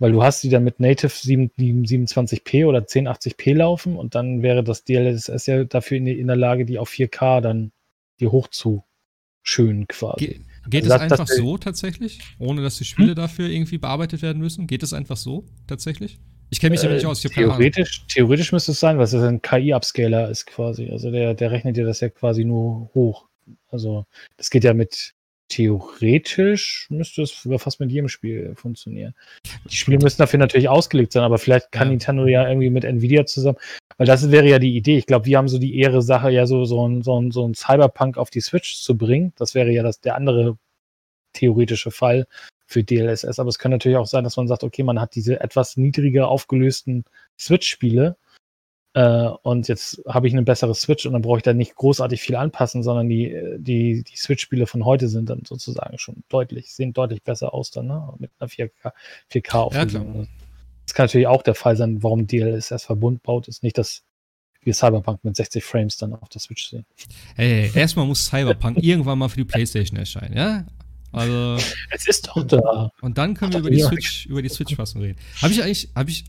Weil du hast die dann mit Native 7, 27p oder 1080p laufen und dann wäre das DLSS ja dafür in, in der Lage, die auf 4K dann die hochzuschönen quasi. Ge geht Also es einfach so tatsächlich? Ohne dass die Spiele dafür irgendwie bearbeitet werden müssen? Geht es einfach so tatsächlich? Ich kenne mich damit nicht Äh, aus, keine Ahnung. theoretisch, theoretisch müsste es sein, was das ein KI-Upscaler ist quasi. Also der, der rechnet dir das ja quasi nur hoch. Also das geht ja mit theoretisch müsste es fast mit jedem Spiel funktionieren. Die Spiele müssen dafür natürlich ausgelegt sein, aber vielleicht kann Ja. Nintendo ja irgendwie mit Nvidia zusammen, weil das wäre ja die Idee. Ich glaube, wir haben so die Ehre Sache, ja so, so ein, so ein, so ein Cyberpunk auf die Switch zu bringen. Das wäre ja das, der andere theoretische Fall für DLSS. Aber es kann natürlich auch sein, dass man sagt, okay, man hat diese etwas niedriger aufgelösten Switch-Spiele Äh, und jetzt habe ich eine bessere Switch und dann brauche ich da nicht großartig viel anpassen, sondern die, die, die Switch-Spiele von heute sind dann sozusagen schon deutlich, sehen deutlich besser aus dann, ne? Mit einer 4K, 4K Auflösung. Ja, das kann natürlich auch der Fall sein, warum DLSS Verbund baut, ist nicht, dass wir Cyberpunk mit 60 Frames dann auf der Switch sehen. Hey, erstmal muss Cyberpunk irgendwann mal für die PlayStation erscheinen, ja? Also. Es ist doch da. Und dann können wir über die Switch, über die Switch-Fassung reden. Habe ich eigentlich, habe ich,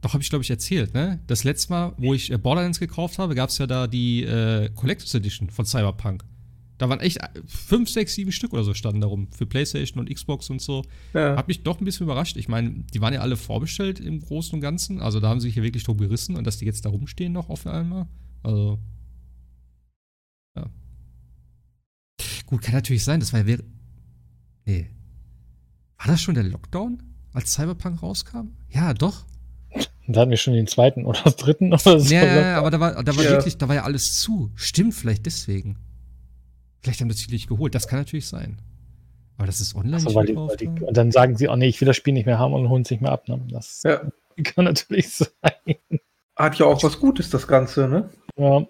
doch, habe ich, glaube ich, erzählt, ne? Das letzte Mal, wo ich äh, Borderlands gekauft habe, gab es ja da die äh, Collectors Edition von Cyberpunk. Da waren echt äh, fünf, sechs, sieben Stück oder so standen darum für PlayStation und Xbox und so. Ja. Hat mich doch ein bisschen überrascht. Ich meine, die waren ja alle vorbestellt im Großen und Ganzen. Also da haben sie sich ja wirklich drum gerissen und dass die jetzt da rumstehen noch auf einmal. Also. Ja. Gut, kann natürlich sein, das war ja. Nee. War das schon der Lockdown, als Cyberpunk rauskam? Ja, doch. Da hatten wir schon den zweiten oder dritten oder so. Ja, aber da war, da war ja. wirklich, da war ja alles zu. Stimmt, vielleicht deswegen. Vielleicht haben sie sich nicht geholt. Das kann natürlich sein. Aber das ist online. So, weil die, weil die, und dann sagen sie, oh nee, ich will das Spiel nicht mehr haben und holen es nicht mehr ab. Ne? Das ja. kann natürlich sein. Hat ja auch was Gutes, das Ganze, ne? Ja.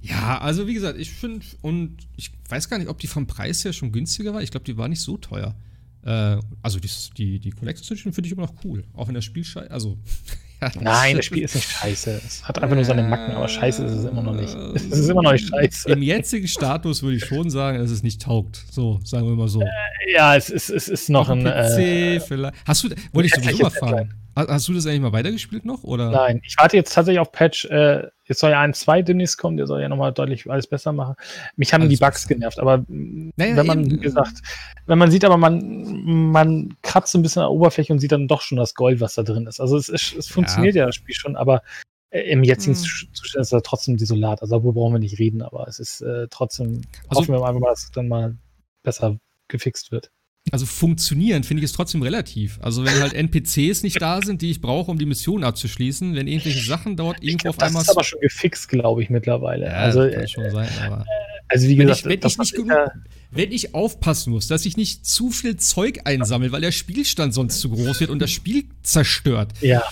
Ja, also wie gesagt, ich finde, und ich weiß gar nicht, ob die vom Preis her schon günstiger war. Ich glaube, die war nicht so teuer. Äh, also die, die, die Collector's Edition finde ich immer noch cool. Auch wenn das Spiel scheiße. Also. Ja, Nein, das Spiel ist nicht scheiße. Es hat einfach nur seine Macken, aber scheiße ist es immer noch nicht. Es ist immer noch nicht scheiße. Im jetzigen Status würde ich schon sagen, dass es nicht taugt. So, sagen wir mal so. Äh, ja, es ist, es ist noch ein. PC äh, vielleicht. Hast du, wollte ich sowieso mal fragen. Hast du das eigentlich mal weitergespielt noch? Oder? Nein, ich warte jetzt tatsächlich auf Patch. Äh, jetzt soll ja ein 2 demnächst kommen, der soll ja nochmal deutlich alles besser machen. Mich haben alles die Bugs besser. genervt, aber naja, wenn man, eben, wie gesagt, wenn man sieht, aber man, man kratzt ein bisschen an der Oberfläche und sieht dann doch schon das Gold, was da drin ist. Also es, ist, es funktioniert ja. ja das Spiel schon, aber äh, im jetzigen hm. Zustand ist er trotzdem desolat. Also darüber brauchen wir nicht reden, aber es ist äh, trotzdem, also, hoffen wir einfach mal, dass es dann mal besser gefixt wird. Also funktionieren finde ich es trotzdem relativ. Also wenn halt NPCs nicht da sind, die ich brauche, um die Mission abzuschließen, wenn irgendwelche Sachen dort irgendwo glaub, auf einmal. Das ist aber schon gefixt, glaube ich, mittlerweile. Ja, also, kann äh, schon sein, aber. Also wie gesagt, wenn ich, wenn ich nicht genug, wenn ich aufpassen muss, dass ich nicht zu viel Zeug einsammle, weil der Spielstand sonst zu groß wird und das Spiel zerstört. Ja.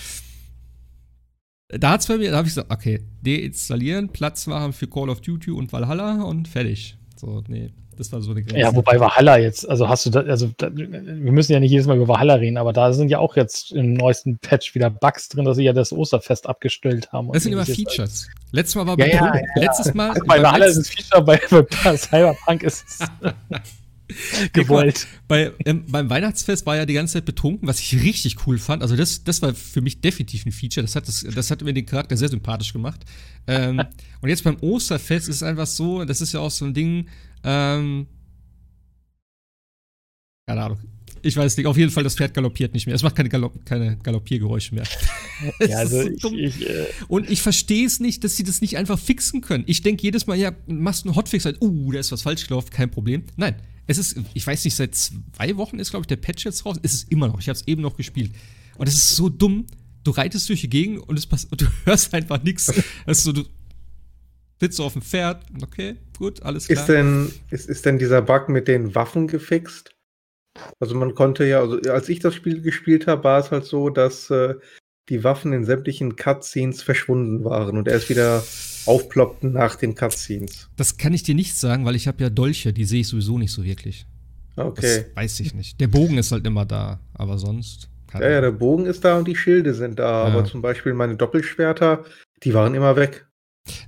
Da hat's bei mir, da habe ich gesagt, okay, deinstallieren, Platz machen für Call of Duty und Valhalla und fertig. So, nee. Das war so eine Grenze. Ja, wobei Valhalla jetzt, also hast du da, also da, wir müssen ja nicht jedes Mal über Valhalla reden, aber da sind ja auch jetzt im neuesten Patch wieder Bugs drin, dass sie ja das Osterfest abgestellt haben. Das sind immer Features. Letztes Mal war bei ja, ja, ja, letztes Mal. Also bei Valhalla ist es Feature, bei, bei Cyberpunk ist es. gewollt. Bei, ähm, beim Weihnachtsfest war ja die ganze Zeit betrunken, was ich richtig cool fand. Also das, das war für mich definitiv ein Feature. Das hat, das, das hat mir den Charakter sehr sympathisch gemacht. Ähm, und jetzt beim Osterfest ist es einfach so, das ist ja auch so ein Ding, ähm, keine Ahnung. Ich weiß nicht, auf jeden Fall, das Pferd galoppiert nicht mehr. Es macht keine, Galopp, keine Galoppiergeräusche mehr. ja, also so ich, ich, äh Und ich verstehe es nicht, dass sie das nicht einfach fixen können. Ich denke jedes Mal, ja, machst einen Hotfix, halt, uh, da ist was falsch gelaufen, kein Problem. Nein, es ist, ich weiß nicht, seit zwei Wochen ist, glaube ich, der Patch jetzt raus. Es ist immer noch, ich habe es eben noch gespielt. Und es ist so dumm. Du reitest durch die Gegend und, es und du hörst einfach nichts. Also du, sitzt auf dem Pferd, okay, gut, alles klar. Ist denn, ist, ist denn dieser Bug mit den Waffen gefixt? Also man konnte ja, also als ich das Spiel gespielt habe, war es halt so, dass äh, die Waffen in sämtlichen Cutscenes verschwunden waren und erst wieder aufploppten nach den Cutscenes. Das kann ich dir nicht sagen, weil ich habe ja Dolche, die sehe ich sowieso nicht so wirklich. Okay. Das weiß ich nicht. Der Bogen ist halt immer da, aber sonst. Ja, ja, der Bogen ist da und die Schilde sind da, ja. aber zum Beispiel meine Doppelschwerter, die waren immer weg.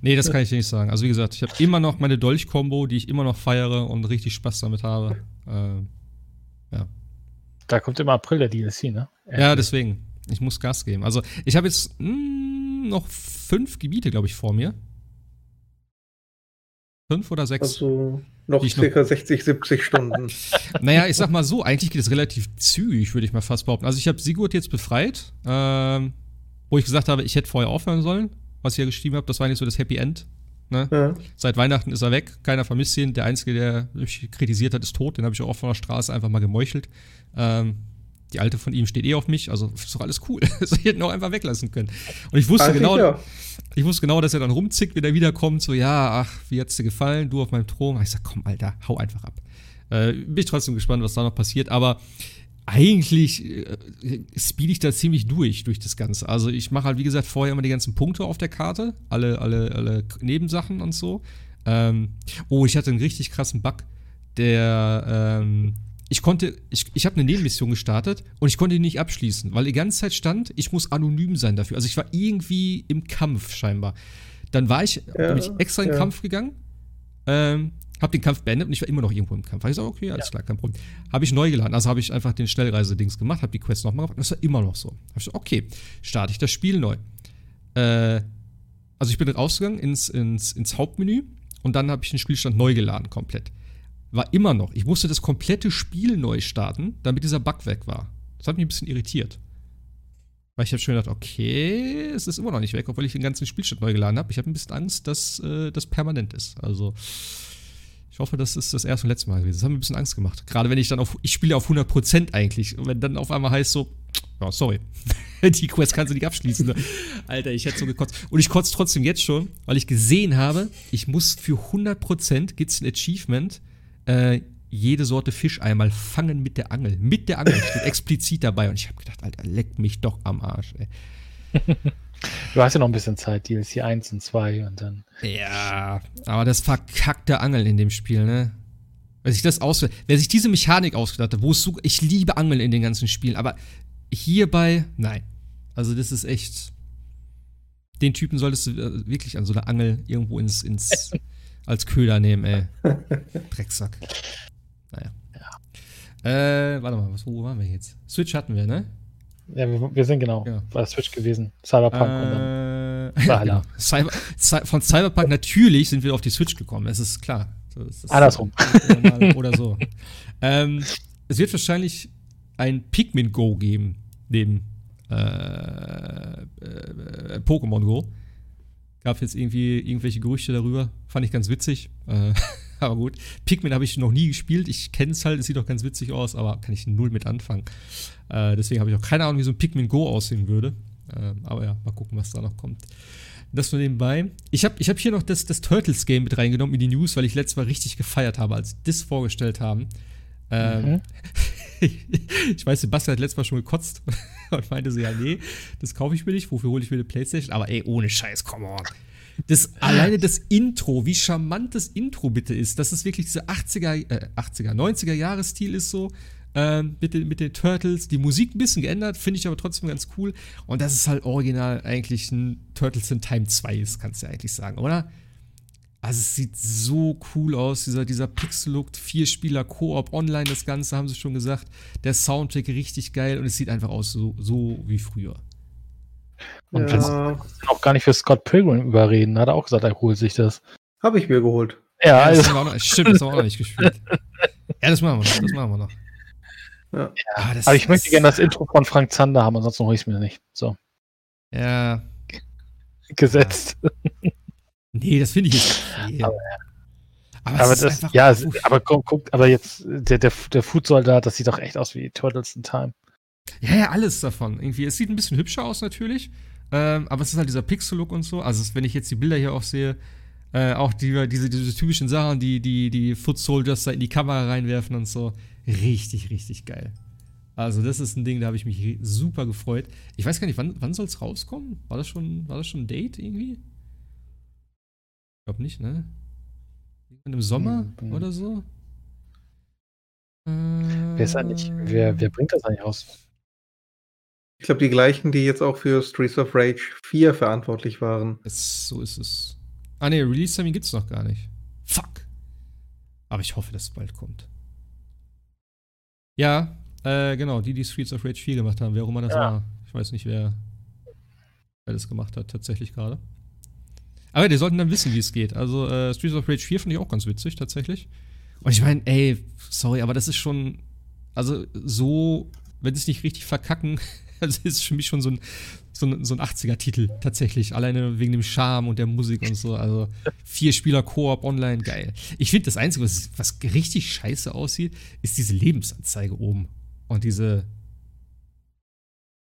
Nee, das kann ich dir nicht sagen. Also wie gesagt, ich habe immer noch meine Dolch-Kombo, die ich immer noch feiere und richtig Spaß damit habe. Äh, ja. Da kommt immer April der DLC, ne? Ja, deswegen. Ich muss Gas geben. Also ich habe jetzt mh, hm, noch fünf Gebiete, glaube ich, vor mir. Fünf oder sechs? Also noch circa noch 60, 70 Stunden. naja, ich sag mal so, eigentlich geht es relativ zügig, würde ich mal fast behaupten. Also ich habe Sigurd jetzt befreit, ähm, wo ich gesagt habe, ich hätte vorher aufhören sollen was ich ja geschrieben habe, das war nicht so das Happy End. Ne? Ja. Seit Weihnachten ist er weg, keiner vermisst ihn. Der Einzige, der mich kritisiert hat, ist tot. Den habe ich auch von der Straße einfach mal gemeuchelt. Ähm, die alte von ihm steht eh auf mich, also ist doch alles cool. Das hätte ich ihn auch einfach weglassen können. Und ich wusste Ach, genau, ja. ich wusste genau, dass er dann rumzickt, wenn er wiederkommt, so, ja, ach, wie hat's dir gefallen, du auf meinem Thron. Ich sag, komm, Alter, hau einfach ab. Äh, bin ich trotzdem gespannt, was da noch passiert, aber eigentlich äh, speed ich da ziemlich durch, durch das Ganze. Also ich mache halt, wie gesagt, vorher immer die ganzen Punkte auf der Karte, alle, alle, alle Nebensachen und so. Ähm, oh, ich hatte einen richtig krassen Bug, der, ähm, ich konnte, ich, ich habe eine Nebenmission gestartet und ich konnte die nicht abschließen, weil die ganze Zeit stand, ich muss anonym sein dafür. Also ich war irgendwie im Kampf scheinbar. Dann war ich, ja, bin ich extra in den ja. Kampf gegangen, ähm, habe den Kampf beendet und ich war immer noch irgendwo im Kampf. Habe ich gesagt, okay, alles ja. klar, kein Problem. Habe ich neu geladen, also habe ich einfach den Schnellreise-Dings gemacht, habe die Quest nochmal gemacht. Das war immer noch so. Habe ich gesagt, okay, starte ich das Spiel neu. Äh, also ich bin rausgegangen ins, ins, ins Hauptmenü und dann habe ich den Spielstand neu geladen komplett. War immer noch. Ich musste das komplette Spiel neu starten, damit dieser Bug weg war. Das hat mich ein bisschen irritiert. Weil ich habe schon gedacht, okay, es ist immer noch nicht weg, obwohl ich den ganzen Spielstand neu geladen habe. Ich habe ein bisschen Angst, dass äh, das permanent ist. Also ich hoffe, das ist das erste und letzte Mal gewesen. Das hat mir ein bisschen Angst gemacht. Gerade wenn ich dann auf, ich spiele auf 100% eigentlich. Und wenn dann auf einmal heißt so, ja, sorry, die Quest kannst du nicht abschließen. Ne? Alter, ich hätte so gekotzt. Und ich kotze trotzdem jetzt schon, weil ich gesehen habe, ich muss für 100% gibt es ein Achievement, äh, jede Sorte Fisch einmal fangen mit der Angel. Mit der Angel steht explizit dabei. Und ich habe gedacht, Alter, leck mich doch am Arsch, ey. Du hast ja noch ein bisschen Zeit, DLC 1 und 2 und dann. Ja, aber das verkackte Angeln in dem Spiel, ne? Wer sich das aus, wer sich diese Mechanik ausgedacht hat, wo es so, ich liebe Angeln in den ganzen Spielen, aber hierbei, nein. Also das ist echt, den Typen solltest du äh, wirklich an so einer Angel irgendwo ins, ins als Köder nehmen, ey. Drecksack. Naja. Ja. Äh, warte mal, was, wo waren wir jetzt? Switch hatten wir, ne? Ja, wir, wir sind genau ja. bei Switch gewesen. Cyberpunk äh, und dann äh, ja, genau. Cyber, von Cyberpunk natürlich sind wir auf die Switch gekommen, das ist klar. Das ist Andersrum. Oder so. ähm, es wird wahrscheinlich ein Pikmin Go geben, neben äh, äh, Pokémon Go. Gab jetzt irgendwie irgendwelche Gerüchte darüber. Fand ich ganz witzig. Äh, aber gut. Pikmin habe ich noch nie gespielt. Ich kenne es halt, es sieht auch ganz witzig aus, aber kann ich null mit anfangen. Äh, deswegen habe ich auch keine Ahnung, wie so ein Pikmin Go aussehen würde. Äh, aber ja, mal gucken, was da noch kommt. Das nur nebenbei. Ich habe ich hab hier noch das, das Turtles-Game mit reingenommen in die News, weil ich letztes Mal richtig gefeiert habe, als sie das vorgestellt haben. Ähm, mhm. ich weiß, Sebastian hat letztes Mal schon gekotzt und meinte so, ja, nee, das kaufe ich mir nicht, wofür hole ich mir eine Playstation? Aber ey, ohne Scheiß, come on. Das, alleine das Intro, wie charmant das Intro bitte ist, dass es wirklich dieser 80er, äh, 80er, 90er Jahresstil ist so, äh, mit, den, mit den Turtles. Die Musik ein bisschen geändert, finde ich aber trotzdem ganz cool. Und das ist halt original eigentlich ein Turtles in Time 2 ist, kannst du ja eigentlich sagen, oder? Also es sieht so cool aus, dieser, dieser Pixel-Look, Vier-Spieler Koop online, das Ganze, haben sie schon gesagt. Der Soundtrack richtig geil und es sieht einfach aus so, so wie früher. Und ja. das auch gar nicht für Scott Pilgrim überreden. Hat er auch gesagt, er holt sich das. Habe ich mir geholt. Ja, ja also. das noch, stimmt, das haben wir auch noch nicht gespielt. Ja, das machen wir noch. Das machen wir noch. Ja. ja ah, aber ich möchte gerne das Intro von Frank Zander haben, ansonsten hole ich es mir nicht. So. Ja. Gesetzt. Ja. Nee, das finde ich jetzt okay. Aber, aber, aber das, ja, es, aber guck, guck, aber jetzt, der, der, der Food-Soldat, das sieht doch echt aus wie Turtles in Time. Ja, ja, alles davon. Irgendwie, es sieht ein bisschen hübscher aus natürlich, ähm, aber es ist halt dieser Pixel-Look und so. Also, wenn ich jetzt die Bilder hier auch sehe, äh, auch die, diese, diese typischen Sachen, die die, die Foot Soldiers da in die Kamera reinwerfen und so. Richtig, richtig geil. Also, das ist ein Ding, da habe ich mich super gefreut. Ich weiß gar nicht, wann, wann soll es rauskommen? War das, schon, war das schon ein Date irgendwie? Ich glaube nicht, ne? Irgendwann im Sommer hm, oder so? Äh, wer ist eigentlich, wer, wer bringt das eigentlich raus? Ich glaube, die gleichen, die jetzt auch für Streets of Rage 4 verantwortlich waren. Es, so ist es. Ah ne, Release-Termin gibt's noch gar nicht. Fuck. Aber ich hoffe, dass es bald kommt. Ja, äh, genau, die, die Streets of Rage 4 gemacht haben, wer auch immer das ja. war. Ich weiß nicht, wer, wer das gemacht hat, tatsächlich gerade. Aber die sollten dann wissen, wie es geht. Also, äh, Streets of Rage 4 finde ich auch ganz witzig, tatsächlich. Und ich meine, ey, sorry, aber das ist schon, also so, wenn sie es nicht richtig verkacken, das ist für mich schon so ein, so ein, so ein 80er-Titel tatsächlich. Alleine wegen dem Charme und der Musik und so. Also vier Spieler Koop online, geil. Ich finde, das Einzige, was, was richtig scheiße aussieht, ist diese Lebensanzeige oben. Und diese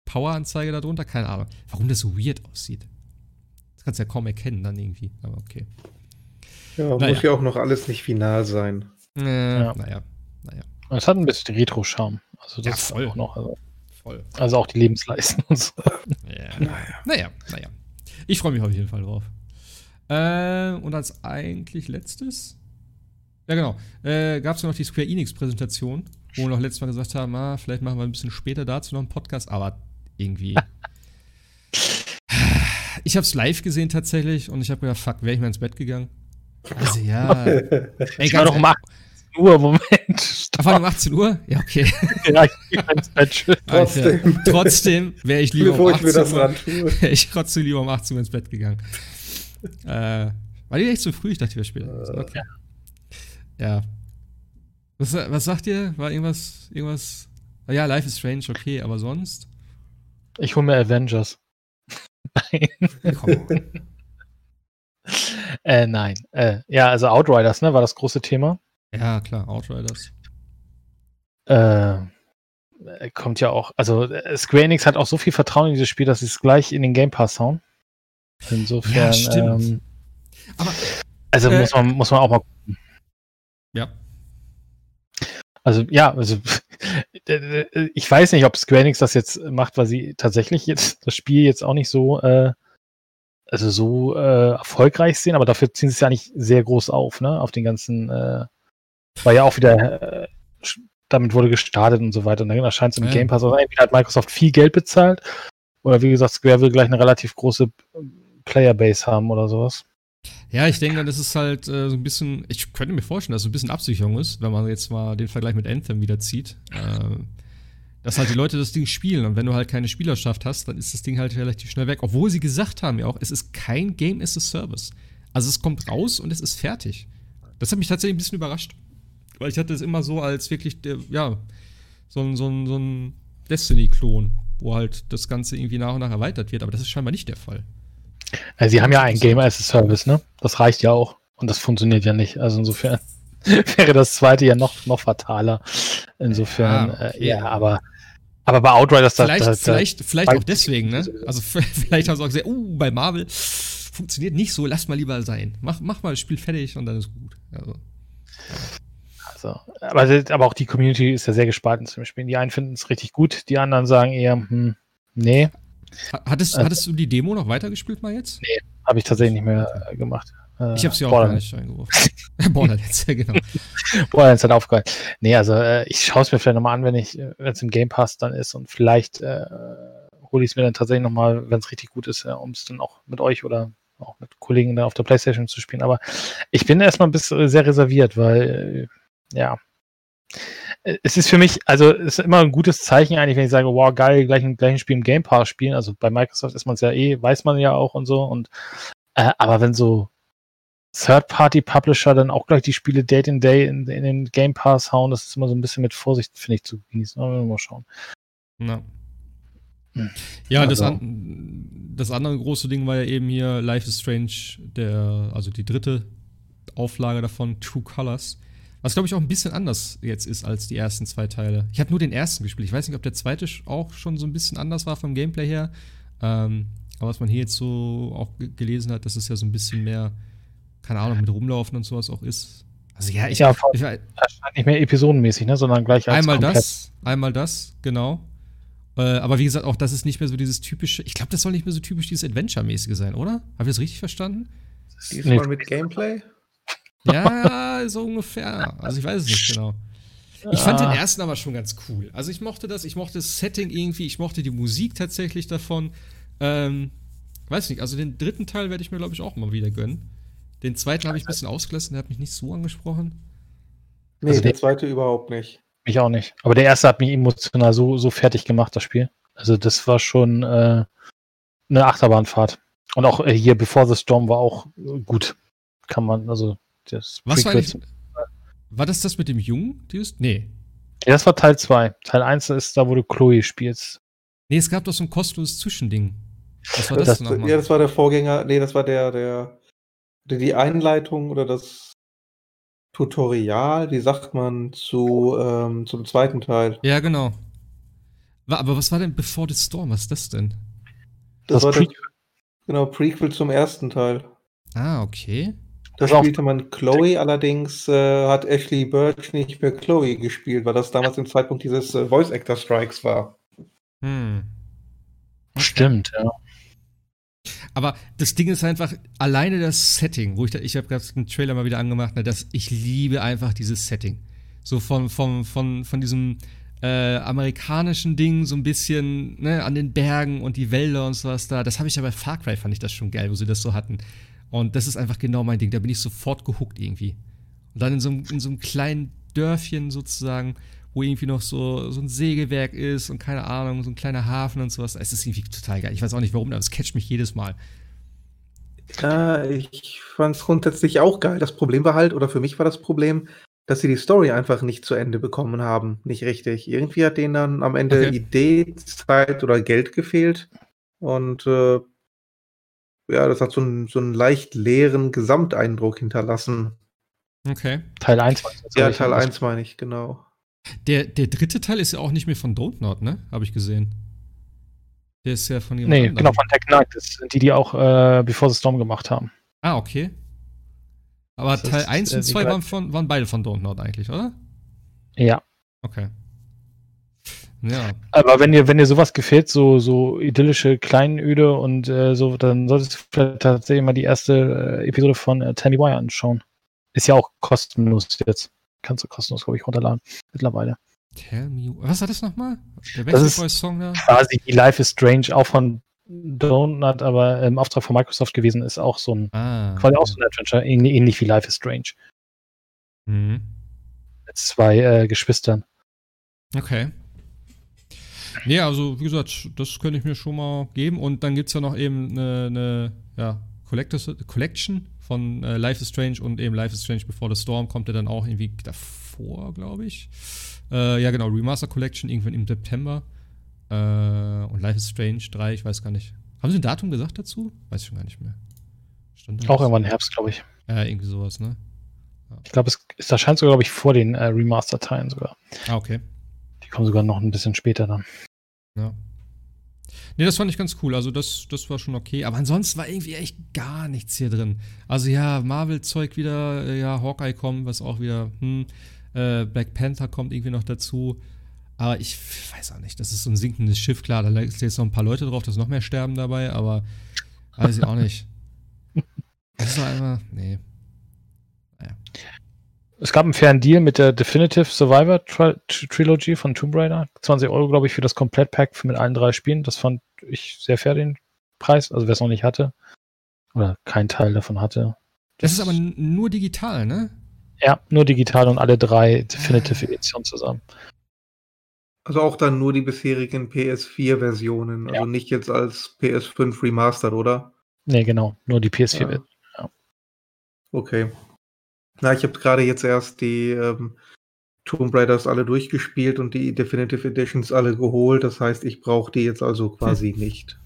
Power-Anzeige darunter, keine Ahnung. Warum das so weird aussieht. Das kannst du ja kaum erkennen dann irgendwie. Aber okay. Ja, naja. muss ja auch noch alles nicht final sein. Äh, ja. Naja, naja. Es hat ein bisschen Retro-Charme. Also Ja, das ist voll. auch noch. Also, Voll. also auch die Lebensleisten und so. Ja. Naja, naja. Ich freue mich auf jeden Fall drauf. Äh, und als eigentlich letztes. Ja, genau. Äh, Gab es ja noch die Square Enix-Präsentation, wo wir noch letztes Mal gesagt haben, ah, vielleicht machen wir ein bisschen später dazu noch einen Podcast, aber irgendwie. Ich habe es live gesehen tatsächlich und ich habe gedacht, fuck, wäre ich mal ins Bett gegangen. Also ja. Ey, Ich war doch um 18 Uhr, Moment. War um 18 Uhr? Ja, okay. ja, ich geh ins Bett. Trotzdem. Trotzdem wäre ich lieber Bevor um ich mir 18 das Uhr, wäre ich trotzdem lieber um 18 Uhr ins Bett gegangen. äh, war die echt so früh? Ich dachte, die wäre später. Okay. Ja. Was, was sagt ihr? War irgendwas, irgendwas? Ah Ja, Life is Strange, okay, aber sonst? Ich hole mir Avengers. Nein. Komm. Äh, nein. Äh, ja, also Outriders, ne, war das große Thema. ja, klar, Outriders. Äh, kommt ja auch, also äh, Square Enix hat auch so viel Vertrauen in dieses Spiel, dass sie es gleich in den Game Pass hauen. Insofern. Ja, stimmt. Ähm, Aber also Äh, muss man muss man auch mal. ja, Also ja, also ich weiß nicht, ob Square Enix das jetzt macht, weil sie tatsächlich jetzt das Spiel jetzt auch nicht so äh, also so äh, erfolgreich sehen, aber dafür ziehen sie es ja nicht sehr groß auf, ne? Auf den ganzen äh, war ja auch wieder äh, damit wurde gestartet und so weiter. Und dann erscheint es im Ja. Game Pass. Also entweder hat Microsoft viel Geld bezahlt oder wie gesagt, Square will gleich eine relativ große Playerbase haben oder sowas. Ja, ich denke, das ist halt äh, so ein bisschen, ich könnte mir vorstellen, dass es so ein bisschen Absicherung ist, wenn man jetzt mal den Vergleich mit Anthem wieder zieht. Äh, dass halt die Leute das Ding spielen und wenn du halt keine Spielerschaft hast, dann ist das Ding halt relativ schnell weg. Obwohl sie gesagt haben ja auch, es ist kein Game as a Service. Also es kommt raus und es ist fertig. Das hat mich tatsächlich ein bisschen überrascht. Weil ich hatte es immer so als wirklich, äh, ja, so ein, so ein, so ein Destiny-Klon, wo halt das Ganze irgendwie nach und nach erweitert wird, aber das ist scheinbar nicht der Fall. Also sie haben ja ein Game as a Service, ne? Das reicht ja auch. Und das funktioniert ja nicht. Also insofern wäre das zweite ja noch, noch fataler. Insofern, Ja, okay. äh, ja aber, aber bei Outriders, Vielleicht, da, da, vielleicht, vielleicht auch deswegen, ne? Also vielleicht haben sie auch gesagt, uh, bei Marvel funktioniert nicht so, lass mal lieber sein. Mach, mach mal das Spiel fertig und dann ist gut. Also, also, aber, aber auch die Community ist ja sehr gespalten zu dem Spiel. Die einen finden es richtig gut, die anderen sagen eher, hm, nee, ha- hattest, Also- hattest du die Demo noch weitergespielt mal jetzt? habe ich tatsächlich nicht mehr äh, gemacht. Äh, Ich habe sie auch gar nicht eingeworfen. Borderlands, ja genau. Borderlands hat aufgehört. Nee, also äh, ich schaue es mir vielleicht nochmal an, wenn ich, wenn es im Game Pass dann ist und vielleicht äh, hole ich es mir dann tatsächlich nochmal, wenn es richtig gut ist, um es dann auch mit euch oder auch mit Kollegen dann auf der Playstation zu spielen. Aber ich bin erstmal ein bisschen sehr reserviert, weil äh, ja. Äh, Es ist für mich, also es ist immer ein gutes Zeichen eigentlich, wenn ich sage, wow, geil, gleich ein, gleich ein Spiel im Game Pass spielen. Also bei Microsoft ist man es ja eh, weiß man ja auch und so. Und äh, aber wenn so Third-Party-Publisher dann auch gleich die Spiele Date in Day in, in den Game Pass hauen, das ist immer so ein bisschen mit Vorsicht, finde ich, zu genießen. Aber wir mal schauen. Ja. Hm. Ja, das, Also- an, das andere große Ding war ja eben hier Life is Strange, der, also die dritte Auflage davon, True Colors. Was, glaube ich, auch ein bisschen anders jetzt ist als die ersten zwei Teile. Ich habe nur den ersten gespielt. Ich weiß nicht, ob der zweite auch schon so ein bisschen anders war vom Gameplay her. Ähm, aber was man hier jetzt so auch ge- gelesen hat, dass es ja so ein bisschen mehr, keine Ahnung, mit Rumlaufen und sowas auch ist. Also ja, ich, Ja, voll. ich Erscheint nicht mehr episodenmäßig, ne, sondern gleich als einmal komplett. das, einmal das, genau. Äh, aber wie gesagt, auch das ist nicht mehr so dieses typische, ich glaube, das soll nicht mehr so typisch dieses Adventure-mäßige sein, oder? Habe ich das richtig verstanden? Diesmal mit Gameplay? Ja, so ungefähr. Also ich weiß es nicht genau. Ich fand den Ah. ersten aber schon ganz cool. Also ich mochte das, ich mochte das Setting irgendwie, ich mochte die Musik tatsächlich davon. Ähm, weiß nicht, also den dritten Teil werde ich mir, glaube ich, auch mal wieder gönnen. Den zweiten habe ich ein bisschen ausgelassen, der hat mich nicht so angesprochen. Nee, Also der der- zweite überhaupt nicht. Mich auch nicht. Aber der erste hat mich emotional so, so fertig gemacht, das Spiel. Also das war schon äh, eine Achterbahnfahrt. Und auch äh, hier Before the Storm war auch äh, gut. Kann man, also das Was war eigentlich, war das das mit dem Jungen? Nee. Ja, das war Teil 2. Teil 1 ist da, wo du Chloe spielst. Nee, es gab doch so ein kostenloses Zwischending. Was war Das- das, Das, nochmal? ja, das war der Vorgänger, nee, das war der, der, der die Einleitung oder das Tutorial, wie sagt man, zu, ähm, zum zweiten Teil. Ja, genau. Aber was war denn Before the Storm? Was ist das denn? Das, Das war der, Prequel. genau, Prequel zum ersten Teil. Ah, okay. Da Pass auf. spielte man Chloe, allerdings äh, hat Ashley Birch nicht mehr Chloe gespielt, weil das damals im Zeitpunkt dieses äh, Voice Actor Strikes war. Hm. Stimmt, ja. Aber das Ding ist einfach, alleine das Setting, wo ich da, ich habe gerade den Trailer mal wieder angemacht, ne, dass ich liebe einfach dieses Setting. So von, von, von, von diesem äh, amerikanischen Ding, so ein bisschen ne, an den Bergen und die Wälder und sowas da. Das habe ich ja bei Far Cry, fand ich das schon geil, wo sie das so hatten. Und das ist einfach genau mein Ding. Da bin ich sofort gehuckt irgendwie. Und dann in so, einem- in so einem kleinen Dörfchen sozusagen, wo irgendwie noch so, so ein Sägewerk ist und keine Ahnung, so ein kleiner Hafen und sowas. Es ist irgendwie total geil. Ich weiß auch nicht warum, aber es catcht mich jedes Mal. Äh, ich fand es grundsätzlich auch geil. Das Problem war halt, oder für mich war das Problem, dass sie die Story einfach nicht zu Ende bekommen haben. Nicht richtig. Irgendwie hat denen dann am Ende Okay. Idee, Zeit oder Geld gefehlt. Und äh, ja, das hat so einen, so einen leicht leeren Gesamteindruck hinterlassen. Okay. Teil 1 war es jetzt, Ja, Teil hab das- 1 meine ich, genau. Der, der dritte Teil ist ja auch nicht mehr von Don't Not, ne? Habe ich gesehen. Der ist ja von jemand Nee, anderem. genau, von Tech Knight. Das sind die, die auch äh, Before the Storm gemacht haben. Ah, okay. Aber Das Teil ist, 1 äh, und die 2 gleich- waren, von, waren beide von Don't Not eigentlich, oder? Ja. Okay. Ja. Aber wenn dir, wenn dir sowas gefällt, so, so idyllische Kleinöde und äh, so, dann solltest du vielleicht tatsächlich mal die erste äh, Episode von äh, Me Why anschauen. Ist ja auch kostenlos jetzt. Kannst du kostenlos, glaube ich, runterladen. Mittlerweile. Tell me. Was war das nochmal? Der Das ist- Song da? Quasi die Life is Strange, auch von Donut, aber im Auftrag von Microsoft gewesen, ist auch so ein, Ah. quasi auch okay. so ein Adventure, ähnlich, ähnlich wie Life is Strange. Mhm. Mit zwei äh, Geschwistern. Okay. Nee, also wie gesagt, das könnte ich mir schon mal geben. Und dann gibt es ja noch eben eine, eine ja, Collectors, Collection von äh, Life is Strange und eben Life is Strange Before the Storm kommt ja dann auch irgendwie davor, glaube ich. Äh, ja, genau, Remaster Collection irgendwann im September. Äh, und Life is Strange 3, ich weiß gar nicht. Haben Sie ein Datum gesagt dazu? Weiß ich schon gar nicht mehr. Stand Auch irgendwann im Herbst, glaube ich. Ja, irgendwie sowas, ne? Ich glaube, es, es erscheint sogar, glaube ich, vor den äh, Remaster-Teilen sogar. Ah, okay. Die kommen sogar noch ein bisschen später dann. Ja. Nee, das fand ich ganz cool. Also, das, das war schon okay. Aber ansonsten war irgendwie echt gar nichts hier drin. Also, ja, Marvel-Zeug wieder, äh, ja, Hawkeye kommt, was auch wieder, hm, äh, Black Panther kommt irgendwie noch dazu. Aber ich weiß auch nicht, das ist so ein sinkendes Schiff, klar, da sind jetzt noch ein paar Leute drauf, dass noch mehr sterben dabei, aber weiß ich auch nicht. Das doch einfach, nee. Es gab einen fairen Deal mit der Definitive Survivor Tri Trilogy von Tomb Raider. 20 Euro, glaube ich, für das Komplettpack mit allen drei Spielen. Das fand ich sehr fair, den Preis. Also, wer es noch nicht hatte oder keinen Teil davon hatte. Das ist aber nur digital, ne? Ja, nur digital und alle drei Definitive Editionen zusammen. Also auch dann nur die bisherigen PS4-Versionen, also Ja. nicht jetzt als PS5 Remastered, oder? Nee, genau. Nur die PS4 Ja. ja. Okay. Na, ich habe gerade jetzt erst die ähm, Tomb Raiders alle durchgespielt und die Definitive Editions alle geholt. Das heißt, ich brauche die jetzt also quasi nicht.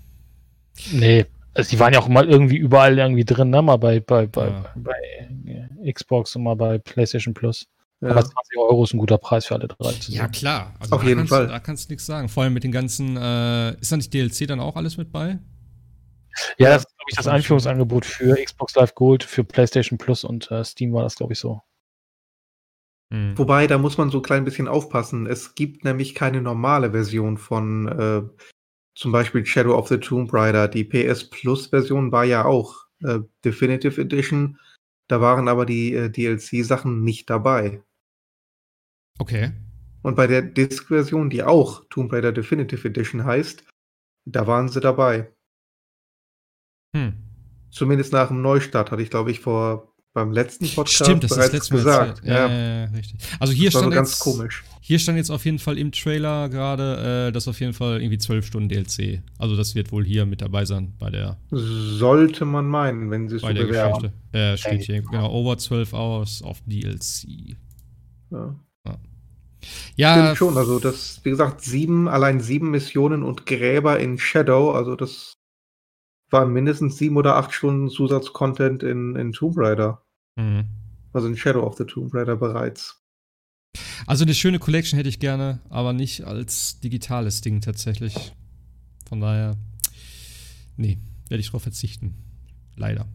Nee, also die waren ja auch mal irgendwie überall irgendwie drin, ne? Mal bei, bei, bei, Ja. bei äh, Xbox und mal bei PlayStation Plus. Ja. Aber 20 Euro ist ein guter Preis für alle drei. Ja, zusammen. klar. Also Auf da jeden kannst, Fall. Da kannst du nichts sagen. Vor allem mit den ganzen, äh, ist da nicht DLC dann auch alles mit bei? Ja, das ist, glaube ich, das Einführungsangebot für Xbox Live Gold, für PlayStation Plus und äh, Steam war das, glaube ich, so. Hm. Wobei, da muss man so ein klein bisschen aufpassen. Es gibt nämlich keine normale Version von äh, zum Beispiel Shadow of the Tomb Raider. Die PS Plus-Version war ja auch äh, Definitive Edition. Da waren aber die äh, DLC-Sachen nicht dabei. Okay. Und bei der Disc-Version, die auch Tomb Raider Definitive Edition heißt, da waren sie dabei. Hm. Zumindest nach dem Neustart, hatte ich, glaube ich, vor beim letzten Podcast Stimmt, das ist das bereits letzte Mal gesagt. erzählt. Ja, ja, ja, richtig. Also hier das war so stand, ganz jetzt, komisch. hier stand jetzt auf jeden Fall im Trailer gerade, äh, dass auf jeden Fall irgendwie 12 Stunden DLC. Also das wird wohl hier mit dabei sein bei der, Sollte man meinen, wenn sie es so bewerben. Geschichte. Äh, steht hier, genau, over 12 hours of DLC. Ja. Ja, Stimmt schon, also das, wie gesagt, sieben, allein sieben Missionen und Gräber in Shadow, also das waren mindestens sieben oder acht Stunden Zusatzcontent in, in Tomb Raider. Mhm. Also in Shadow of the Tomb Raider bereits. Also eine schöne Collection hätte ich gerne, aber nicht als digitales Ding tatsächlich. Von daher, nee, werde ich drauf verzichten. Leider.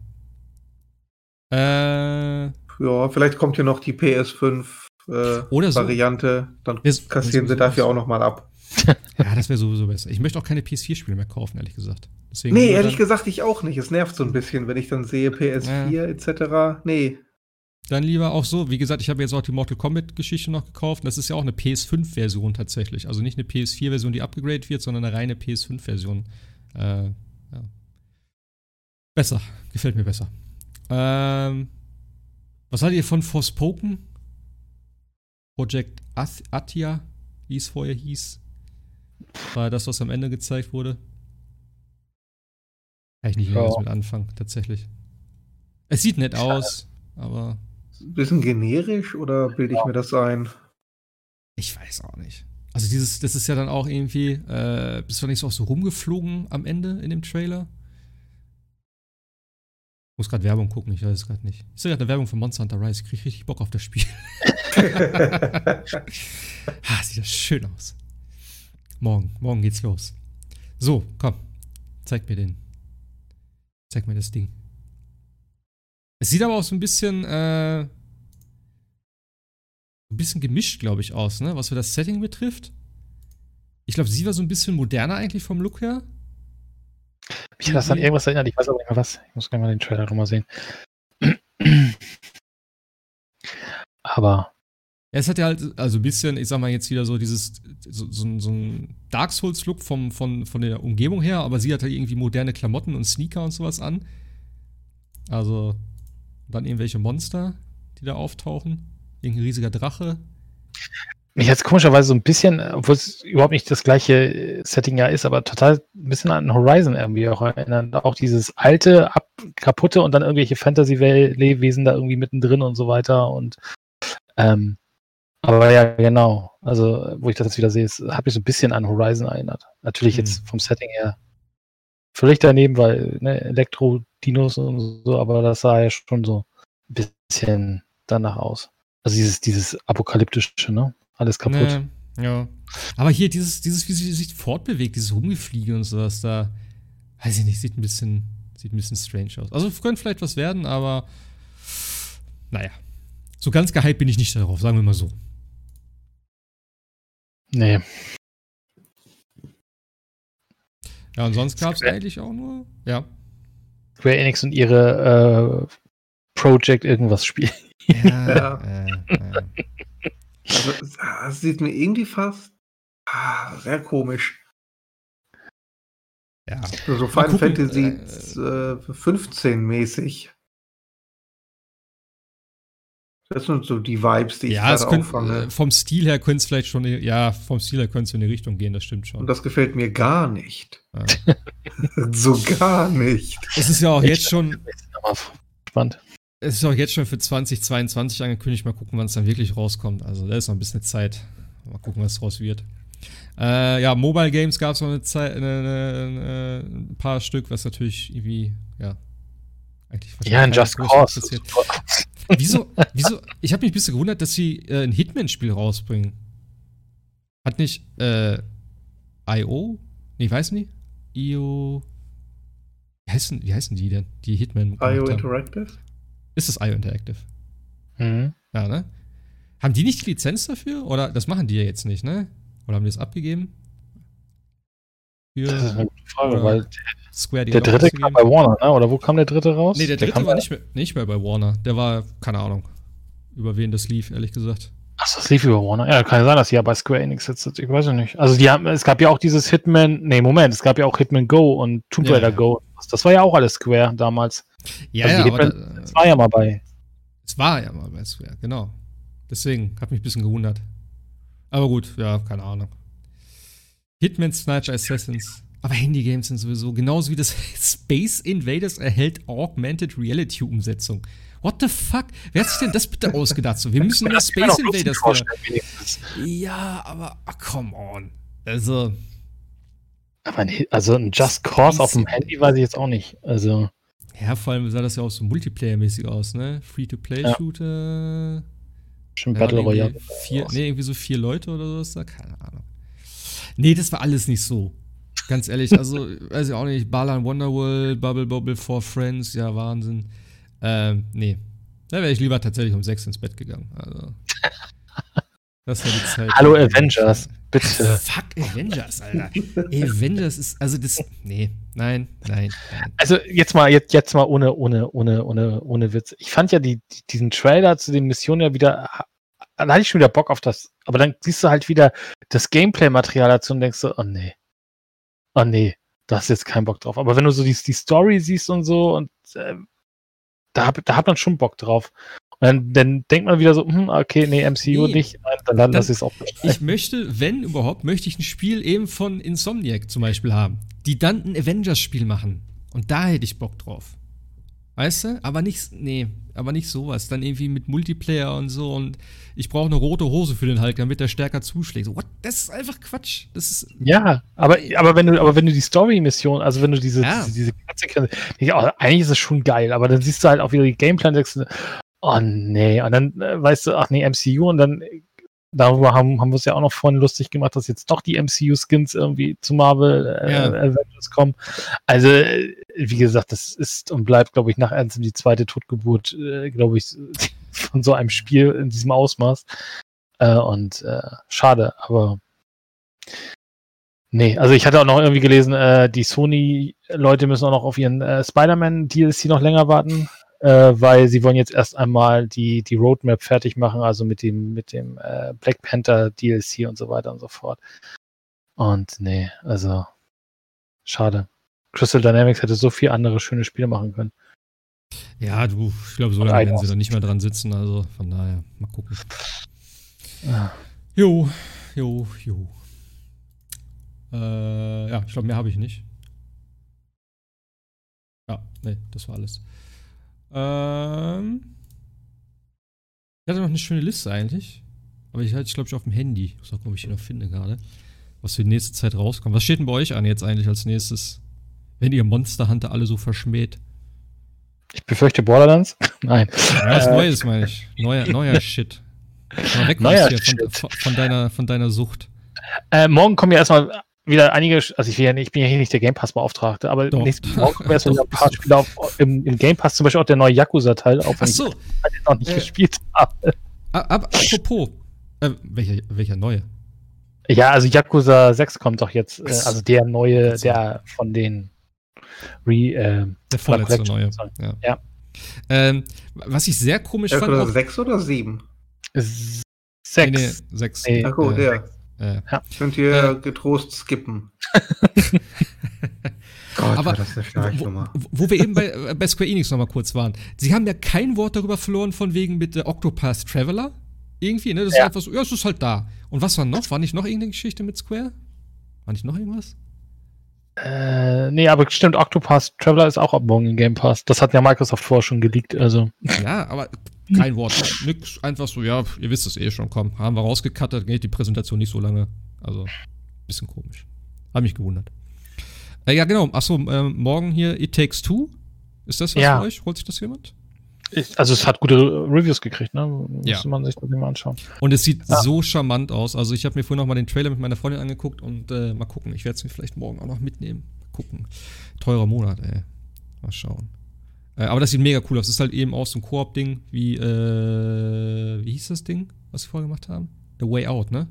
Äh, Ja, vielleicht kommt hier noch die PS5 äh, Oder so. Variante. Dann kassieren so- sie dafür auch nochmal ab. ja, das wäre sowieso besser. Ich möchte auch keine PS4-Spiele mehr kaufen, ehrlich gesagt. Deswegen Nee, ehrlich gesagt, ich auch nicht. Es nervt so ein bisschen, wenn ich dann sehe PS4 etc. Nee. Dann lieber auch so. Wie gesagt, ich habe jetzt auch die Mortal Kombat-Geschichte noch gekauft. Das ist ja auch eine PS5-Version tatsächlich. Also nicht eine PS4-Version, die abgegradet wird, sondern eine reine PS5-Version. Äh, ja. Besser. Gefällt mir besser. Ähm, was haltet ihr von Forspoken? Project Atia, wie es vorher hieß. War das, was am Ende gezeigt wurde? Kann ich nicht mehr Ja. mit anfangen, tatsächlich. Es sieht nett aus, aber Ein bisschen generisch oder bilde ich mir das ein? ich weiß auch nicht. Also dieses, das ist ja dann auch irgendwie, äh, bist du nicht so auch so rumgeflogen am Ende in dem Trailer? Ich muss gerade Werbung gucken, ich weiß es gerade nicht. Ich sehe gerade eine Werbung von Monster Hunter Rise, ich krieg richtig Bock auf das Spiel. ah, sieht das schön aus. Morgen, morgen geht's los. So, komm, zeig mir den. Zeig mir das Ding. Es sieht aber auch so ein bisschen, äh, ein bisschen gemischt, glaube ich, aus, ne? Was für das Setting betrifft. Ich glaube, sie war so ein bisschen moderner eigentlich vom Look her. Mich hat das an irgendwas erinnert, ich weiß aber nicht mehr was. Ich muss gleich mal den Trailer nochmal sehen. Aber Ja, es hat ja halt, also ein bisschen, ich sag mal jetzt wieder so dieses, so, so, so ein Dark Souls-Look von, von der Umgebung her, aber sie hat halt irgendwie moderne Klamotten und Sneaker und sowas an. Also, dann irgendwelche Monster, die da auftauchen. Irgendein riesiger Drache. mich hat es komischerweise so ein bisschen, obwohl es überhaupt nicht das gleiche äh, Setting ja ist, aber total ein bisschen an Horizon irgendwie auch erinnert. Auch dieses alte, ab, kaputte und dann irgendwelche Fantasy-Wesen da irgendwie mittendrin und so weiter. Und ähm, aber ja, genau. Also, wo ich das jetzt wieder sehe, es hat mich so ein bisschen an Horizon erinnert. Natürlich jetzt Hm. vom Setting her völlig daneben, weil ne, Elektro-Dinos und so, aber das sah ja schon so ein bisschen danach aus. Also dieses, dieses apokalyptische, ne? Alles kaputt. Nee, ja. Aber hier, dieses, dieses, wie sie sich fortbewegt, dieses Rumgefliege und sowas, da, weiß ich nicht, sieht ein bisschen, sieht ein bisschen strange aus. Also könnte vielleicht was werden, aber naja. So ganz gehypt bin ich nicht darauf, sagen wir mal so. Nee. Ja, und sonst gab es eigentlich auch nur, ja. Square Enix und ihre äh, Project irgendwas spielen. Ja. Äh, äh. Also, es- ah, sieht mir irgendwie fast ah, sehr komisch. ja. So so Mal Final gucken, Fantasy äh, 15 mäßig. Das sind so die Vibes, die ich Ja, es gerade auffange. äh, vom Stil her könnte es vielleicht schon, ja, vom Stil her könnte es in die Richtung gehen, das stimmt schon. Und das gefällt mir gar nicht. ja. so gar nicht. Es ist ja auch Ich- jetzt schon, ich Spannend. es ist auch jetzt schon für 2022 angekündigt. Mal gucken, wann es dann wirklich rauskommt. Also da ist noch ein bisschen Zeit. Mal gucken, was draus wird. Äh, ja, Mobile Games gab es noch eine Zeit, eine, eine, eine, ein paar Stück, was natürlich irgendwie, ja, eigentlich Ja, in wahrscheinlich Just Cause. Wieso, wieso, ich habe mich ein bisschen gewundert, dass sie äh, ein Hitman-Spiel rausbringen. Hat nicht, äh, IO? Nee, ich weiß nicht. IO. Wie heißen, wie heißen die denn? Die Hitman. IO? Interactive? Ist das IO Interactive? Mhm. Ja, ne? Haben die nicht die Lizenz dafür? Oder das machen die ja jetzt nicht, ne? Oder haben die das abgegeben? Das ist Für eine gute Frage, Ja. weil Square die der dritte kam bei Warner, ne? Oder wo kam der dritte raus? Nee, der dritte kam war nicht mehr, nicht mehr bei Warner. Der war, keine Ahnung, über wen das lief, ehrlich gesagt. Achso, das lief über Warner. Ja, kann ja sein, dass sie ja bei Square Enix jetzt, ich weiß ja nicht. Also die haben, es gab ja auch dieses Hitman, nee, Moment, es gab ja auch Hitman Go und Tomb Ja, Raider ja. Go. Das war ja auch alles Square damals. Ja, Also ja, die aber Hitman- da, Das war ja mal bei. es war ja mal bei Square, genau. Deswegen hat mich ein bisschen gewundert. Aber gut, ja, keine Ahnung. Hitman, Sniper, Assassins. Aber Handy-Games sind sowieso, genauso wie das Space Invaders erhält Augmented Reality Umsetzung. What the fuck? Wer hat sich denn das bitte ausgedacht? So, wir müssen Das Space Invaders wieder. Ja, aber ah, come on. Also, Aber ein, also ein Just Cause auf dem Handy weiß ich jetzt auch nicht. Also, ja, vor allem sah das ja auch so Multiplayer-mäßig aus, ne? Ja. Free-to-Play-Shooter. schon Ja, Battle irgendwie Royale. Vier, nee, irgendwie so vier Leute oder sowas da, keine Ahnung. Nee, das war alles nicht so. Ganz ehrlich, also, weiß ich auch nicht, Balan Wonderworld, Bubble Bobble for Friends, ja, Wahnsinn. Ähm, nee. Da wäre ich lieber tatsächlich um sechs ins Bett gegangen. Also. Das war die Zeit. Hallo Avengers, bitte. Fuck Avengers, Alter. Avengers ist, also das, nee, nein, nein, nein. Also jetzt mal, jetzt, jetzt mal ohne, ohne, ohne, ohne, ohne Witz. Ich fand ja die, die, diesen Trailer zu den Missionen ja wieder, dann hatte ich schon wieder Bock auf das. Aber dann siehst du halt wieder das Gameplay-Material dazu und denkst so, oh nee. Oh nee, da hast du jetzt keinen Bock drauf. Aber wenn du so die, die Story siehst und so und äh, da, hab, da hat man schon Bock drauf. Und dann, dann denkt man wieder so, hm, okay, nee, MCU Nee. nicht, Nein, dann, dann lass ich es auch. Ich möchte, wenn überhaupt, möchte ich ein Spiel eben von Insomniac zum Beispiel haben, die dann ein Avengers-Spiel machen. Und da hätte ich Bock drauf. Weißt du? Aber nicht, nee, aber nicht sowas. Dann irgendwie mit Multiplayer und so und ich brauche eine rote Hose für den Hulk, damit der stärker zuschlägt. So, what? Das ist einfach Quatsch. Das ist, Ja, aber, aber wenn du, aber wenn du die Story-Mission, also wenn du diese, Ja. diese, diese ja, oh, eigentlich ist es schon geil, aber dann siehst du halt auch wieder die Gameplay und denkst, oh nee, und dann äh, weißt du, ach nee, MCU und dann darüber haben, haben wir es ja auch noch vorhin lustig gemacht, dass jetzt doch die MCU-Skins irgendwie zu Marvel äh, Ja. Avengers kommen. Also, äh, wie gesagt, das ist und bleibt, glaube ich, nach Anthem die zweite Totgeburt, äh, glaube ich, von so einem Spiel in diesem Ausmaß. Äh, und äh, schade, aber Nee, also ich hatte auch noch irgendwie gelesen, äh, die Sony-Leute müssen auch noch auf ihren äh, Spider-Man-DLC noch länger warten, äh, weil sie wollen jetzt erst einmal die, die Roadmap fertig machen, also mit dem, mit dem äh, Black Panther DLC und so weiter und so fort. Und nee, also schade. Crystal Dynamics hätte so viel andere schöne Spiele machen können. ja, du, ich glaube, so lange werden sie da nicht mehr dran sitzen. Also von daher, mal gucken. Ah. Jo, jo, jo. Äh, ja, ich glaube, mehr habe ich nicht. Ja, nee, das war alles. Ähm, ich hatte noch eine schöne Liste eigentlich. Aber ich hatte, ich glaube, ich auf dem Handy. Ich muss auch gucken, ob ich die noch finde gerade. Was für die nächste Zeit rauskommt. Was steht denn bei euch an jetzt eigentlich als nächstes? Wenn ihr Monster Hunter alle so verschmäht. Ich befürchte Borderlands. Nein. Ja, was Äh, Neues meine ich. Neuer, neuer Shit. Mal weg Neuer von, Shit. von, von, deiner, von deiner Sucht. Äh, morgen kommen ja erstmal wieder einige, also ich, will ja nicht, ich bin ja hier nicht der Game Pass-Beauftragte, aber Doch. nächsten Morgen erstmal wieder ein paar. Spiele auf, im, im Game Pass, zum Beispiel auch der neue Yakuza-Teil, auch wenn ich so, den noch nicht Äh. gespielt habe. ab, ab, apropos. Äh, welcher, welcher neue? Ja, also Yakuza 6 kommt doch jetzt, äh, also der neue, der von den Re, äh, Der vorletzte neue. sorry. Ja. Ja. Ähm, was ich sehr komisch Elf fand. oder Auch, sechs oder sieben? S- nee, nee, sechs. sechs. Nee. Ach gut, Äh. Äh, Könnt ihr Äh. getrost skippen. Gott, Aber das eine wo, Schnarchnummer. wo- wir eben bei, äh, bei Square Enix nochmal kurz waren. Sie haben ja kein Wort darüber verloren, von wegen mit der Octopath Traveler. Irgendwie, ne? Das ist Ja. einfach so, ja, es ist halt da. Und was war noch? War nicht noch irgendeine Geschichte mit Square? War nicht noch irgendwas? Äh, nee, aber stimmt, Octopath Traveler ist auch ab morgen im Game Pass. Das hat ja Microsoft vorher schon geleakt, also. Ja, aber kein Wort. Nix. Einfach so, ja, ihr wisst es eh schon, komm. Haben wir rausgekattet, geht die Präsentation nicht so lange. Also, bisschen komisch. Hat mich gewundert. Äh, ja, genau. Achso, ähm, morgen hier It Takes Two. Ist das was Ja. für euch? Holt sich das jemand? Ich, also es hat gute Reviews gekriegt, ne? Ja. Müsste man sich das mal anschauen. Und es sieht Ja. so charmant aus. Also, ich habe mir vorhin noch mal den Trailer mit meiner Freundin angeguckt und äh, mal gucken. Ich werde es mir vielleicht morgen auch noch mitnehmen. Mal gucken. Teurer Monat, ey. Mal schauen. Äh, aber das sieht mega cool aus. Das ist halt eben auch so ein Koop-Ding, wie, äh, wie hieß das Ding, was wir vorher gemacht haben? The Way Out, ne?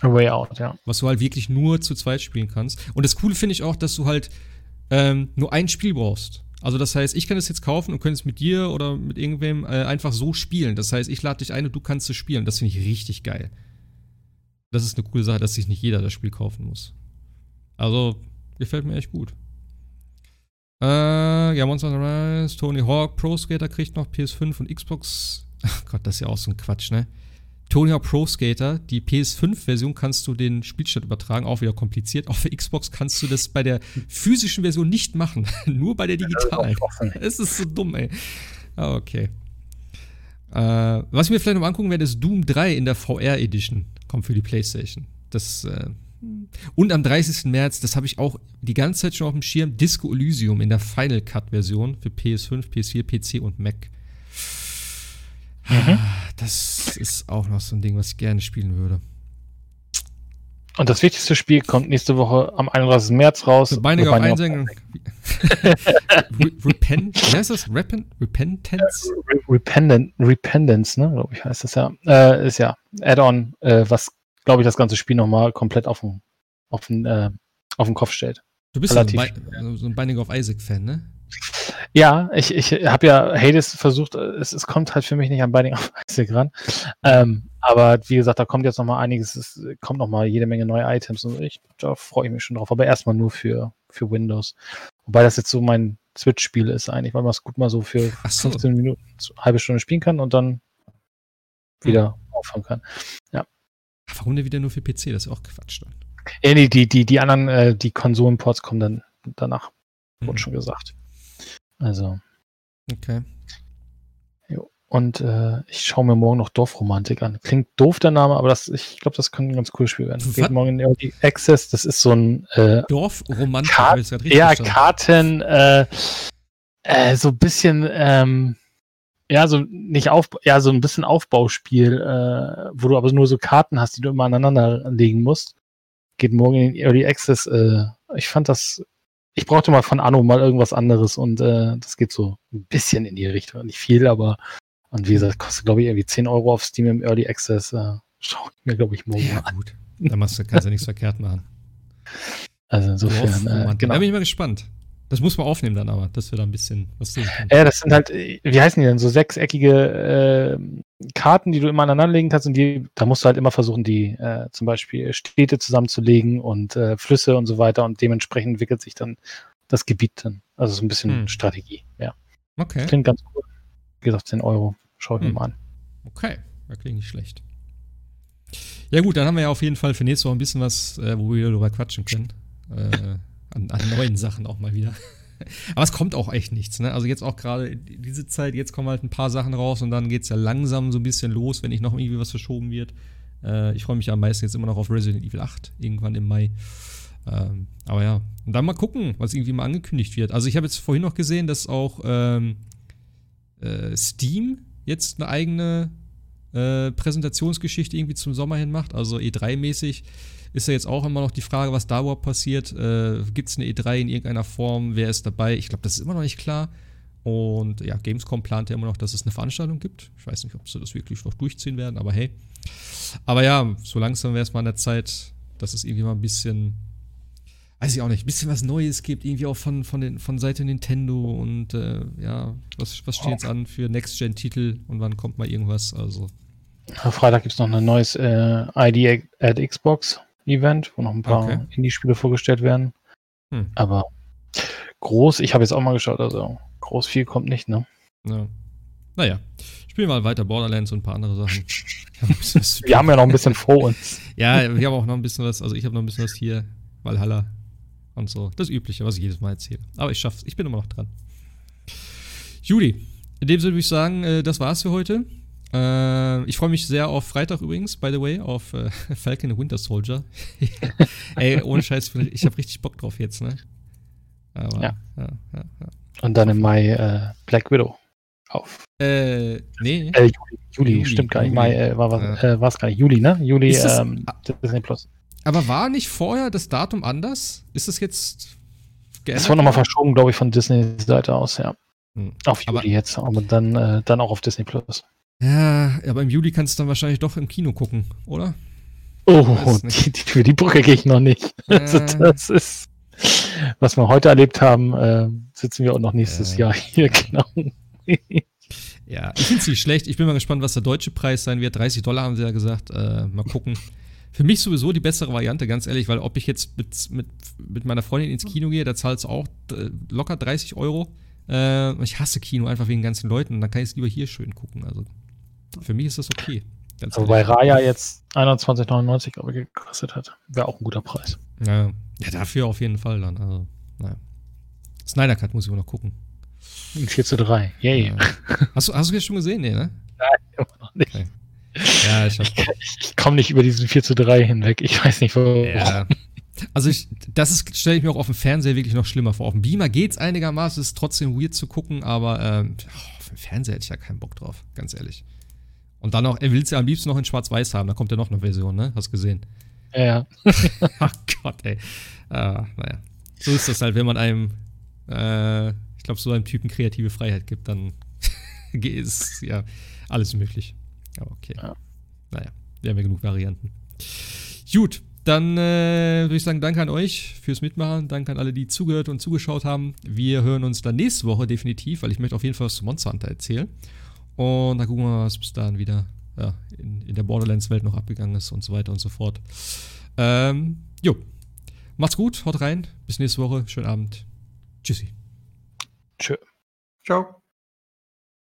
A Way Out, ja. was du halt wirklich nur zu zweit spielen kannst. Und das Coole finde ich auch, dass du halt ähm, nur ein Spiel brauchst. Also das heißt, ich kann es jetzt kaufen und könnte es mit dir oder mit irgendwem äh, einfach so spielen. Das heißt, ich lade dich ein und du kannst es spielen. Das finde ich richtig geil. Das ist eine coole Sache, dass sich nicht jeder das Spiel kaufen muss. Also, gefällt mir echt gut. Äh, ja, Monster Rise, Tony Hawk, Pro Skater kriegt noch PS5 und Xbox. Ach Gott, das ist ja auch so ein Quatsch, ne? Tony Hawk Pro Skater, die PS5-Version kannst du den Spielstand übertragen, auch wieder kompliziert. Auf der Xbox kannst du das bei der physischen Version nicht machen, nur bei der digitalen. Es ist so dumm, ey. Ah, okay. Äh, was ich mir vielleicht noch angucken werde, ist Doom 3 in der VR Edition. Kommt für die PlayStation. Das, äh, und am 30. März, das habe ich auch die ganze Zeit schon auf dem Schirm, Disco Elysium in der Final Cut Version für PS5, PS4, PC und Mac. Mhm. Das ist auch noch so ein Ding, was ich gerne spielen würde. Und das wichtigste Spiel kommt nächste Woche am 31. März raus. Binding of Binding Isaac. Re- Repent, wie heißt das? Repen Repentance? Re Rependent, Repentance, ne, glaube ich, heißt das ja. Äh, ist ja Add-on, äh, was, glaube ich, das ganze Spiel nochmal komplett auf den, auf den, äh, auf den Kopf stellt. Du bist ja so Relativ. ein Bi- so ein Binding of Isaac-Fan, ne? Ja, ich, ich habe ja Hades versucht, äh, es, es kommt halt für mich nicht an Binding of Isaac ran. Ähm, aber wie gesagt, da kommt jetzt noch mal einiges, es kommt noch mal jede Menge neue Items und ich, da freue ich mich schon drauf. Aber erstmal nur für, für Windows. Wobei das jetzt so mein Switch-Spiel ist eigentlich, weil man es gut mal so für so. 15 Minuten, halbe Stunde spielen kann und dann wieder aufhören kann. Warum denn wieder nur für PC? Das ist ja auch Quatsch dann. Ja, nee, die, die, die anderen, äh, die Konsolenports kommen dann danach, wurde Mhm. schon gesagt. Also. Okay. Jo. Und äh, ich schaue mir morgen noch Dorfromantik an. Klingt doof der Name, aber das, ich glaube, das kann ein ganz cooles Spiel werden. Was? Geht morgen in Early Access. Das ist so ein äh, Dorfromantik, Ka- hab ich's grad richtig ja, verstanden. Karten, äh, äh, so ein bisschen, ähm, ja, so nicht auf, ja, so ein bisschen Aufbauspiel, äh, wo du aber nur so Karten hast, die du immer aneinander legen musst. Geht morgen in den Early Access. Äh, ich fand das, ich brauchte mal von Anno mal irgendwas anderes und äh, das geht so ein bisschen in die Richtung. Nicht viel, aber und wie gesagt, kostet glaube ich irgendwie 10 Euro auf Steam im Early Access. Äh, Schau ich mir, glaube ich, morgen Ja, an. gut. Da machst du, kannst du nichts verkehrt machen. Also insofern, äh, genau. Da bin ich mal gespannt. Das muss man aufnehmen dann aber, dass wir da ein bisschen was sehen können. Ja, das sind halt, wie heißen die denn, so sechseckige äh, Karten, die du immer aneinander legen kannst und die, da musst du halt immer versuchen, die äh, zum Beispiel Städte zusammenzulegen und äh, Flüsse und so weiter und dementsprechend entwickelt sich dann das Gebiet dann. Also so ein bisschen Hm. Strategie, ja. Okay. Klingt ganz cool. Wie gesagt, 10 Euro. Schau ich Hm. mir mal an. Okay, das klingt nicht schlecht. Ja gut, dann haben wir ja auf jeden Fall für nächste Woche ein bisschen was, äh, wo wir darüber quatschen können. Äh, an, an neuen Sachen auch mal wieder. Aber es kommt auch echt nichts, ne? Also jetzt auch gerade diese Zeit, jetzt kommen halt ein paar Sachen raus und dann geht's ja langsam so ein bisschen los, wenn nicht noch irgendwie was verschoben wird. Äh, ich freue mich ja am meisten jetzt immer noch auf Resident Evil 8, irgendwann im Mai. Ähm, aber ja, und dann mal gucken, was irgendwie mal angekündigt wird. Also ich habe jetzt vorhin noch gesehen, dass auch ähm, äh, Steam jetzt eine eigene äh, Präsentationsgeschichte irgendwie zum Sommer hin macht. Also E3-mäßig ist ja jetzt auch immer noch die Frage, was da überhaupt passiert. Äh, Gibt es eine E3 in irgendeiner Form? Wer ist dabei? Ich glaube, das ist immer noch nicht klar. Und ja, Gamescom plant ja immer noch, dass es eine Veranstaltung gibt. Ich weiß nicht, ob sie das wirklich noch durchziehen werden, aber hey. Aber ja, so langsam wäre es mal an der Zeit, dass es irgendwie mal ein bisschen, weiß ich auch nicht, ein bisschen was Neues gibt, irgendwie auch von, von, den, von Seite Nintendo und äh, ja, was, was steht jetzt an für Next-Gen-Titel und wann kommt mal irgendwas? Also, Am Freitag gibt es noch ein neues äh, ID at Xbox Event, wo noch ein paar Okay. Indie-Spiele vorgestellt werden. Hm. Aber groß, ich habe jetzt auch mal geschaut, also groß viel kommt nicht, ne? ja. Naja, spielen wir mal weiter Borderlands und ein paar andere Sachen. Wir haben ja noch ein bisschen vor uns. Ja, wir haben auch noch ein bisschen was, also ich habe noch ein bisschen was hier, Valhalla und so. Das Übliche, was ich jedes Mal erzähle. Aber ich schaff's, ich bin immer noch dran. Juli, in dem Sinne würde ich sagen, äh, das war's für heute. Äh, ich freue mich sehr auf Freitag übrigens, by the way, auf äh, Falcon and Winter Soldier. Ey, ohne Scheiß, ich habe richtig Bock drauf jetzt, ne? Aber, Ja. ja, ja, ja. Und dann im Mai äh, Black Widow auf. Äh, nee. Äh, Juli, Juli, Juli, stimmt gar nicht. Mai äh, war Ja. es äh, war's gar nicht. Juli, ne? Juli Ist das- ähm, Disney Plus. Aber war nicht vorher das Datum anders? Ist es jetzt Es wurde nochmal verschoben, glaube ich, von Disneys Seite aus, ja. Hm. Auf Aber- Juli jetzt, aber dann, äh, dann auch auf Disney Plus. Ja, aber im Juli kannst du dann wahrscheinlich doch im Kino gucken, oder? Oh, die, die, für die Brücke gehe ich noch nicht. Also Äh. das ist, was wir heute erlebt haben, äh, sitzen wir auch noch nächstes Äh. Jahr hier, genau. Ja, ich finde es nicht schlecht. Ich bin mal gespannt, was der deutsche Preis sein wird. 30 Dollar haben sie ja gesagt. Äh, mal gucken. Für mich sowieso die bessere Variante, ganz ehrlich, weil ob ich jetzt mit, mit, mit meiner Freundin ins Kino gehe, da zahlst du auch äh, locker 30 Euro. Äh, ich hasse Kino einfach wegen ganzen Leuten. Dann kann ich es lieber hier schön gucken. Also für mich ist das okay. Ganz bei ehrlich. Raya jetzt 21,99 glaube ich gekostet hat. Wäre auch ein guter Preis. Ja, ja, dafür auf jeden Fall dann. Also, naja. Snyder Cut muss ich auch noch gucken. 4 zu 3. Yay. Ja. Hast, du, hast du das schon gesehen? Nee, ne? Immer noch nicht. Okay. Ja, ich. Ich komme nicht über diesen 4 zu 3 hinweg. Ich weiß nicht, warum. Ja. Also ich, das stelle ich mir auch auf dem Fernseher wirklich noch schlimmer vor. Auf dem Beamer geht's einigermaßen, es ist trotzdem weird zu gucken, aber ähm, oh, auf dem Fernseher hätte ich ja keinen Bock drauf, ganz ehrlich. Und dann noch, er will es ja am liebsten noch in Schwarz-Weiß haben, da kommt ja noch eine Version, ne? Hast gesehen. Ja, ja. Ach Gott, ey. Ah, naja. So ist das halt, wenn man einem, äh, ich glaube, so einem Typen kreative Freiheit gibt, dann ist ja alles möglich. Aber okay. Ja. Naja, wir haben ja genug Varianten. Gut, dann äh, würde ich sagen, danke an euch fürs Mitmachen. Danke an alle, die zugehört und zugeschaut haben. Wir hören uns dann nächste Woche definitiv, weil ich möchte auf jeden Fall was zu Monster Hunter erzählen. Und dann gucken wir mal, was bis dahin wieder ja, in, in der Borderlands-Welt noch abgegangen ist und so weiter und so fort. Ähm, jo. Macht's gut, haut rein. Bis nächste Woche. Schönen Abend. Tschüssi. Tschö. Ciao.